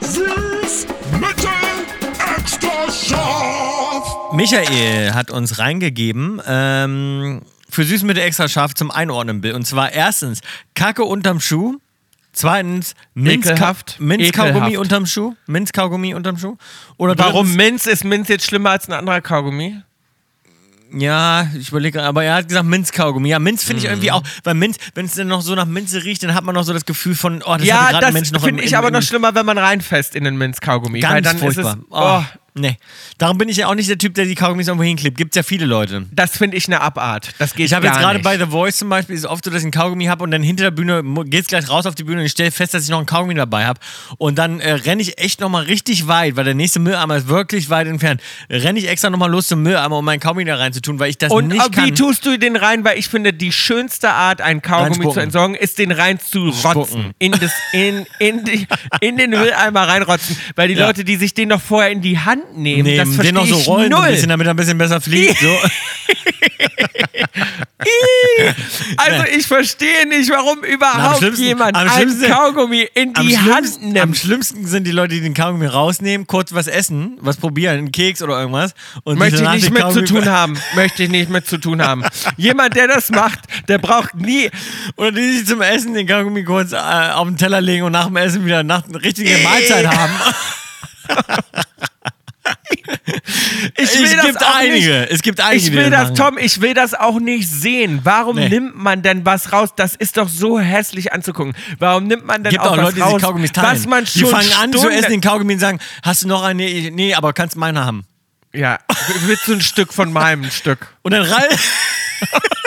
Speaker 4: Süß, mittel, extra scharf.
Speaker 2: Michael hat uns reingegeben, ähm, für Süßmittel extra scharf zum Einordnen. Und zwar erstens Kacke unterm Schuh. Zweitens
Speaker 1: Ekelhaft.
Speaker 2: Minzka Minzkaugummi unterm Schuh. Minzkaugummi unterm Schuh. Oder
Speaker 1: Warum Minz? Ist Minz jetzt schlimmer als ein anderer Kaugummi?
Speaker 2: Ja, ich überlege, aber er hat gesagt Minzkaugummi. Ja, Minz finde ich
Speaker 1: Mhm.
Speaker 2: irgendwie auch, weil Minz, wenn es dann noch so nach Minze riecht, dann hat man noch so das Gefühl von, oh, das
Speaker 1: ja,
Speaker 2: hatte gerade ein
Speaker 1: das
Speaker 2: Mensch noch
Speaker 1: finde
Speaker 2: im-
Speaker 1: ich
Speaker 2: im-
Speaker 1: aber noch schlimmer, wenn man reinfasst in den Minz-Kaugummi.
Speaker 2: Ganz
Speaker 1: weil dann
Speaker 2: furchtbar.
Speaker 1: ist es,
Speaker 2: oh,
Speaker 1: oh,
Speaker 2: nee. Darum bin ich ja auch nicht der Typ, der die Kaugummis irgendwo hinklebt. Gibt's ja viele Leute.
Speaker 1: das finde ich eine Abart. Das geht
Speaker 2: Ich habe jetzt gerade bei The Voice zum Beispiel, ist oft so, dass ich einen Kaugummi habe und dann hinter der Bühne geht's gleich raus auf die Bühne und ich stelle fest, dass ich noch einen Kaugummi dabei habe. Und dann äh, renne ich echt nochmal richtig weit, weil der nächste Mülleimer ist wirklich weit entfernt. Renne ich extra nochmal los zum Mülleimer, um meinen Kaugummi da reinzutun, weil ich das
Speaker 1: Und
Speaker 2: nicht
Speaker 1: äh, wie
Speaker 2: kann.
Speaker 1: tust du den rein? Weil ich finde, die schönste Art, einen Kaugummi zu entsorgen, ist den rein zu rotzen. In, das, in, in, die, in den Mülleimer reinrotzen. Weil die
Speaker 2: Ja.
Speaker 1: Leute, die sich den noch vorher in die Hand nehmen, das
Speaker 2: Nehmen,
Speaker 1: verstehe
Speaker 2: den noch so
Speaker 1: ich
Speaker 2: rollen,
Speaker 1: null.
Speaker 2: ein bisschen, damit er ein bisschen besser fliegt. So.
Speaker 1: Also ich verstehe nicht, warum
Speaker 2: Na, am
Speaker 1: überhaupt
Speaker 2: schlimmsten-
Speaker 1: jemand
Speaker 2: am
Speaker 1: einen Kaugummi in die Hand
Speaker 2: schlimmsten, am
Speaker 1: nimmt.
Speaker 2: schlimmsten sind die Leute, die den Kaugummi rausnehmen, kurz was essen, was probieren, einen Keks oder irgendwas. Und
Speaker 1: Möchte ich nicht mit zu tun haben. Möchte ich nicht mit zu tun haben. Jemand, der das macht, der braucht nie.
Speaker 2: Oder die sich zum Essen den Kaugummi kurz äh, auf den Teller legen und nach dem Essen wieder nach eine richtige Mahlzeit haben.
Speaker 1: Ich will
Speaker 2: es
Speaker 1: das
Speaker 2: gibt
Speaker 1: auch
Speaker 2: einige.
Speaker 1: Nicht.
Speaker 2: Es gibt einige.
Speaker 1: Ich
Speaker 2: die
Speaker 1: will das,
Speaker 2: machen.
Speaker 1: Tom, ich will das auch nicht sehen. Warum
Speaker 2: Nee.
Speaker 1: nimmt man denn was raus? Das ist doch so hässlich anzugucken. Warum nimmt man denn
Speaker 2: gibt
Speaker 1: auch,
Speaker 2: auch Leute, die
Speaker 1: raus,
Speaker 2: sich Kaugummis teilen.
Speaker 1: was man
Speaker 2: die
Speaker 1: schon
Speaker 2: fangen an zu essen den Kaugummi und sagen, hast du noch eine? Nee, nee aber kannst meine haben.
Speaker 1: Ja, willst du ein Stück von meinem Stück?
Speaker 2: Und dann rei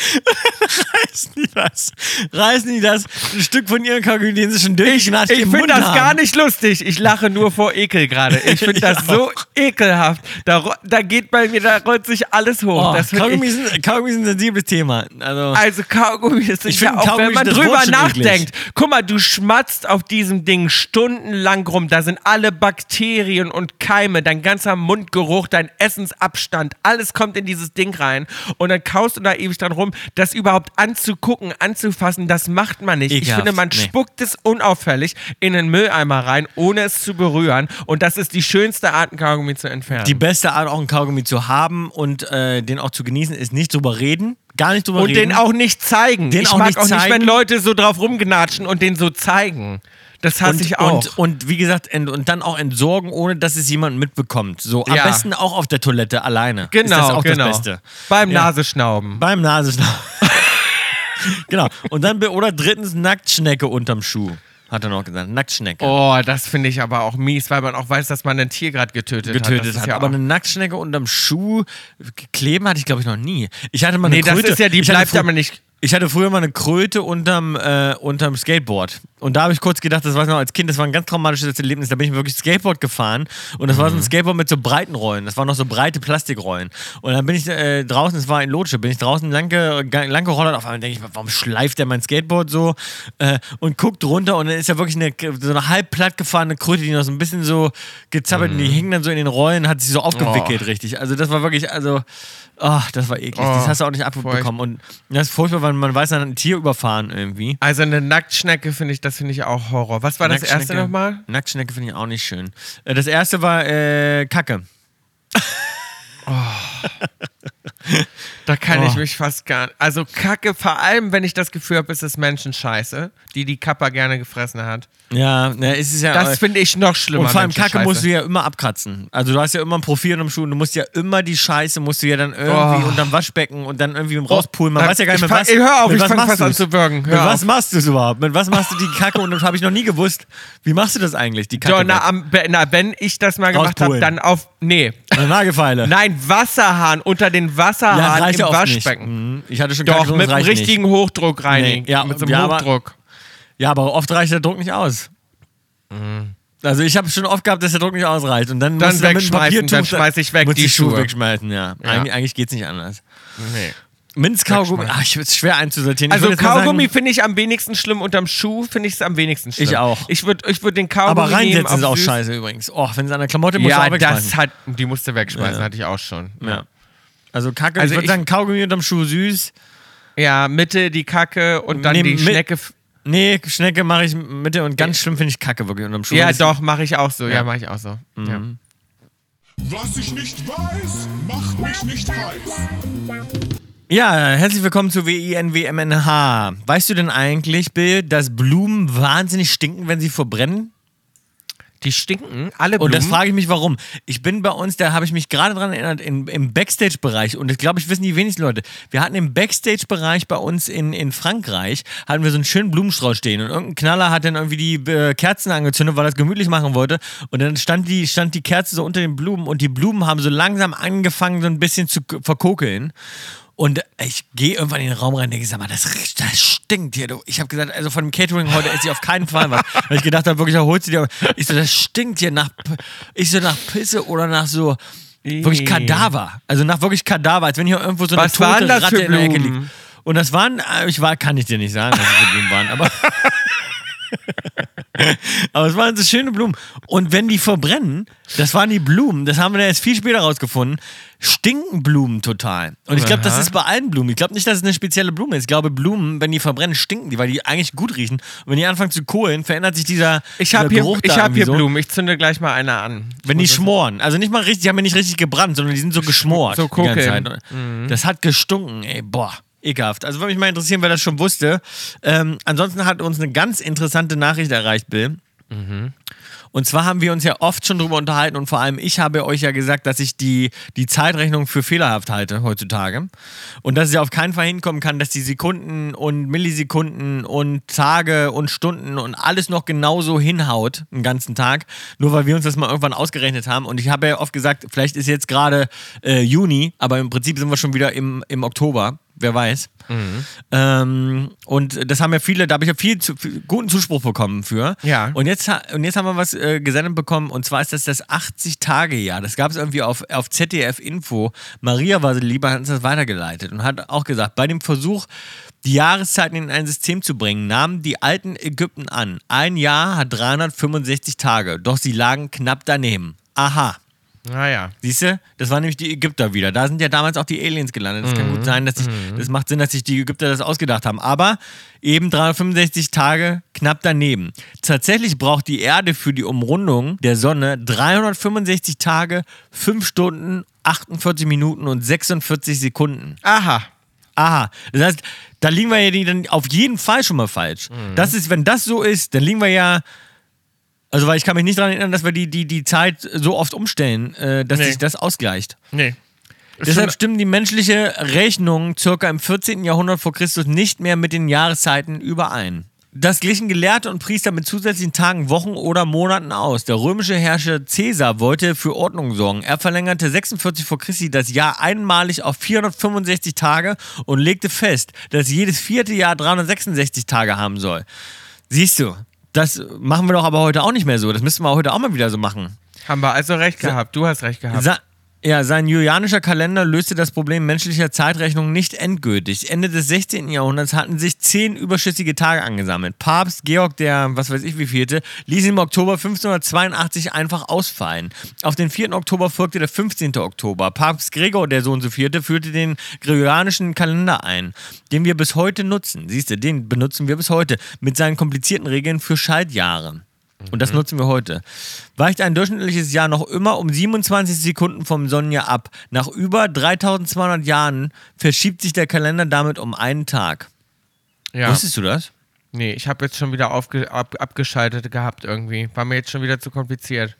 Speaker 2: reißen die das. Reißen die das ein Stück von ihrem Kaugummi, den sie schon durchgenatscht
Speaker 1: Ich finde das
Speaker 2: haben.
Speaker 1: gar nicht lustig. Ich lache nur vor Ekel gerade. Ich finde das so ekelhaft. Da, da geht bei mir, da rollt sich alles hoch.
Speaker 2: Oh, Kaugummi,
Speaker 1: ich,
Speaker 2: sind, Kaugummi sind ein sensibles Thema. Also,
Speaker 1: also Kaugummi ist
Speaker 2: Ich
Speaker 1: ja auch,
Speaker 2: Kaugummi,
Speaker 1: wenn man drüber nachdenkt. Guck mal, du schmatzt auf diesem Ding stundenlang rum. Da sind alle Bakterien und Keime, dein ganzer Mundgeruch, dein Essensabstand, alles kommt in dieses Ding rein. Und dann kaust du da ewig dran rum. Das überhaupt anzugucken, anzufassen, das macht man nicht. Ich
Speaker 2: Ekelhaft,
Speaker 1: finde, man
Speaker 2: nee.
Speaker 1: spuckt es unauffällig in den Mülleimer rein, ohne es zu berühren. Und das ist die schönste Art, ein Kaugummi zu entfernen.
Speaker 2: die beste Art, auch einen Kaugummi zu haben und äh, den auch zu genießen, ist nicht drüber reden. Gar nicht drüber
Speaker 1: und
Speaker 2: reden.
Speaker 1: den auch nicht zeigen.
Speaker 2: Den
Speaker 1: ich
Speaker 2: auch
Speaker 1: mag
Speaker 2: nicht
Speaker 1: auch nicht,
Speaker 2: zeigen.
Speaker 1: wenn Leute so drauf rumgenatschen und den so zeigen. Das hasse
Speaker 2: und,
Speaker 1: ich auch.
Speaker 2: Und, und wie gesagt, ent, und dann auch entsorgen, ohne dass es jemand mitbekommt. So am
Speaker 1: Ja.
Speaker 2: besten auch auf der Toilette alleine.
Speaker 1: genau,
Speaker 2: ist das auch
Speaker 1: genau.
Speaker 2: das Beste.
Speaker 1: Beim
Speaker 2: Ja.
Speaker 1: Nasenschnauben.
Speaker 2: Beim Nasenschnauben. genau. Und dann oder drittens Nacktschnecke unterm Schuh. Hat er noch gesagt. Nacktschnecke.
Speaker 1: Oh, das finde ich aber auch mies, weil man auch weiß, dass man ein Tier gerade getötet, hat.
Speaker 2: getötet
Speaker 1: Das ist
Speaker 2: hat.
Speaker 1: Ja
Speaker 2: aber eine Nacktschnecke unterm Schuh kleben hatte ich, glaube ich, noch nie. Ich hatte mal eine
Speaker 1: Nee, das
Speaker 2: Kröte.
Speaker 1: ist ja, die
Speaker 2: ich
Speaker 1: bleibt aber nicht.
Speaker 2: Ich hatte früher mal eine Kröte unterm, äh, unterm Skateboard. Und da habe ich kurz gedacht, das ich noch als Kind, das war ein ganz traumatisches Erlebnis. Da bin ich wirklich Skateboard gefahren und das war so
Speaker 1: Mhm.
Speaker 2: ein Skateboard mit so breiten Rollen. Das waren noch so breite Plastikrollen. Und dann bin ich äh, draußen, es war in Lotsche, bin ich draußen lang, ge lang gerollert. Auf einmal denke ich, warum schleift der mein Skateboard so? Äh, und guckt runter und dann ist ja wirklich eine, so eine halb platt gefahrene Kröte, die noch so ein bisschen so gezappelt und
Speaker 1: Mhm.
Speaker 2: die hing dann so in den Rollen, hat sich so
Speaker 1: Oh.
Speaker 2: aufgewickelt, richtig. Also das war wirklich, also, oh, das war eklig. das hast du auch nicht abbekommen. Und das ist furchtbar, weil man weiß, dann hat ein Tier überfahren irgendwie.
Speaker 1: Also eine Nacktschnecke finde ich, das finde ich auch Horror. Was war das erste nochmal?
Speaker 2: Nacktschnecke finde ich auch nicht schön. Äh, Das erste war äh, Kacke.
Speaker 1: Da kann ich
Speaker 2: Oh.
Speaker 1: mich fast gar nicht. Also Kacke, vor allem, wenn ich das Gefühl habe, ist es Menschenscheiße, die die Kappa gerne gefressen hat.
Speaker 2: Ja, ne, ist es ja.
Speaker 1: Das finde ich noch schlimmer.
Speaker 2: und vor allem Kacke
Speaker 1: Menschenscheiße.
Speaker 2: musst du ja immer abkratzen. Also du hast ja immer ein Profil im Schuh und du musst ja immer die Scheiße, musst du ja dann irgendwie
Speaker 1: Oh.
Speaker 2: unterm Waschbecken und dann irgendwie rauspulen. Man
Speaker 1: Oh,
Speaker 2: weiß ja gar nicht, mit
Speaker 1: fang-
Speaker 2: was.
Speaker 1: hör auf, ich
Speaker 2: was
Speaker 1: fang
Speaker 2: machst
Speaker 1: fast an zu würgen.
Speaker 2: Mit was machst du es überhaupt? Mit was machst du die Kacke? Und das habe ich noch nie gewusst. Wie machst du das eigentlich, die Kacke?
Speaker 1: So, na, am, na, wenn ich das mal gemacht habe, dann auf. Nee.
Speaker 2: Eine Nagelfeile.
Speaker 1: Nein, Wasserhahn unter den Wasserhahn im
Speaker 2: ja oft
Speaker 1: Waschbecken.
Speaker 2: Mhm. Ich hatte schon
Speaker 1: Doch, mit
Speaker 2: reicht
Speaker 1: richtigen Hochdruck reinigen.
Speaker 2: Nee, ja,
Speaker 1: mit so einem
Speaker 2: ja,
Speaker 1: Hochdruck.
Speaker 2: Ja, aber oft reicht der Druck nicht aus. Also ich habe schon oft gehabt, dass der Druck nicht ausreicht. Und dann,
Speaker 1: Mhm. Dann
Speaker 2: musst du mit Papiertuch-
Speaker 1: dann schmeiß ich weg die
Speaker 2: die Schuhe
Speaker 1: Schuhe.
Speaker 2: wegschmeißen, ja. Eigentlich, eigentlich geht's nicht anders.
Speaker 1: Nee.
Speaker 2: Minzkaugummi, ach, ich es schwer einzusortieren. Ich
Speaker 1: Also Kaugummi finde ich am wenigsten schlimm, unterm Schuh finde ich es am wenigsten schlimm.
Speaker 2: Ich auch.
Speaker 1: Ich würde ich würd den Kaugummi
Speaker 2: aber reinsetzen
Speaker 1: nehmen
Speaker 2: ist auch
Speaker 1: süß.
Speaker 2: scheiße übrigens. Oh, wenn es an der Klamotte muss,
Speaker 1: Ja, das
Speaker 2: wegschmeißen.
Speaker 1: hat, die musste wegschmeißen,
Speaker 2: Ja.
Speaker 1: hatte ich auch schon.
Speaker 2: ja. Also Kacke,
Speaker 1: Also
Speaker 2: ich würde sagen, Kaugummi unterm Schuh süß.
Speaker 1: Ja, Mitte die Kacke und dann
Speaker 2: Nee,
Speaker 1: die Schnecke.
Speaker 2: Nee, Schnecke mache ich Mitte und ganz schlimm finde ich Kacke wirklich unterm Schuh.
Speaker 1: Ja, doch, mache ich auch so. Ja,
Speaker 2: Ja.
Speaker 1: mache ich auch so. Ja.
Speaker 4: Was ich nicht weiß, macht mich nicht heiß.
Speaker 2: Ja, herzlich willkommen zu WINWMNH. Weißt du denn eigentlich, Bill, dass Blumen wahnsinnig stinken, wenn sie verbrennen?
Speaker 1: Die stinken, alle
Speaker 2: Und
Speaker 1: Blumen.
Speaker 2: das frage ich mich, warum. Ich bin bei uns, da habe ich mich gerade dran erinnert, in, im Backstage-Bereich, und das glaube ich, wissen die wenigsten Leute. Wir hatten im Backstage-Bereich bei uns in, in Frankreich, hatten wir so einen schönen Blumenstrauß stehen. Und irgendein Knaller hat dann irgendwie die äh, Kerzen angezündet, weil er es gemütlich machen wollte. Und dann stand die, stand die Kerze so unter den Blumen und die Blumen haben so langsam angefangen, so ein bisschen zu verkokeln. Und ich gehe irgendwann in den Raum rein und denke, sag mal, das, das stinkt hier. Du. Ich habe gesagt, also von dem Catering heute esse ich auf keinen Fall was. Weil ich gedacht habe, wirklich, da holst du dir. Ich so, das stinkt hier nach, ich so, nach Pisse oder nach so, wirklich. Kadaver. Also nach wirklich Kadaver, als wenn hier irgendwo so eine
Speaker 1: Was
Speaker 2: tote Ratte in der Ecke liegt. Und das waren, äh, ich war, kann ich dir nicht sagen, was für Blumen waren, aber. Aber es waren so schöne Blumen. Und wenn die verbrennen, das waren die Blumen, das haben wir erst viel später rausgefunden, stinken Blumen total. Und ich glaube, das ist bei allen Blumen. Ich glaube nicht, dass es eine spezielle Blume ist. Ich glaube, Blumen, wenn die verbrennen, stinken die, weil die eigentlich gut riechen. Und wenn die anfangen zu kohlen, verändert sich dieser,
Speaker 1: ich
Speaker 2: dieser
Speaker 1: habe hier,
Speaker 2: Geruch
Speaker 1: ich
Speaker 2: da
Speaker 1: hab
Speaker 2: irgendwie
Speaker 1: hier
Speaker 2: so.
Speaker 1: Blumen. Ich zünde gleich mal eine an.
Speaker 2: Wenn die schmoren. Also nicht mal richtig, die haben ja nicht richtig gebrannt, sondern die sind so geschmort.
Speaker 1: so
Speaker 2: die ganze. Zeit. Das hat gestunken, ey. Boah. Ekelhaft. Also würde mich mal interessieren, wer das schon wusste. Ähm, ansonsten hat uns eine ganz interessante Nachricht erreicht, Bill. Und zwar haben wir uns ja oft schon drüber unterhalten und vor allem ich habe euch ja gesagt, dass ich die, die Zeitrechnung für fehlerhaft halte heutzutage. Und dass es ja auf keinen Fall hinkommen kann, dass die Sekunden und Millisekunden und Tage und Stunden und alles noch genauso hinhaut, den ganzen Tag, nur weil wir uns das mal irgendwann ausgerechnet haben. Und ich habe ja oft gesagt, vielleicht ist jetzt gerade äh, Juni, aber im Prinzip sind wir schon wieder im, im Oktober. Wer weiß. Ähm, und das haben ja viele, da habe ich ja viel, zu, viel guten Zuspruch bekommen für.
Speaker 1: Ja.
Speaker 2: Und jetzt, und jetzt haben wir was äh, gesendet bekommen und zwar ist das das 80-Tage-Jahr. Das gab es irgendwie auf, auf ZDF-Info. Maria war so lieber, hat uns das weitergeleitet und hat auch gesagt, bei dem Versuch, die Jahreszeiten in ein System zu bringen, nahmen die alten Ägypten an. Ein Jahr hat 365 Tage, doch sie lagen knapp daneben. Aha.
Speaker 1: Naja.
Speaker 2: Siehst du? Das waren nämlich die Ägypter wieder. Da sind ja damals auch die Aliens gelandet. Das kann gut sein, dass sich, das macht Sinn, dass sich die Ägypter das ausgedacht haben. Aber eben 365 Tage knapp daneben. Tatsächlich braucht die Erde für die Umrundung der Sonne 365 Tage, 5 Stunden, 48 Minuten und 46 Sekunden.
Speaker 1: Aha.
Speaker 2: Aha. Das heißt, da liegen wir ja dann auf jeden Fall schon mal falsch. Das ist, wenn das so ist, dann liegen wir ja. Also, weil ich kann mich nicht daran erinnern, dass wir die, die, die Zeit so oft umstellen, äh, dass
Speaker 1: Nee.
Speaker 2: sich das ausgleicht.
Speaker 1: Nee.
Speaker 2: Deshalb stimmen die menschliche Rechnung circa im 14. Jahrhundert vor Christus nicht mehr mit den Jahreszeiten überein. Das glichen Gelehrte und Priester mit zusätzlichen Tagen, Wochen oder Monaten aus. Der römische Herrscher Caesar wollte für Ordnung sorgen. Er verlängerte 46 vor Christi das Jahr einmalig auf 465 Tage und legte fest, dass jedes vierte Jahr 366 Tage haben soll. Siehst du, das machen wir doch aber heute auch nicht mehr so. Das müssten wir heute auch mal wieder so machen.
Speaker 1: Haben wir also recht gehabt. Du hast recht gehabt.
Speaker 2: Sa ja, sein julianischer Kalender löste das Problem menschlicher Zeitrechnung nicht endgültig. Ende des 16. Jahrhunderts hatten sich zehn überschüssige Tage angesammelt. Papst Georg der, was weiß ich wie vierte, ließ im Oktober 1582 einfach ausfallen. Auf den 4. Oktober folgte der 15. Oktober. Papst Gregor der so und so vierte führte den gregorianischen Kalender ein, den wir bis heute nutzen. Siehst du, den benutzen wir bis heute mit seinen komplizierten Regeln für Schaltjahre. Und das nutzen wir heute. Weicht ein durchschnittliches Jahr noch immer um 27 Sekunden vom Sonnenjahr ab. Nach über 3200 Jahren verschiebt sich der Kalender damit um einen Tag.
Speaker 1: Ja.
Speaker 2: Wusstest du das?
Speaker 1: Nee, ich habe jetzt schon wieder aufge ab abgeschaltet gehabt irgendwie. War mir jetzt schon wieder zu kompliziert.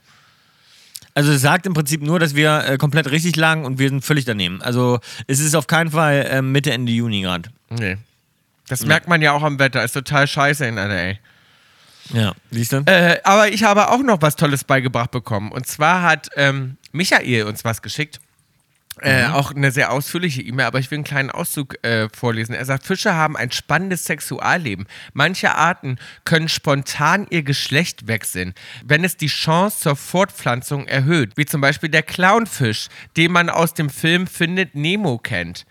Speaker 2: Also es sagt im Prinzip nur, dass wir äh, komplett richtig lagen und wir sind völlig daneben. Also es ist auf keinen Fall äh, Mitte, Ende Juni gerade.
Speaker 1: Nee. Das merkt man ja auch am Wetter. Ist total scheiße in LA.
Speaker 2: Ja, siehst du?
Speaker 1: Äh, aber ich habe auch noch was Tolles beigebracht bekommen. Und zwar hat ähm, Michael uns was geschickt. Äh, Auch eine sehr ausführliche E-Mail, aber ich will einen kleinen Auszug äh, vorlesen. Er sagt, Fische haben ein spannendes Sexualleben. Manche Arten können spontan ihr Geschlecht wechseln, wenn es die Chance zur Fortpflanzung erhöht, wie zum Beispiel der Clownfisch, den man aus dem Film Findet Nemo kennt.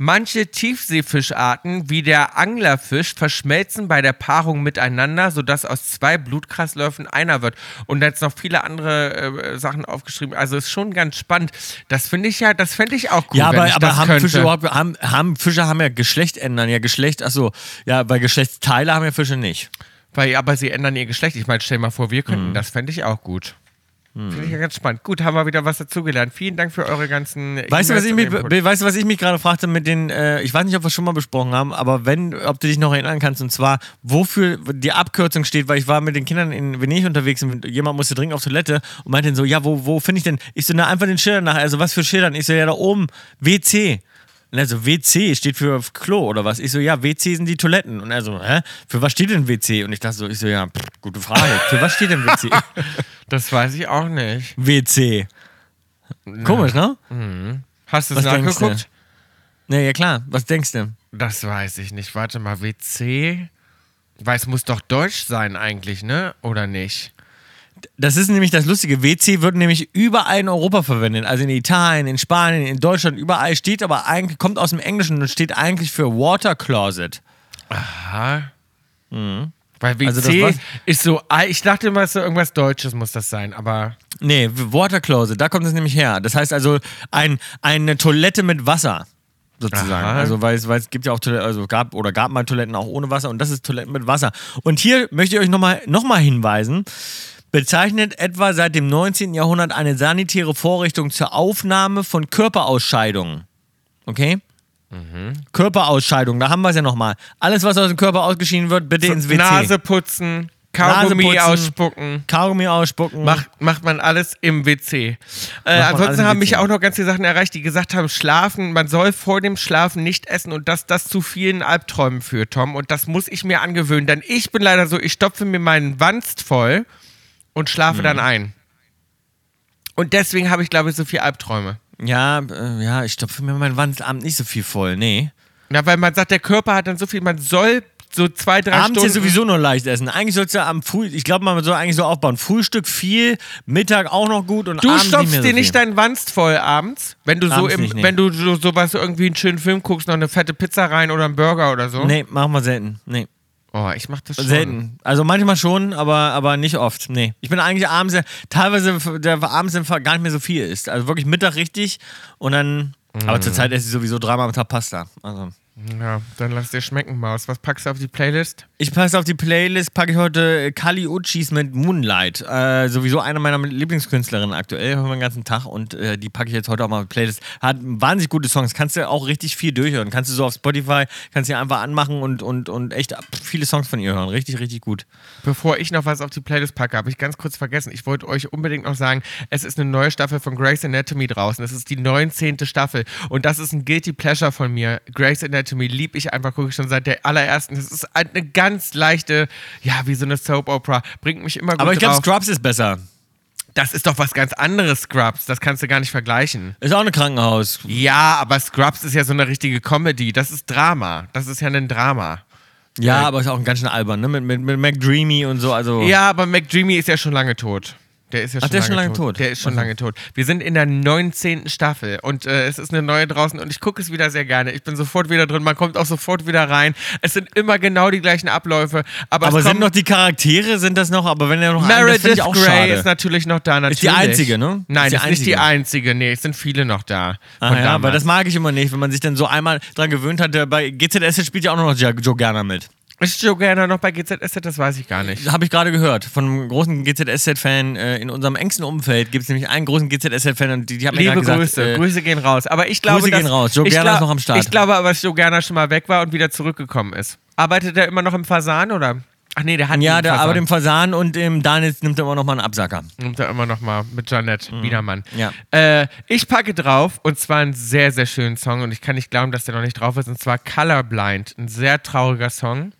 Speaker 1: Manche Tiefseefischarten, wie der Anglerfisch, verschmelzen bei der Paarung miteinander, sodass aus zwei Blutkreisläufen einer wird. Und da jetzt noch viele andere äh, Sachen aufgeschrieben. Also ist schon ganz spannend. Das finde ich ja, das fände ich auch cool.
Speaker 2: ja, aber, aber haben
Speaker 1: könnte.
Speaker 2: Fische überhaupt, haben, haben Fische haben ja Geschlecht ändern, ja Geschlecht, achso, ja, weil Geschlechtsteile haben ja Fische nicht.
Speaker 1: Weil, aber sie ändern ihr Geschlecht. Ich meine, stell mal vor, wir
Speaker 2: Mhm.
Speaker 1: könnten. Das fände ich auch gut. Finde ich ja ganz spannend. Gut, haben wir wieder was dazugelernt. Vielen Dank für eure ganzen.
Speaker 2: Weißt du, was ich mich, weißt du, was ich mich gerade fragte mit den, äh, ich weiß nicht, ob wir es schon mal besprochen haben, aber wenn, ob du dich noch erinnern kannst, und zwar, wofür die Abkürzung steht, weil ich war mit den Kindern in Venedig unterwegs und jemand musste dringend auf Toilette und meinte dann so, ja, wo, wo finde ich denn? Ich so, na, einfach den Schildern nach, also was für Schildern? Ich so, ja, da oben, WC. Und er so, WC steht für Klo oder was? Ich so, ja, WC sind die Toiletten. Und er so, hä? Für was steht denn WC? Und ich dachte so, ich so, ja, pff, gute Frage. Für was steht denn WC?
Speaker 1: Das weiß ich auch nicht.
Speaker 2: WC. Komisch, ne?
Speaker 1: Hast du es nachgeguckt?
Speaker 2: Ne, ja klar. Was denkst du?
Speaker 1: Das weiß ich nicht. Warte mal, WC. Weil es muss doch Deutsch sein eigentlich, ne? Oder nicht?
Speaker 2: Das ist nämlich das Lustige. WC wird nämlich überall in Europa verwendet. Also in Italien, in Spanien, in Deutschland, überall steht aber eigentlich, kommt aus dem Englischen und steht eigentlich für Water Closet.
Speaker 1: Aha. Weil WC
Speaker 2: Also das
Speaker 1: ist so, ah, ich dachte immer, es ist so irgendwas Deutsches muss das sein, aber
Speaker 2: Nee, Water Closet, da kommt es nämlich her. Das heißt also ein, eine Toilette mit Wasser. Sozusagen.
Speaker 1: Aha.
Speaker 2: Also, weil es, weil es gibt ja auch Toiletten, also gab oder gab mal Toiletten auch ohne Wasser und das ist Toiletten mit Wasser. Und hier möchte ich euch nochmal noch mal hinweisen, bezeichnet etwa seit dem 19. Jahrhundert eine sanitäre Vorrichtung zur Aufnahme von Körperausscheidungen. Okay? Körperausscheidung, da haben wir es ja nochmal. Alles, was aus dem Körper ausgeschieden wird, bitte ins WC.
Speaker 1: Nase putzen, Kaugummi ausspucken.
Speaker 2: Kaugummi ausspucken.
Speaker 1: Macht, macht man alles im WC. Äh, ansonsten haben mich
Speaker 2: WC.
Speaker 1: auch noch ganz viele Sachen erreicht, die gesagt haben, schlafen, man soll vor dem Schlafen nicht essen und dass das zu vielen Albträumen führt, Tom. Und das muss ich mir angewöhnen, denn ich bin leider so, ich stopfe mir meinen Wanst voll und schlafe
Speaker 2: Mhm.
Speaker 1: dann ein. Und deswegen habe ich, glaube ich, so viele Albträume.
Speaker 2: Ja, äh, ja, ich stopfe mir meinen Wandabend nicht so viel voll, nee.
Speaker 1: Ja, weil man sagt, der Körper hat dann so viel, man soll so zwei, drei
Speaker 2: Abends ja
Speaker 1: Stunden.
Speaker 2: sowieso nur leicht essen. Eigentlich sollst du am Früh, ich glaube, man soll eigentlich so aufbauen. Frühstück viel, Mittag auch noch gut und
Speaker 1: Du
Speaker 2: abends
Speaker 1: stopfst
Speaker 2: nicht
Speaker 1: dir
Speaker 2: so
Speaker 1: nicht deinen Wanst voll abends, wenn du so
Speaker 2: Abends
Speaker 1: im,
Speaker 2: nicht, nee.
Speaker 1: wenn du so, sowas irgendwie einen schönen Film guckst, noch eine fette Pizza rein oder einen Burger oder so.
Speaker 2: Nee, machen wir selten. Nee,
Speaker 1: Oh, ich mach das schon.
Speaker 2: selten. Also manchmal schon, aber, aber nicht oft. Nee. Ich bin eigentlich abends, teilweise der abends gar nicht mehr so viel isst. Also wirklich Mittag richtig und dann.
Speaker 1: Mhm.
Speaker 2: Aber zurzeit esse ich sowieso dreimal am Tag Pasta. Also.
Speaker 1: Ja, dann lass dir schmecken, Maus. Was packst du auf die Playlist?
Speaker 2: Ich passe auf die Playlist, packe ich heute Kali Uchis mit Moonlight. Äh, sowieso eine meiner Lieblingskünstlerinnen aktuell, hören wir den ganzen Tag und äh, die packe ich jetzt heute auch mal auf die Playlist. Hat wahnsinnig gute Songs, kannst du auch richtig viel durchhören. Kannst du so auf Spotify, kannst du einfach anmachen und, und, und echt viele Songs von ihr hören. Richtig, richtig gut.
Speaker 1: Bevor ich noch was auf die Playlist packe, habe ich ganz kurz vergessen. Ich wollte euch unbedingt noch sagen, es ist eine neue Staffel von Grey's Anatomy draußen. Es ist die 19. Staffel und das ist ein Guilty Pleasure von mir. Grey's Anatomy lieb ich einfach, gucke ich schon seit der allerersten. Das ist eine ganz leichte, ja, wie so eine Soap Opera. Bringt mich immer gut
Speaker 2: Aber ich glaube. Scrubs ist besser.
Speaker 1: Das ist doch was ganz anderes, Scrubs. Das kannst du gar nicht vergleichen.
Speaker 2: Ist auch ein Krankenhaus.
Speaker 1: Ja, aber Scrubs ist ja so eine richtige Comedy. Das ist Drama. Das ist ja ein Drama.
Speaker 2: Ja, aber ist auch ein ganz schön albern, ne? Mit, mit, mit McDreamy und so. Also
Speaker 1: Ja, aber McDreamy ist ja schon lange tot. Der ist ja
Speaker 2: Ach,
Speaker 1: schon,
Speaker 2: der
Speaker 1: lange,
Speaker 2: ist schon lange
Speaker 1: tot.
Speaker 2: tot.
Speaker 1: Der ist schon
Speaker 2: so.
Speaker 1: lange tot. Wir sind in der 19. Staffel und äh, es ist eine neue draußen und ich gucke es wieder sehr gerne. Ich bin sofort wieder drin, man kommt auch sofort wieder rein. Es sind immer genau die gleichen Abläufe. Aber,
Speaker 2: aber sind noch die Charaktere, sind das noch? Aber wenn er noch einen, das
Speaker 1: Meredith
Speaker 2: auch
Speaker 1: Grey
Speaker 2: schade.
Speaker 1: ist natürlich noch da. Natürlich.
Speaker 2: Ist die einzige, ne?
Speaker 1: Nein,
Speaker 2: Ist
Speaker 1: ist nicht die
Speaker 2: einzige.
Speaker 1: einzige. Nee, es sind viele noch da.
Speaker 2: Ah, ja, aber das mag ich immer nicht, wenn man sich dann so einmal dran gewöhnt hat. der- Bei GZS spielt ja auch noch Jo- Joe Gerner mit.
Speaker 1: Ist Joe Gerner noch bei GZSZ? Das weiß ich gar nicht.
Speaker 2: Habe ich gerade gehört von einem großen GZSZ-Fan. Äh, in unserem engsten Umfeld gibt es nämlich einen großen GZSZ-Fan und die, die haben mir
Speaker 1: Liebe
Speaker 2: gerade
Speaker 1: Grüße,
Speaker 2: gesagt, äh,
Speaker 1: Grüße gehen raus. Aber ich glaube,
Speaker 2: Grüße
Speaker 1: dass,
Speaker 2: gehen raus. Joe Gerner ist noch am Start.
Speaker 1: Ich glaube aber, dass Joe Gerner schon mal weg war und wieder zurückgekommen ist. Arbeitet er immer noch im Fasan oder? Ach nee, der hat
Speaker 2: Ja, der arbeitet im Fasan und im Daniels nimmt er immer noch mal einen Absacker.
Speaker 1: Nimmt er immer noch mal mit Biedermann.
Speaker 2: Mhm. Ja.
Speaker 1: Äh, ich packe drauf und zwar einen sehr, sehr schönen Song und ich kann nicht glauben, dass der noch nicht drauf ist und zwar Colorblind. Ein sehr trauriger Song.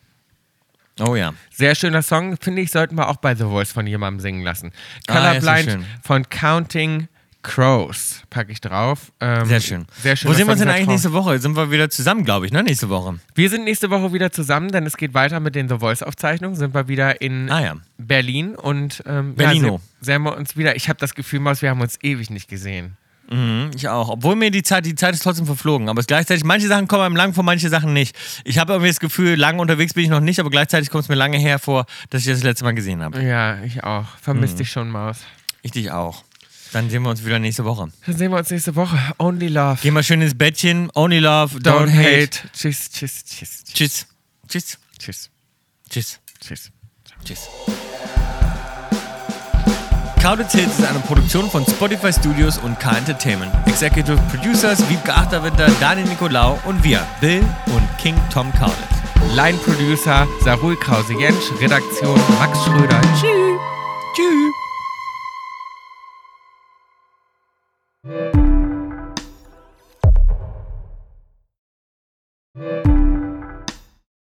Speaker 2: Oh ja.
Speaker 1: Sehr schöner Song, finde ich, sollten wir auch bei The Voice von jemandem singen lassen.
Speaker 2: Ah,
Speaker 1: Colorblind
Speaker 2: schön.
Speaker 1: von Counting Crows packe ich drauf. Ähm,
Speaker 2: Sehr schön.
Speaker 1: Sehr schön.
Speaker 2: Wo sehen wir uns denn eigentlich nächste Woche? Sind wir wieder zusammen, glaube ich, ne? Nächste Woche.
Speaker 1: Wir sind nächste Woche wieder zusammen, denn es geht weiter mit den The Voice-Aufzeichnungen. Sind wir wieder in
Speaker 2: Ah ja.
Speaker 1: Berlin und ähm,
Speaker 2: Berlino.
Speaker 1: Ja, se- sehen wir uns wieder. Ich habe das Gefühl, Maus, wir haben uns ewig nicht gesehen.
Speaker 2: Mhm, ich auch. Obwohl mir die Zeit, die Zeit ist trotzdem verflogen. Aber es gleichzeitig, manche Sachen kommen einem lang vor, manche Sachen nicht. Ich habe irgendwie das Gefühl, lange unterwegs bin ich noch nicht, aber gleichzeitig kommt es mir lange her vor, dass ich das, letzte Mal gesehen habe.
Speaker 1: Ja, ich auch. Vermisst
Speaker 2: Mhm.
Speaker 1: dich schon, Maus.
Speaker 2: Ich dich auch. Dann sehen wir uns wieder nächste Woche.
Speaker 1: Dann sehen wir uns nächste Woche. Only Love.
Speaker 2: Geh mal schön ins Bettchen. Only love,
Speaker 1: Don't,
Speaker 2: don't,
Speaker 1: hate.
Speaker 2: hate.
Speaker 1: Tschüss, tschüss, tschüss.
Speaker 2: Tschüss. Tschüss.
Speaker 1: Tschüss.
Speaker 2: Tschüss.
Speaker 1: Tschüss.
Speaker 2: Tschüss. Kauditz Tales ist eine Produktion von Spotify Studios und K Entertainment. Executive Producers Wiebke Achterwinter, Daniel Nicolau und wir, Bill und King Tom Kauditz.
Speaker 1: Line Producer Sarul Krause-Jensch, Redaktion Max Schröder. Tschüss.
Speaker 2: Tschüss.